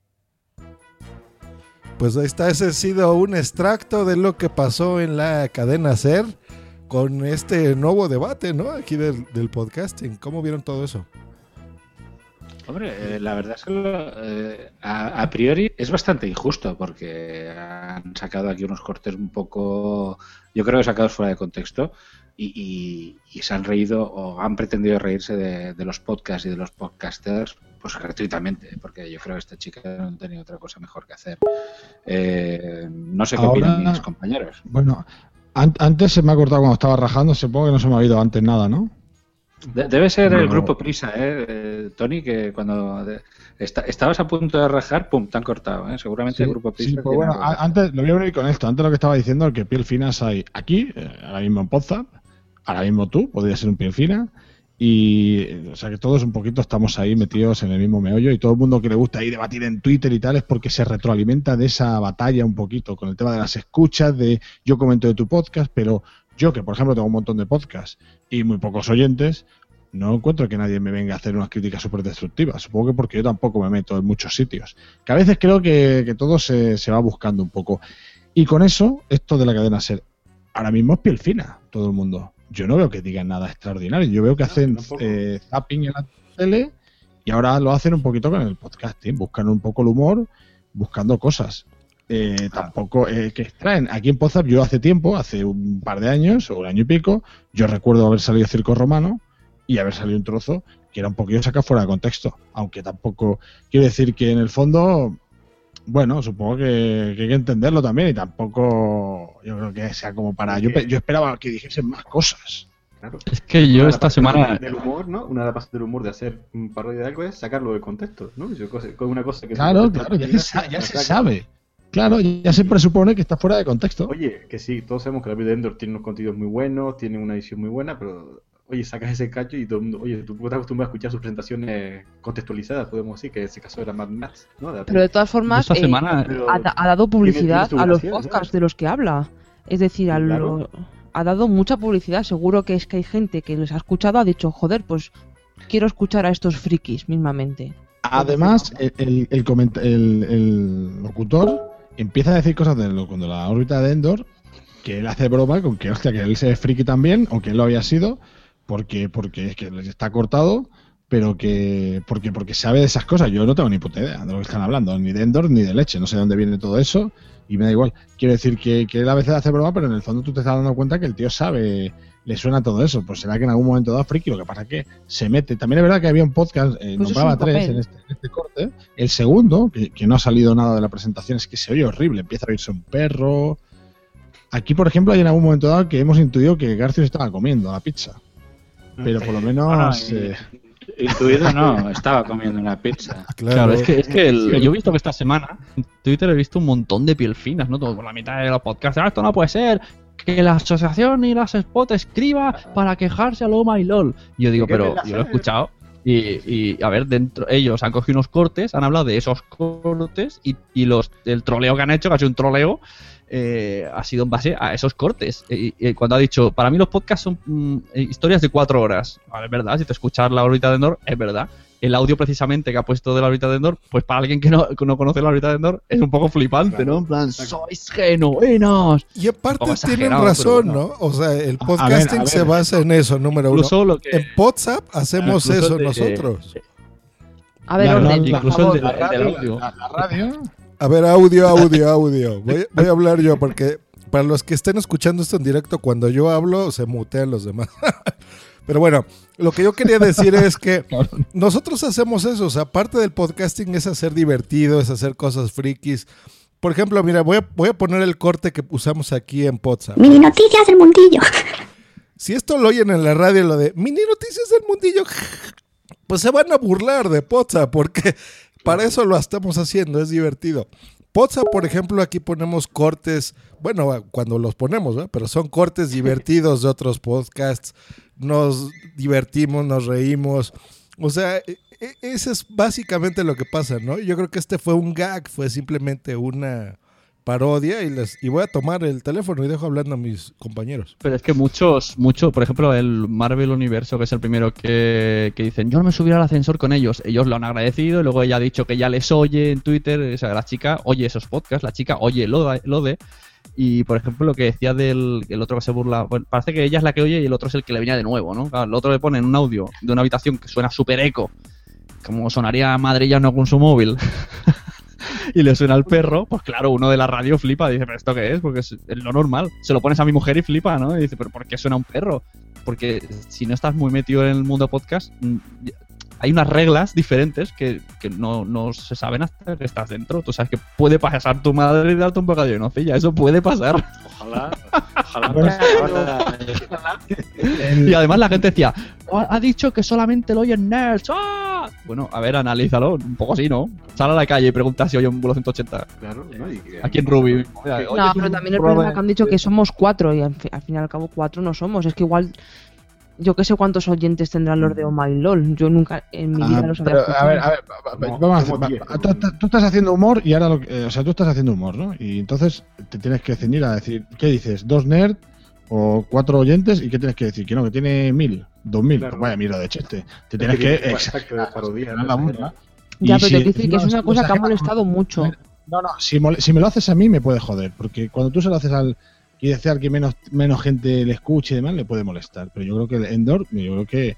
Pues ahí está, ese ha sido un extracto de lo que pasó en la cadena SER con este nuevo debate, ¿no? Aquí del, del podcasting. ¿Cómo vieron todo eso? Hombre, eh, la verdad es que lo- eh, a, a priori es bastante injusto porque han sacado aquí unos cortes un poco, yo creo que sacados fuera de contexto y, y- y se han reído o han pretendido reírse de, de los podcasts y de los podcasters pues gratuitamente porque yo creo que esta chica no tenía otra cosa mejor que hacer. Eh, no sé qué Ahora- opinan mis compañeros. Bueno, an- antes se me ha cortado cuando estaba rajando, supongo que no se me ha oído antes nada, ¿no? De- debe ser el grupo Prisa, ¿eh? Eh, Tony, que cuando esta- estabas a punto de rajar, pum, te han cortado, ¿eh? Seguramente Sí, el grupo Prisa. sí, pues bueno, antes lo voy a unir con esto. Antes lo que estaba diciendo, que piel finas hay aquí, eh, ahora mismo en Podzap, ahora mismo tú, podría ser un piel fina, Y, o sea, que todos un poquito estamos ahí metidos en el mismo meollo y todo el mundo que le gusta ahí debatir en Twitter y tal es porque se retroalimenta de esa batalla un poquito con el tema de las escuchas, de yo comento de tu podcast, pero yo que por ejemplo tengo un montón de podcasts y muy pocos oyentes, no encuentro que nadie me venga a hacer unas críticas súper destructivas. Supongo que porque yo tampoco me meto en muchos sitios. Que a veces creo que, que todo se, se va buscando un poco. Y con eso, esto de la cadena ser, ahora mismo es piel fina, todo el mundo. Yo no veo que digan nada extraordinario. Yo veo que hacen eh, zapping en la tele y ahora lo hacen un poquito con el podcasting. Buscan un poco el humor, buscando cosas. Eh, tampoco eh, que extraen. Aquí en Podzap yo hace tiempo, hace un par de años o un año y pico, yo recuerdo haber salido Circo Romano y haber salido un trozo que era un poquillo sacado fuera de contexto. Aunque tampoco quiero decir que en el fondo, bueno, supongo que, que hay que entenderlo también y tampoco yo creo que sea como para... Yo, pe- yo esperaba que dijesen más cosas. Es que yo Una de esta las semana... Del humor, ¿no? Una de las bases del humor de hacer un parodia de algo es sacarlo del contexto, ¿no? Yo una cosa que Claro, claro, ya se, ya se sabe. Claro, ya se presupone que está fuera de contexto. Oye, que sí, todos sabemos que la vida de Endor tiene unos contenidos muy buenos, tiene una edición muy buena, pero oye, sacas ese cacho y todo el mundo, oye, tú estás acostumbrado a escuchar sus presentaciones contextualizadas, podemos decir, que en ese caso era Mad Max, ¿no? De Pero de todas formas, Esta eh, semana- ha, da- ha dado publicidad tiene a los podcasts de los que habla. Es decir, a Sí, lo- claro. ha dado mucha publicidad. Seguro que es que hay gente que les ha escuchado, ha dicho, joder, pues quiero escuchar a estos frikis mismamente. Además, el, el, el locutor empieza a decir cosas de, lo, de la órbita de Endor que él hace broma con que, hostia, que él se es friki también, aunque él lo había sido, porque, porque es que les está cortado, pero que porque, porque sabe de esas cosas. Yo no tengo ni puta idea de lo que están hablando, ni de Endor ni de leche, no sé de dónde viene todo eso y me da igual. Quiero decir que, que él a veces hace broma, pero en el fondo tú te estás dando cuenta que el tío sabe, le suena todo eso. Pues será que en algún momento dado friki, lo que pasa es que se mete. También es verdad que había un podcast, eh, Pues es nombraba tres en este, en este corte. El segundo, que, que no ha salido nada de la presentación, es que se oye horrible. Empieza a oírse un perro. Aquí, por ejemplo, hay en algún momento dado que hemos intuido que García estaba comiendo la pizza. Pero por lo menos. Bueno, eh, Intuido no, estaba comiendo una pizza. Claro, es que, es que el- yo he visto que esta semana en Twitter he visto un montón de piel finas, ¿no? Todo por la mitad de los podcasts. "Ah, esto no puede ser. Que la asociación y las spot escriba para quejarse a Loma y LOL. Y yo digo, ¿Qué pero yo lo he escuchado. Y, y, a ver, dentro ellos han cogido unos cortes, han hablado de esos cortes y, y los el troleo que han hecho, que ha sido un troleo, eh, ha sido en base a esos cortes. Y, y cuando ha dicho, para mí los podcasts son mm, eh, historias de cuatro horas. Vale, es verdad, si te escuchas la órbita de Endor, es verdad. El audio precisamente que ha puesto de la órbita de Endor, pues para alguien que no, que no conoce la órbita de Endor, es un poco flipante, ¿no? En plan, sois genuinos. Y aparte tienen razón, ¿no? O sea, el a podcasting ver, a se basa en eso, número uno. Incluso lo que- En WhatsApp hacemos eso de- nosotros. A ver, La- orden, la- por incluso favor. el, de- el del audio. la, la radio. A ver, audio, audio, audio. Voy, voy a hablar yo porque para los que estén escuchando esto en directo, cuando yo hablo se mutean los demás. Pero bueno, lo que yo quería decir es que nosotros hacemos eso. O sea, parte del podcasting es hacer divertido, es hacer cosas frikis. Por ejemplo, mira, voy a, voy a poner el corte que usamos aquí en WhatsApp. Mini noticias del mundillo. Si esto lo oyen en la radio, lo de mini noticias del mundillo, pues se van a burlar de Poza, porque para eso lo estamos haciendo, es divertido. Poza, por ejemplo, aquí ponemos cortes, bueno, cuando los ponemos, pero son cortes divertidos de otros podcasts, nos divertimos, nos reímos, o sea, e- e- eso es básicamente lo que pasa, ¿no? Yo creo que este fue un gag, fue simplemente una parodia y les y voy a tomar el teléfono y dejo hablando a mis compañeros. Pero es que muchos, muchos, por ejemplo, el Marvel Universo, que es el primero que, que dicen, yo no me subiré al ascensor con ellos. Ellos lo han agradecido y luego ella ha dicho que ya les oye en Twitter. O sea, la chica oye esos podcasts, la chica oye lo de. Lo de y por ejemplo, lo que decía del el otro que se burla, bueno, parece que ella es la que oye y el otro es el que le venía de nuevo, ¿no? El otro le pone en un audio de una habitación que suena súper eco, como sonaría madrillano con su móvil. y le suena al perro, pues claro, uno de la radio flipa, dice, pero ¿esto qué es? Porque es lo normal. Se lo pones a mi mujer y flipa, ¿no? Y dice, pero ¿por qué suena un perro? Porque si no estás muy metido en el mundo podcast, mm, hay unas reglas diferentes que, que no, no se saben hasta que estás dentro. Tú sabes que puede pasar tu madre y darte un bocadillo de nocilla, eso puede pasar. Ojalá, ojalá. Y además la gente decía, "Oh, ha dicho que solamente lo oyen nerds. ¡Ah!". Bueno, a ver, analízalo, un poco así, ¿no? Sal a la calle y pregunta si oye un vuelo 180. Claro, ¿no? Y que- Aquí en Ruby. No, pero también el problema que han dicho que somos cuatro y al, fi- al fin y al cabo cuatro no somos. Es que igual yo que sé cuántos oyentes tendrán los de Oh My LOL. Yo nunca en mi vida Ah, los había pero, escuchado. a ver, a ver, va- va- vamos a hacer- va- tú, tú estás haciendo humor y ahora, lo que- eh, o sea, tú estás haciendo humor, ¿no? Y entonces te tienes que ceñir a decir, ¿qué dices? ¿Dos nerd o cuatro oyentes? ¿Y qué tienes que decir? Que no, que tiene mil, dos mil. Claro. Pues vaya mierda de chiste. Te Es tienes que que exacto, de la burla. Ya, pero si te decir que es una cosa que ha molestado mucho. No, no, si, mole- si me lo haces a mí me puede joder, porque cuando tú se lo haces al y desear que menos, menos gente le escuche y demás, le puede molestar. Pero yo creo que el Endor, yo creo que,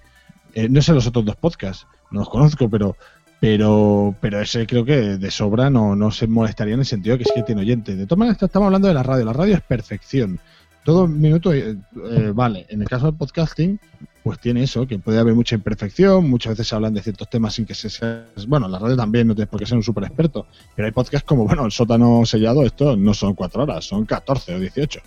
eh, no sé los otros dos podcasts, no los conozco, pero pero pero ese creo que de sobra no, no se molestaría en el sentido de que sí que tiene oyentes. De todas maneras, estamos hablando de la radio, la radio es perfección. Todo minuto, eh, eh, vale, en el caso del podcasting, pues tiene eso, que puede haber mucha imperfección, muchas veces se hablan de ciertos temas sin que se sea... Bueno, la radio también no tienes por qué ser un súper experto, pero hay podcasts como, bueno, el sótano sellado, esto no son cuatro horas, son 14 o 18.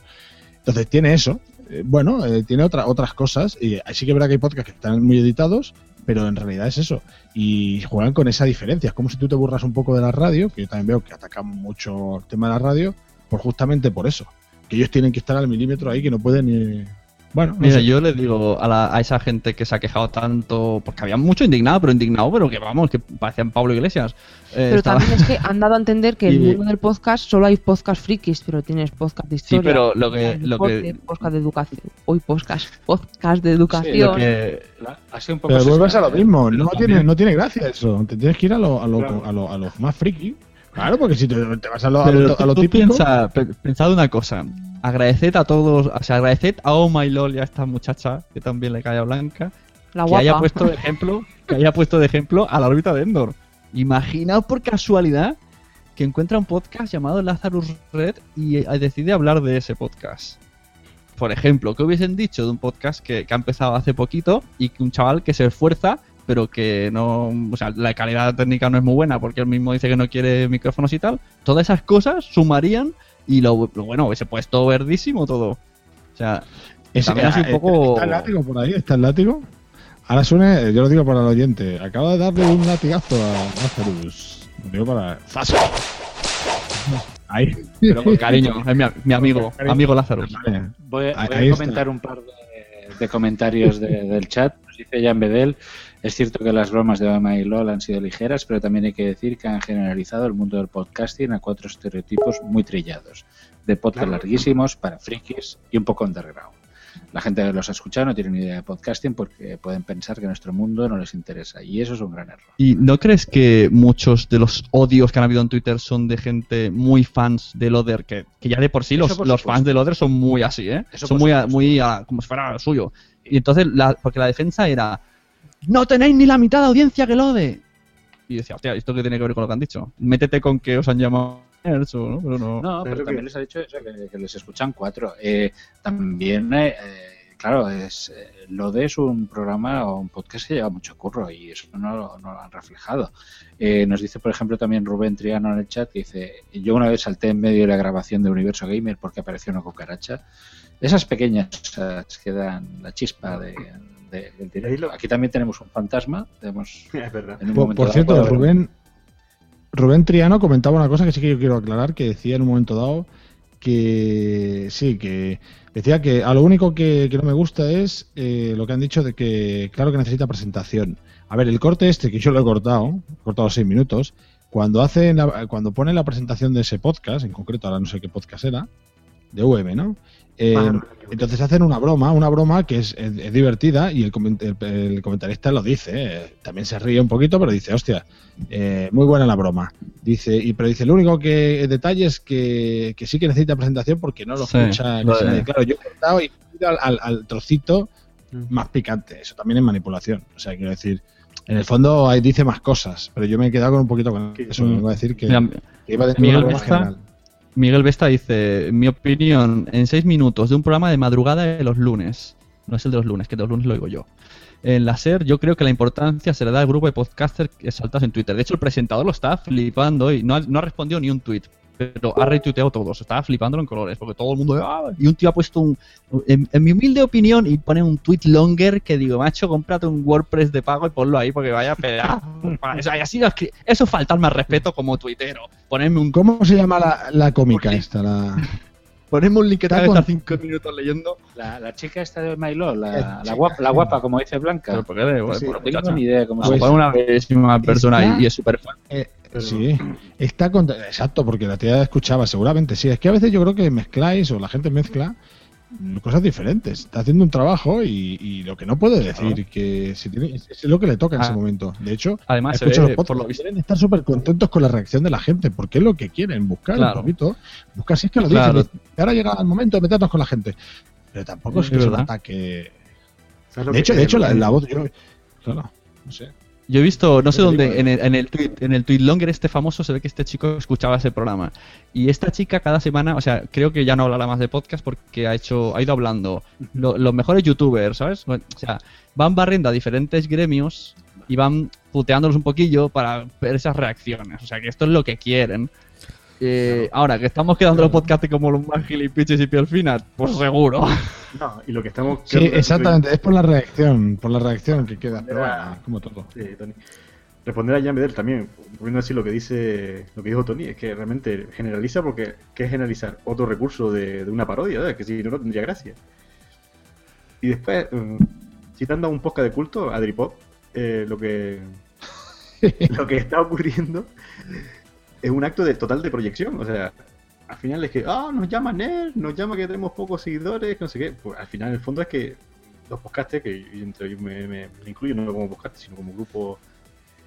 Entonces tiene eso, eh, bueno, eh, tiene otra, otras cosas, y sí que verdad que hay podcasts que están muy editados, pero en realidad es eso, y juegan con esa diferencia, es como si tú te burras un poco de la radio, que yo también veo que atacan mucho el tema de la radio, por justamente por eso, que ellos tienen que estar al milímetro ahí, que no pueden. Bueno, no Mira, sé. yo le digo a, la- a esa gente que se ha quejado tanto, porque había mucho indignado, pero indignado, pero que vamos, que parecían Pablo Iglesias. Eh, Pero estaba- también es que han dado a entender que en el mundo del podcast solo hay podcast frikis, pero tienes podcast de Sí, historia. pero lo que- lo que- podcast de educación. Hoy podcast, podcast de Sí, educación. lo que- la- ha sido un poco Pero vuelves a lo mismo, no tiene, no tiene gracia eso. Te tienes que ir a lo, a lo, Claro. a lo, a lo más friki. Claro, porque si te, te vas a lo, a Pero lo, a lo tú típico. piensa, pe- pensad una cosa. Agradeced a todos, o sea, agradeced a Oh My Lol y a esta muchacha que también le cae a Blanca. La que guapa. haya puesto de ejemplo, que haya puesto de ejemplo a la órbita de Endor. Imaginaos por casualidad que encuentra un podcast llamado Lazarus Red y eh, decide hablar de ese podcast. Por ejemplo, ¿qué hubiesen dicho de un podcast que, que ha empezado hace poquito y que un chaval que se esfuerza, pero que no. O sea, la calidad técnica no es muy buena porque él mismo dice que no quiere micrófonos y tal? Todas esas cosas sumarían y lo, lo bueno, hubiese puesto verdísimo todo. O sea, Ese- también así un poco. ¿Está el látigo por ahí? ¿Está el látigo? Ahora suene, yo lo digo para el oyente. Acaba de darle un latigazo a Lazarus. Lo digo para. ¡Zaso! Ahí. Pero con cariño, es mi, mi amigo, Cariño. amigo Lazarus. Vale. Voy, a- voy comentar un par de, de comentarios de- del chat. Nos dice Jan Bedel, es cierto que las bromas de Obama y LOL han sido ligeras, pero también hay que decir que han generalizado el mundo del podcasting a cuatro estereotipos muy trillados, de podcast larguísimos para frikis y un poco underground. La gente que los ha escuchado no tiene ni idea de podcasting porque pueden pensar que nuestro mundo no les interesa y eso es un gran error. ¿Y no crees que muchos de los odios que han habido en Twitter son de gente muy fans de Loder? Que, que ya de por sí los, por los supuesto. fans de Loder son muy así, ¿eh? Eso son muy, a- muy a- como si fuera lo suyo. Y entonces, la, porque la defensa era: ¡No tenéis ni la mitad de audiencia que Lode! Y decía, hostia, ¿esto qué tiene que ver con lo que han dicho? Métete con que os han llamado nerds o no, pero no. No, pero también que- les ha dicho eso, que, que les escuchan cuatro. Eh, también, eh, eh, claro, es eh, Lode es un programa o un podcast que lleva mucho curro y eso no, lo- no lo han reflejado. Eh, nos dice, por ejemplo, también Rubén Triano en el chat que dice: Yo una vez salté en medio de la grabación de Universo Gamer porque apareció una cucaracha. Esas pequeñas cosas que dan la chispa de, de- del directo. Aquí también tenemos un fantasma. Tenemos, Es verdad. en un Por, momento por cierto, Rubén, Rubén Triano comentaba una cosa que sí que yo quiero aclarar, que decía en un momento dado que sí, que decía que a lo único que, que no me gusta es eh, lo que han dicho de que, claro que necesita presentación. A ver, el corte este, que yo lo he cortado, he cortado seis minutos, cuando hacen la- cuando ponen la presentación de ese podcast, en concreto ahora no sé qué podcast era, de VM, ¿no? Eh, Ah, entonces hacen una broma, una broma que es, es- es divertida y el, el- el comentarista lo dice. eh, También se ríe un poquito, pero dice, hostia, eh, muy buena la broma. Dice, y pero dice, el único que el detalle es que, que sí que necesita presentación porque no lo Sí, escucha lo de- nadie. Claro, yo he cortado y he ido al, al- al trocito más picante. Eso también es manipulación. O sea, quiero decir, en el fondo ahí dice más cosas, pero yo me he quedado con un poquito con eso. Mm. Vengo a decir que, que iba dentro de Miguel una general. Miguel Vesta dice, mi opinión, en seis minutos de un programa de madrugada de los lunes, no es el de los lunes, que de los lunes lo digo yo. En la SER yo creo que la importancia se le da al grupo de podcasters saltas en Twitter. De hecho, el presentador lo estaba flipando y no ha, no ha respondido ni un tweet. Pero ha retuiteado todos, estaba flipándolo en colores, porque todo el mundo... "Ah", Y un tío ha puesto un... En, en mi humilde opinión, y pone un tweet longer que digo, macho, cómprate un WordPress de pago y ponlo ahí porque vaya a pedazo. O sea, y así lo escri- eso es faltarme al respeto como tuitero. Ponerme un ¿Cómo se llama la, la cómica esta? La... Ponemos un link estar cinco minutos leyendo. La, la chica esta de Mailó, la, la, chica, guapa, la guapa, como dice Blanca. Pero ¿por qué de- Pues sí, por no tengo ni idea cómo Pues se una bellísima persona Está- y, es súper fan. Eh, sí, está con- exacto, porque la tía escuchaba, seguramente sí. Es que a veces yo creo que mezcláis o la gente mezcla mm, cosas diferentes. Está haciendo un trabajo y, y lo que no puede decir que si tiene, es, lo que le toca en Ah. ese momento. De hecho, Además, se ve, los podcasts, por lo visto- quieren estar súper contentos con la reacción de la gente, porque es lo que quieren, buscar Claro. un poquito. Buscar si es que lo Claro. dicen, y ahora llega el momento de meternos con la gente. Pero tampoco es Es que es un ataque. ¿Sabes lo De hecho, de hecho, la, la voz, yo, claro, no sé. Yo he visto, no sé dónde, en el, en el tweet, en el tweet longer este famoso se ve que este chico escuchaba ese programa. Y esta chica cada semana, o sea, creo que ya no hablará más de podcast porque ha hecho, ha ido hablando lo- los mejores youtubers, ¿sabes? O sea, van barriendo a diferentes gremios y van puteándolos un poquillo para ver esas reacciones. O sea, que esto es lo que quieren. Eh, Ahora, que estamos quedando los podcasts como los más gilipiches y piel fina, pues seguro. No, y lo que estamos. Sí, exactamente, es por la reacción, por la reacción que queda. Pero bueno, como todo. Sí, Tony. Responder a Jan Bedel también, volviendo a decir lo que dice lo que dijo Tony, es que realmente generaliza porque ¿qué es generalizar? Otro recurso de, de una parodia, ¿verdad? que si no, no tendría gracia. Y después, mm, citando a un podcast de culto, Adri Pop, eh, lo que lo que está ocurriendo es un acto de total de proyección, o sea, al final es que, ah, nos llama Nerd, nos llama que tenemos pocos seguidores, no sé qué, pues al final en el fondo es que los podcasters, que entre yo me incluyo no como podcast, sino como grupo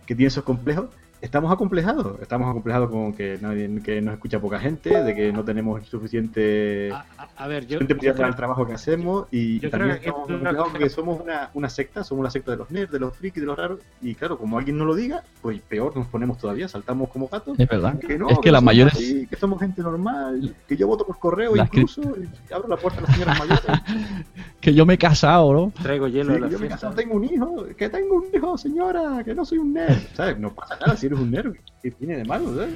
que tiene esos complejos, estamos acomplejados. Estamos acomplejados con que nadie que nos escucha poca gente, de que no tenemos suficiente, A ver, yo, suficiente yo prioridad para el trabajo que hacemos y yo también creo que estamos acomplejados porque somos una, una secta, somos una secta de los nerds, de los frikis, de los raros y claro, como alguien no lo diga, pues peor nos ponemos todavía, saltamos como gatos. Es verdad. Que no, Es que las somos mayores- así, que somos gente normal, que yo voto por correo Las cri- incluso, y abro la puerta a las señoras mayores. Que yo me he casado, ¿no? Traigo hielo Sí, de la que yo me he casado, tengo un hijo, que tengo un hijo, señora, que no soy un nerd. ¿Sabes? No pasa nada si eres un nerd. ¿Qué tiene de malo, sabes?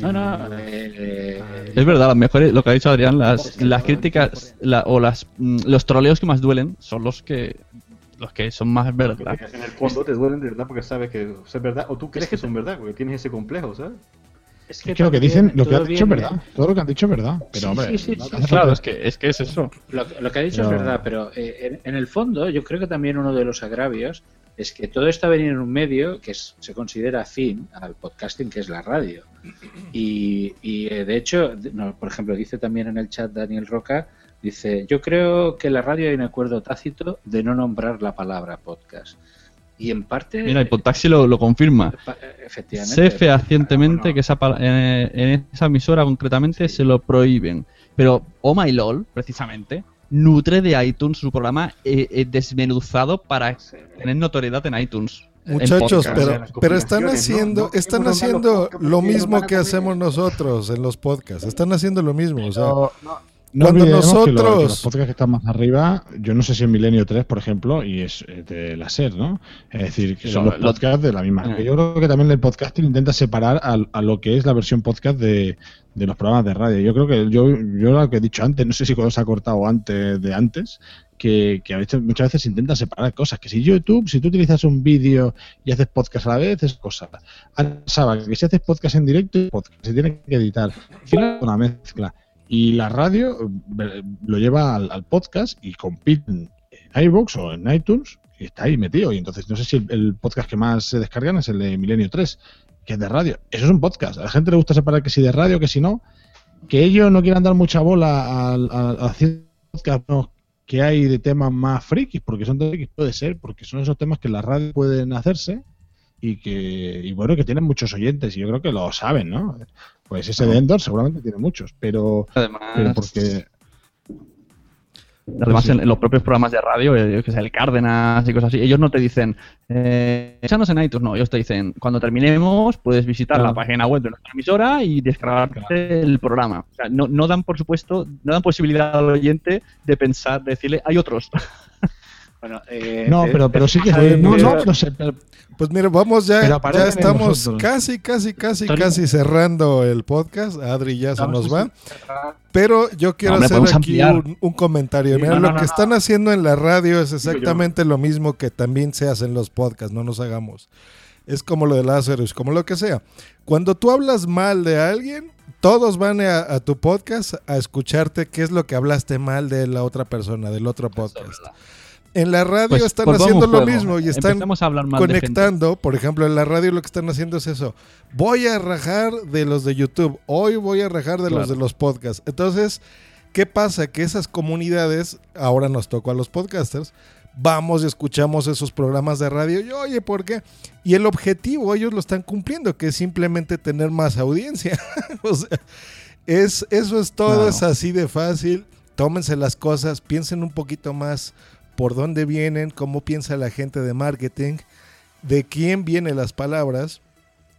No, no, Eh, Es verdad, las mejores, lo que ha dicho Adrián, las, las críticas la- o las mm, los troleos que más duelen son los que los que son más verdad. En el fondo te duelen de verdad porque sabes que es verdad, o tú crees que son verdad, porque tienes ese complejo, ¿sabes? Es Es que lo que dicen, lo que han dicho es verdad. Todo lo que han dicho es verdad. Pero, Sí, hombre, sí, sí, no sí, hace Claro, es que, es que es eso. Lo, lo que ha dicho Pero- es verdad, pero eh, en, en el fondo yo creo que también uno de los agravios es que todo esto ha venido en un medio que es- se considera afín al podcasting, que es la radio. Y, y, eh, de hecho, no, por ejemplo, dice también en el chat Daniel Roca, dice, yo creo que en la radio hay un acuerdo tácito de no nombrar la palabra podcast. Y en parte, Mira, el Podtaxi lo, lo confirma. pa- efectivamente, Sé fehacientemente que esa, pala- eh, en esa emisora concretamente se lo prohíben. Pero Oh My LOL, precisamente, nutre de iTunes su programa eh, eh, desmenuzado para tener notoriedad en iTunes. en Muchachos, podcast. pero, pero están haciendo, están haciendo lo mismo que hacemos nosotros en los podcasts. Están haciendo lo mismo. O sea, No cuando olvidemos que lo- que los nosotros. podcasts que están más arriba, yo no sé si en Milenio 3, por ejemplo, y es eh, de la SER, ¿no? Es decir, que son Lo- los lo- podcasts de la misma. Eh. Yo creo que también el podcasting intenta separar a, a lo que es la versión podcast de, de los programas de radio. Yo creo que yo, yo lo que he dicho antes, no sé si cuando se ha cortado antes de antes, que, que a veces, muchas veces intenta separar cosas. Que si YouTube, si tú utilizas un vídeo y haces podcast a la vez, es cosa. Ahora que si haces podcast en directo, podcast, se tiene que editar. Al final es una mezcla. Y la radio eh, lo lleva al, podcast y compiten en iVoox o en iTunes y está ahí metido. Y entonces no sé si el, podcast que más se descargan es el de Milenio 3, que es de radio. Eso es un podcast. A la gente le gusta separar que si de radio, que si no. Que ellos no quieran dar mucha bola a, podcasts ¿no? que hay de temas más frikis, porque son de frikis, puede ser, porque son esos temas que la radio pueden hacerse y que, y bueno, que tienen muchos oyentes, y yo creo que lo saben, ¿no? Pues ese de Endor seguramente tiene muchos, pero, Además- pero porque Además, Sí. en, en los propios programas de radio, eh, que sé, el Cárdenas y cosas así, ellos no te dicen, eh, échanos en iTunes, no, ellos te dicen, cuando terminemos, puedes visitar Claro. la página web de nuestra emisora y descargarte el programa. O sea, no, no dan, por supuesto, no dan posibilidad al oyente de pensar, de decirle, hay otros. Bueno, eh, No, eh, pero, pero sí que. Oye, no, no sé. pero- Pues mira, vamos ya, Pero ya estamos nosotros. casi, casi, casi, casi cerrando el podcast. Adri ya se nos va. Pero yo quiero hombre, hacer aquí un, un comentario. Sí, Mira, no, lo no, que no, están haciendo en la radio es exactamente lo mismo que también se hace en los podcasts, no nos hagamos. Es como lo de Lazarus, como lo que sea. Cuando tú hablas mal de alguien, todos van a, a tu podcast a escucharte qué es lo que hablaste mal de la otra persona, del otro podcast. En la radio Pues, están volvamos haciendo lo mismo y están a conectando. Por ejemplo, en la radio lo que están haciendo es eso. Voy a rajar de los de YouTube. Hoy voy a rajar de los de los podcasts. Entonces, ¿qué pasa? Que esas comunidades, ahora nos tocó a los podcasters, vamos y escuchamos esos programas de radio. Y oye, ¿por qué? Y el objetivo ellos lo están cumpliendo, que es simplemente tener más audiencia. o sea, es, eso es todo, Claro. es así de fácil. Tómense las cosas, piensen un poquito más por dónde vienen, cómo piensa la gente de marketing, de quién vienen las palabras.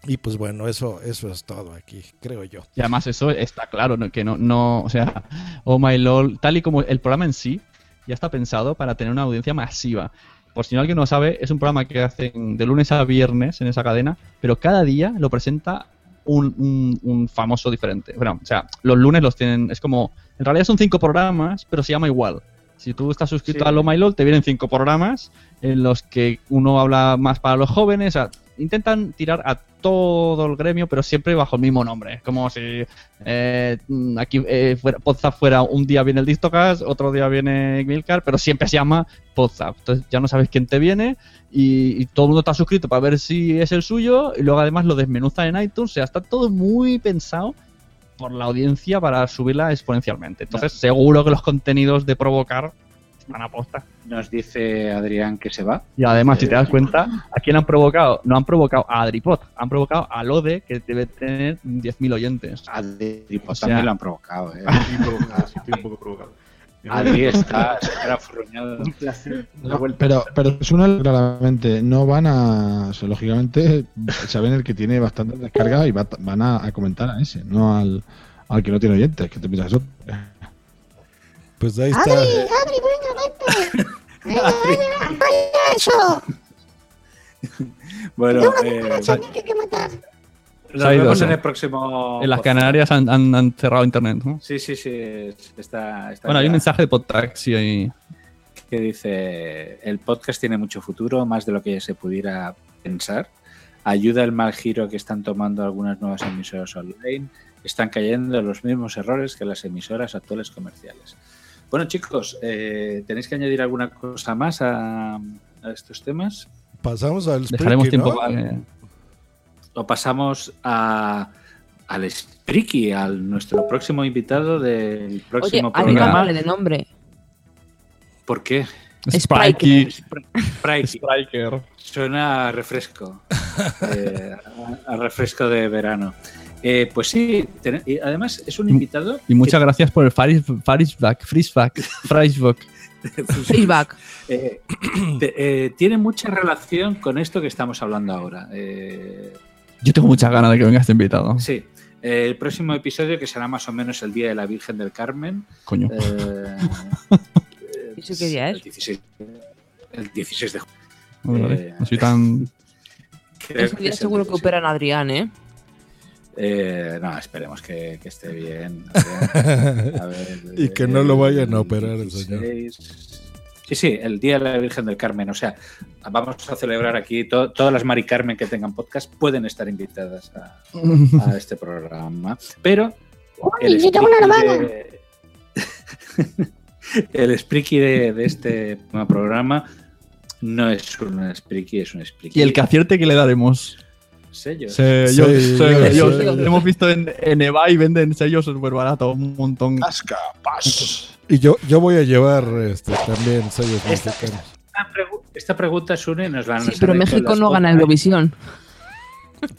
Y pues bueno, eso, eso es todo aquí, creo yo. Y además eso está claro, ¿no? que no, no, o sea, Oh My LOL, tal y como el programa en sí, ya está pensado para tener una audiencia masiva. Por si no alguien no sabe, es un programa que hacen de lunes a viernes en esa cadena, pero cada día lo presenta un, un- un famoso diferente. Bueno, o sea, los lunes los tienen, es como, en realidad son cinco programas, pero se llama igual. Si tú estás suscrito Sí. a Lo My LOL, te vienen cinco programas en los que uno habla más para los jóvenes. O sea, intentan tirar a todo el gremio, pero siempre bajo el mismo nombre. Como si eh, aquí eh, fuera, Podzap fuera un día viene el Distocast, otro día viene Milcar, pero siempre se llama Podzap. Entonces ya no sabes quién te viene y, y todo el mundo está suscrito para ver si es el suyo y luego además lo desmenuza en iTunes. O sea, está todo muy pensado por la audiencia para subirla exponencialmente. Entonces seguro que los contenidos de provocar van a posta. Nos dice Adrián que se va. Y además, si te das cuenta, ¿a quién han provocado? No han provocado a Adripot, han provocado a Lode, que debe tener 10.000 oyentes. Adripot O sea, también lo han provocado. ¿eh? Estoy provocado, sí, estoy un poco provocado. Adri está súper afurruñado. Un placer. No, pero, pero es una claramente, no van a, o sea, lógicamente, saben el que tiene bastante descarga y va- van a, a comentar a ese, no al, al que no tiene oyentes, que te piensas eso. Pues ahí Adri, Adri, venga, vente. Venga, eso. Bueno, eh, que matar. Ido, vemos ¿no? en el próximo. En las. Canarias han, han- han cerrado internet. ¿no? Sí, sí, sí. es- Está, está Bueno, hay un mensaje de Podtaxi ahí. que dice: El podcast tiene mucho futuro, más de lo que se pudiera pensar. Ayuda el mal giro que están tomando algunas nuevas emisoras online. Están cayendo en los mismos errores que las emisoras actuales comerciales. Bueno, chicos, eh, ¿tenéis que añadir alguna cosa más a, a estos temas? Pasamos al Dejaremos tiempo ¿no? para O pasamos a, al Spriki, al nuestro próximo invitado del Oye, próximo hay programa. de nombre. ¿Por qué? Sprikey. Spriker. Suena a refresco. Eh, a, a refresco de verano. Eh, pues sí, ten- y además es un invitado. Y muchas gracias por el Faris, Farisback, Frisback, Friesback. Feedback. Eh, eh, tiene mucha relación con esto que estamos hablando ahora. Eh, Yo tengo muchas ganas de que venga este invitado. sí, eh, el próximo episodio, que será más o menos el día de la Virgen del Carmen. Coño. eh, ¿Y eso qué día el es? 16, el 16 de vale. Eh, No soy tan. creo Ese que día seguro que 16. operan a Adrián, ¿eh? Eh, no, esperemos que, que esté bien. Adrián. A ver, Y que no lo vayan a operar el señor. 16. Sí, sí, el Día de la Virgen del Carmen. O sea, vamos a celebrar aquí, to- todas las Mari Carmen que tengan podcast pueden estar invitadas a, a este programa. Pero el Uy, yo tengo una hermana. de- el spriki de, de este programa no es un spriki, es un spriki. Y el que acierte que le daremos. Sellos. Sellos, Sellos, sellos. sellos. Hemos visto en, en eBay venden sellos súper baratos, un montón. Y yo, yo voy a llevar este, también sellos Esta- mexicanos. Esta, pregu- esta pregunta, Sune, nos la Sí, pero México no gana Eurovisión.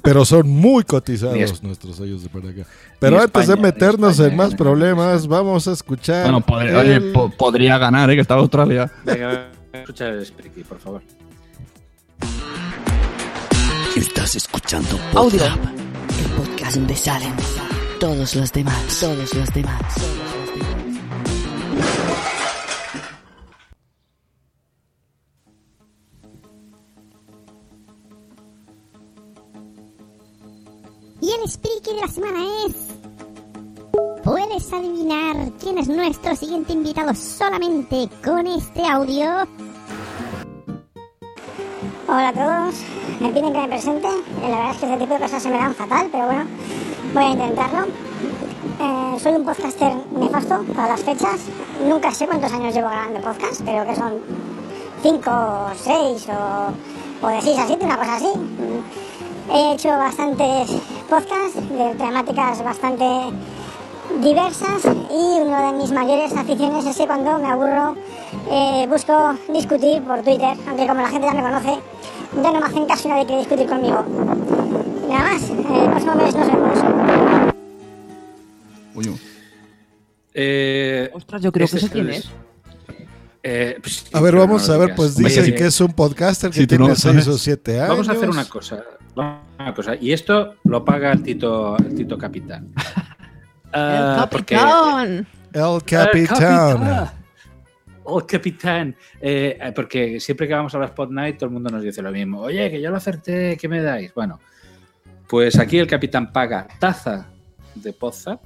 Pero son muy cotizados es- nuestros sellos de para acá. Pero antes de meternos España, en más problemas, vamos a escuchar. Bueno, podría, oye, el- po- podría ganar, ¿eh? que está Australia. Venga, escucha el spriki, por favor. Estás escuchando Audio. El podcast donde salen todos los demás, todos los demás. El speaker de la semana es. ¿Puedes adivinar quién es nuestro siguiente invitado solamente con este audio? Hola a todos, me piden que me presente. La verdad es que este tipo de cosas se me dan fatal, pero bueno, voy a intentarlo. Eh, soy un podcaster nefasto para las fechas. Nunca sé cuántos años llevo grabando podcast, pero que son 5, 6 o, o de 6 a 7, una cosa así. He hecho bastantes podcasts de temáticas bastante diversas y una de mis mayores aficiones es que cuando me aburro eh, busco discutir por Twitter, aunque como la gente ya me conoce, ya no me hacen caso y nadie quiere discutir conmigo. Y nada más, eh, el próximo mes nos vemos. Eh, Ostras, yo creo que sé quién es. Eh, pues, A ver, vamos no a ver, pues Hombre, dice sí. que es un podcaster que Si no tiene lo 6 sabes. o 7 años. Vamos a hacer una cosa. Una cosa. Y esto lo paga el Tito, el Tito Capitán. Ah, porque- El El capitán. El capitán. Eh, eh, porque siempre que vamos a la Spot Night, todo el mundo nos dice lo mismo. Oye, que yo lo acerté, ¿qué me dais? Bueno, pues aquí el capitán paga taza de poza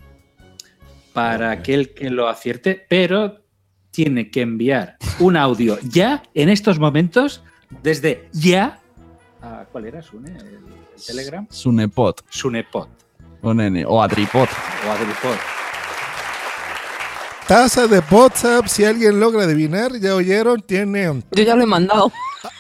para aquel que lo acierte, pero tiene que enviar un audio ya, en estos momentos, desde ya. A- ¿Cuál era, Sune? ¿El, el Telegram? Sunepot. Sunepot O nene. O Adripot. o Adripod. Taza de WhatsApp, si alguien logra adivinar, ya oyeron, tiene. Yo ya lo he mandado.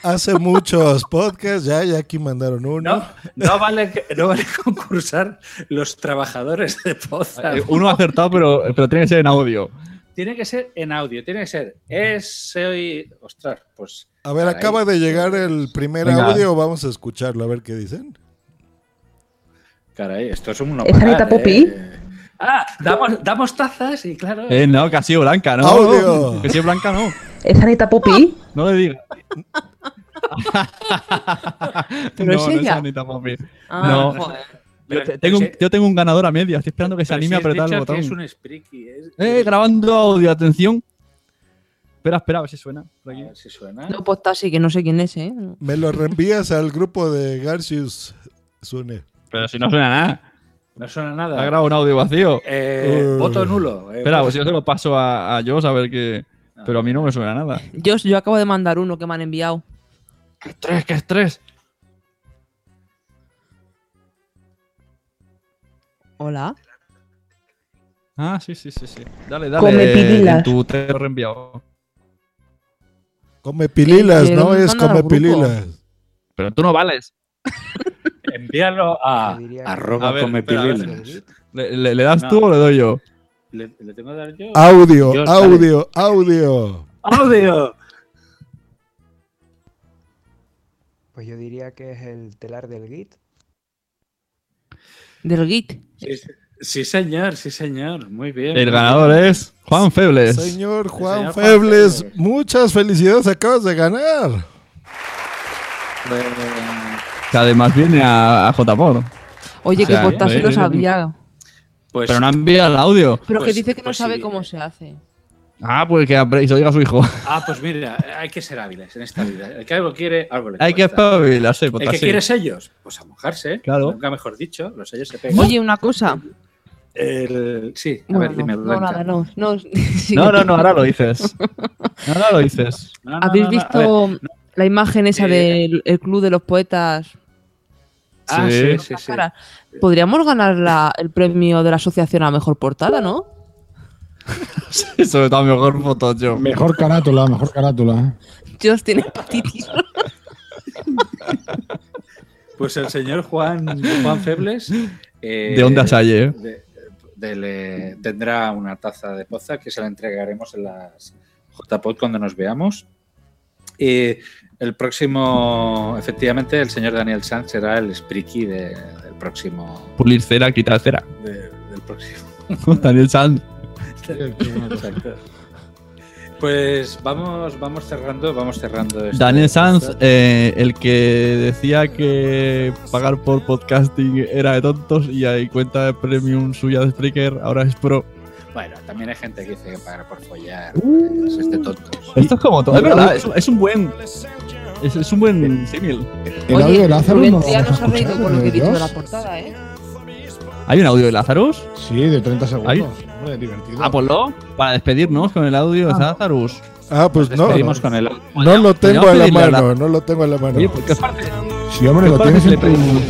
Hace muchos podcasts, ya, ya aquí mandaron uno. No, no vale, no vale concursar los trabajadores de Poza. Eh, Uno ha acertado, pero, pero tiene que ser en audio. Tiene que ser en audio, tiene que ser. Es soy. Ostras, pues. A ver, acaba de llegar el primer Venga. audio, vamos a escucharlo, a ver qué dicen. Caray, esto es un ¿Es Anita Poppy? ¿eh? Ah, damos, damos tazas y claro. Eh, no, que ha sido blanca, ¿no? Audio. Que si es blanca, no. ¿Es Anita Poppy? No le digas. ¿Pero no, es no ella? Anita Poppy. Ah, no. joder. Yo te- tengo, un- pero si- yo tengo un ganador a media. Estoy esperando que se anime si a apretar el botón. es un spriki. es- Eh, grabando audio, atención. Espera, espera, a ver si suena. por aquí. A ver si suena. No, pues sí, que no sé quién es, ¿eh? Me lo reenvías al grupo de Garcius Sune. Pero si no suena nada. No suena Ha nada. grabado un audio vacío. Eh, Uh. Voto nulo. eh, Espera, pues yo se lo paso a, a Joss a ver qué. Pero a mí no me suena nada. Yo, yo acabo de mandar uno que me han enviado. ¡Qué estrés, qué estrés! Hola. Ah, sí, sí, sí, sí. Dale, dale. Come pililas. En tu te lo reenviado. Come pililas, no es come pililas. Pero tú no vales. Envíalo a arroba A ver, come espera, pililas. ¿Le, le- le das No. tú o le doy yo? ¿Le, le tengo que dar yo? Audio, Yo, audio, audio. ¡Audio! Pues yo diría que es el telar del Git. Del Git. Sí, señor, sí, señor. Muy bien. El ganador bien. es Juan Febles. Señor Juan señor Juan Febles, Febles. muchas felicidades, acabas de ganar. Pues, Que además viene a, a JPod. Oye, O sea, que por eh, lo eh, sabía. pues, Pero no ha enviado el audio. Pero Pues- que dice que no pues sabe sí. cómo se hace. Ah, pues que y se lo diga a su hijo. Ah, pues mira, hay que ser hábiles en esta vida. El que algo quiere, algo le Hay que espabilarse, El pues que así. quiere sellos, pues a mojarse. Claro. Nunca mejor dicho, los sellos se pegan. Oye, una cosa. El- sí, a Bueno, ver, dime, no, no, Blanca. no. No, No, no, no, ahora lo dices. Ahora lo dices. No, no, ¿Habéis no, no, visto ver. la imagen esa Eh, del el Club de los Poetas? Ah, Sí. sí, sí, sí. Podríamos ganar la- el premio de la asociación a mejor portada, ¿no? Sobre todo mejor Photoshop. Mejor carátula, mejor carátula. Dios tiene hepatitis. Pues el señor Juan, Juan Febles. eh, De Onda Salle, ¿eh? de- de- le- tendrá una taza de poza que se la entregaremos en las JPod cuando nos veamos. Y el próximo, efectivamente, el señor Daniel Sanz será el spriki de- del próximo. Pulir cera, quitar cera. de- del próximo. Daniel Sanz. Exacto. Pues vamos, vamos cerrando, vamos cerrando. este Daniel Sanz, eh, el que decía que pagar por podcasting era de tontos y hay cuenta de premium suya de Spreaker, ahora es pro. Bueno, también hay gente que dice que pagar por follar. Uh. Es de tontos. Esto es como todo. Es verdad, es, es un buen. Es, es un buen símil. El audio de Lázaro no ha reído con lo que he ¿eh, dicho de la portada, ¿eh? ¿Hay un audio de Lazarus? Sí, de 30 segundos. Hombre, divertido. Ponlo. Para despedirnos con el audio de Ah. Lazarus. Ah, pues no. No, con el- no lo tengo a la mano, no lo tengo a la mano. Oye, ¿por qué parte? Sí, hombre, ¿Qué lo tienes en tu- pedimos-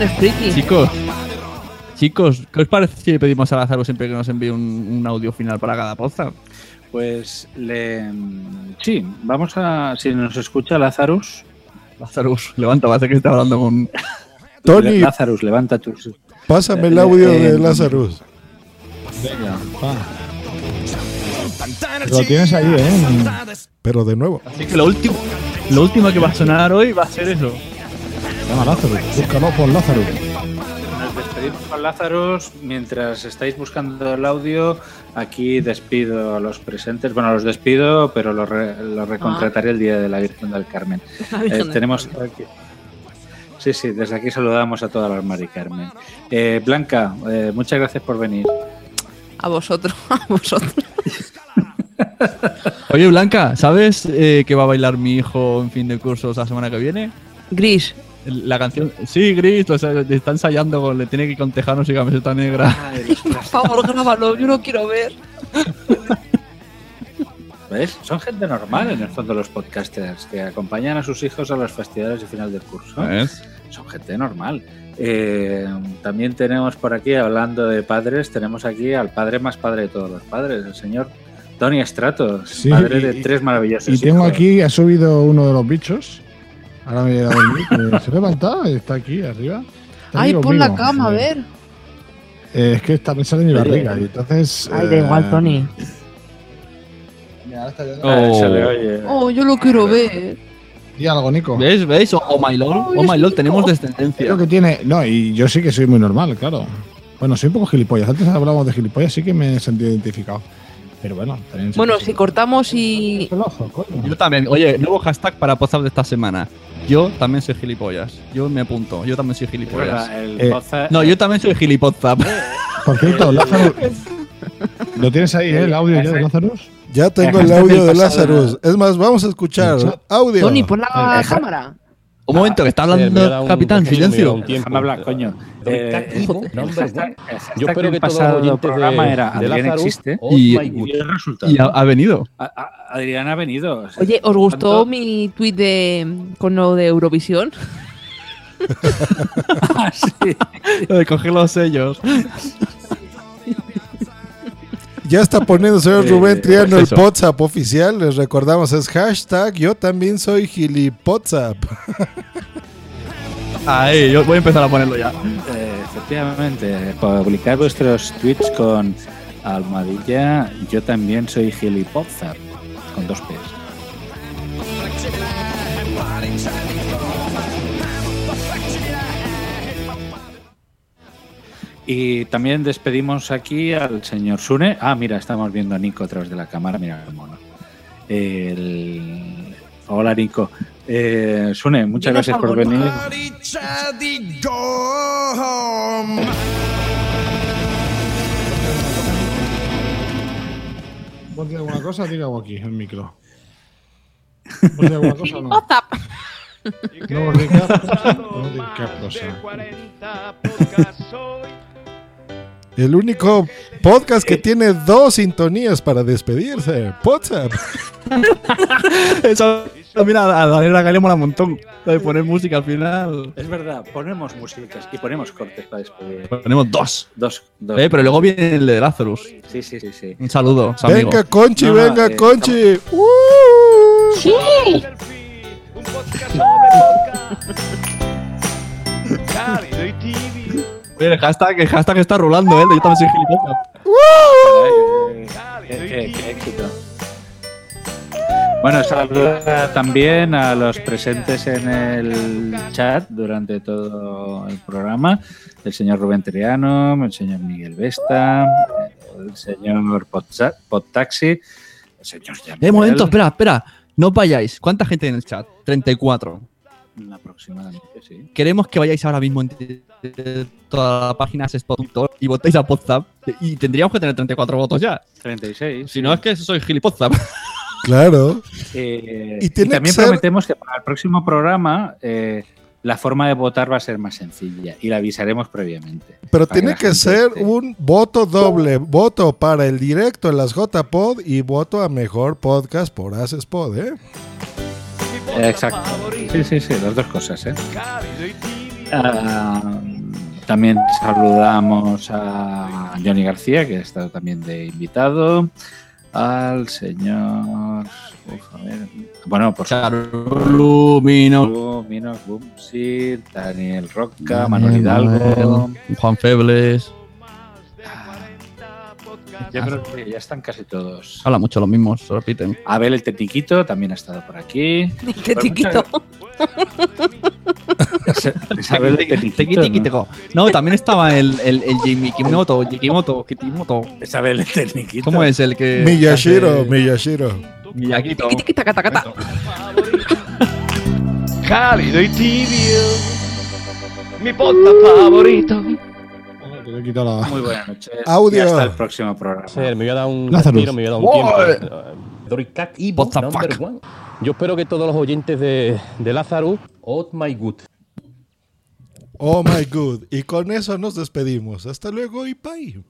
Un friki. Chicos, chicos, ¿qué os parece si le pedimos a Lázaro siempre que nos envíe un, un audio final para cada podcast? Pues le. Sí, vamos a. Si nos escucha Lazarus. Lazarus, levanta, parece que está hablando con. Tony. Lazarus, levanta tus. Pásame el audio eh, de Lazarus. Venga, va. Lo tienes ahí, ¿eh? Pero de nuevo. Así que lo último, lo último que va a sonar hoy va a ser eso. Llama Lázaro, búscalo por Lázaro. Nos despedimos con Lazarus. Mientras estáis buscando el audio, aquí despido a los presentes. Bueno, los despido, pero los, re- los recontrataré el día de la Virgen del Carmen. Eh, del tenemos aquí- Sí, sí, desde aquí saludamos a todas las Mari Carmen. Eh, Blanca, eh, muchas gracias por venir. A vosotros, a vosotros. Oye, Blanca, ¿sabes eh, que va a bailar mi hijo en fin de cursos la semana que viene? Gris. La canción. Sí, Gris, lo está está ensayando, con- le tiene que contejarnos y camiseta negra. Por favor, grábalo, yo lo quiero ver. ¿Ves? Son gente normal en el fondo los podcasters que acompañan a sus hijos a las festividades de final del curso. ¿Ves? Son gente normal. Eh, también tenemos por aquí, hablando de padres, tenemos aquí al padre más padre de todos los padres, el señor Tony Stratos, Sí, padre y- de tres maravillosos Y tengo hijos. aquí, ha subido uno de los bichos. Ahora me he a dormir. eh, Se levanta, está aquí arriba. Está Ay, pon la cama, a Eh, ver. eh, es que está pensando en mi barriga. Y entonces. Ay, da igual, eh, Tony. mira, está Ah, se le oye. Oh, yo lo quiero ver. Di algo, Nico. ¿Ves? ¿Ves? O, o My Lord, o My Lord, tenemos Es descendencia. lo que tiene. No, y yo sí que soy muy normal, claro. Bueno, soy un poco gilipollas. Antes hablábamos de gilipollas, sí que me he sentido identificado. Pero bueno, también. Bueno, si cortamos y. Yo también. Oye, nuevo hashtag para WhatsApp de esta semana. Yo también soy gilipollas. Yo me apunto. Yo también soy gilipollas. Eh, No, yo también soy gilipozzap. Por cierto, Lázaro. ¿Lo tienes ahí, eh, el audio ya de Lazarus? Ya tengo el audio de Lazarus. Es más, vamos a escuchar audio. Tony, pon la Eh, cámara. Un momento, que está hablando el un- capitán, silencio. un tiempo. Déjame hablar, coño. Eh, el no, hombre, hashtag- el Yo espero que todos los pasado oyentes programa de, era de Adrián existe. oh Y- Y el ha, ha venido. A- a- Adrián ha venido. Oye, ¿os gustó ¿Cuánto? mi tweet de con lo de Eurovisión? Ah, sí. Lo de coger los sellos. Ya está poniendo señor Rubén Triano pues el. WhatsApp oficial. Les recordamos, es hashtag yo también soy gilipotsap. Ahí, yo voy a empezar a ponerlo ya. Eh, efectivamente, publicar vuestros tweets con almohadilla. Yo también soy gilipozar. Con dos P's. Y también despedimos aquí al señor Sune. Ah, mira, estamos viendo a Nico a través de la cámara. Mira qué mono. El- Hola, Nico. Eh, Sune, muchas gracias por venir. ¿Vos decís alguna cosa? Diga aquí, el micro. ¿Vos decís alguna cosa o no? WhatsApp. No no cosa. El único podcast que tiene dos sintonías para despedirse. WhatsApp. Eso, mira, a Daniel mola un montón. De poner música al final. Es verdad, ponemos músicas y ponemos cortes para despedir. Ponemos dos. Dos, dos. Eh, pero luego viene el de Lazarus. Sí, sí, sí, sí. Un saludo, amigo. Venga, Conchi, No, no, venga, eh, Conchi. ¡Uh! Sí. Oye, el hashtag, el hashtag está rulando, ¿eh? Yo también soy gilipollas. Qué, qué- qué éxito. Bueno, saluda también a los presentes en el chat durante todo el programa. El señor Rubén Triano, el señor Miguel Vesta, el señor Podtaxi, el señor Yamel, Eh, momento, espera, espera. No vayáis. ¿Cuánta gente hay en el chat? 34. Aproximadamente, sí. Queremos que vayáis ahora mismo en toda la página spot.org y votéis a WhatsApp. Y tendríamos que tener 34 votos ya. 36. Si no es que soy gilipozzap. Claro. Eh, Y también que ser- prometemos que para el próximo programa eh, la forma de votar va a ser más sencilla y la avisaremos previamente. Pero tiene que ser esté- un voto doble, voto para el directo en las JPod y voto a mejor podcast por Pod, ¿eh? Exacto. Sí, sí, sí, las dos cosas, ¿eh? Ah, también saludamos a Johnny García, que ha estado también de invitado. Al señor. uf, a ver. Bueno, por Lumino. Lumino, Bumsir, Daniel Roca, Manuel Hidalgo. Juan Febles. Yo creo que ya están casi todos. Habla mucho los mismos, se repiten. Abel el Tetiquito también ha estado por aquí. El Tetiquito. Tequi, teco. No, también estaba el, el, el Jimmy Kimoto, Jikimoto, Kitimoto. Isabel el Tetiquito. ¿Cómo es el que. Miyashiro, hace- Miyashiro. Miyakito. Cálido y tibio. Mi podcast favorito. Le he quitado la- Muy buenas noches. Audio. Y hasta el próximo programa. me voy a dar un Lazarus. respiro, me voy a dar un tiempo. Eh, Doricat y number one. Yo espero que todos los oyentes de, de Lazarus, oh my good. Oh my god. Y con eso nos despedimos. Hasta luego y bye.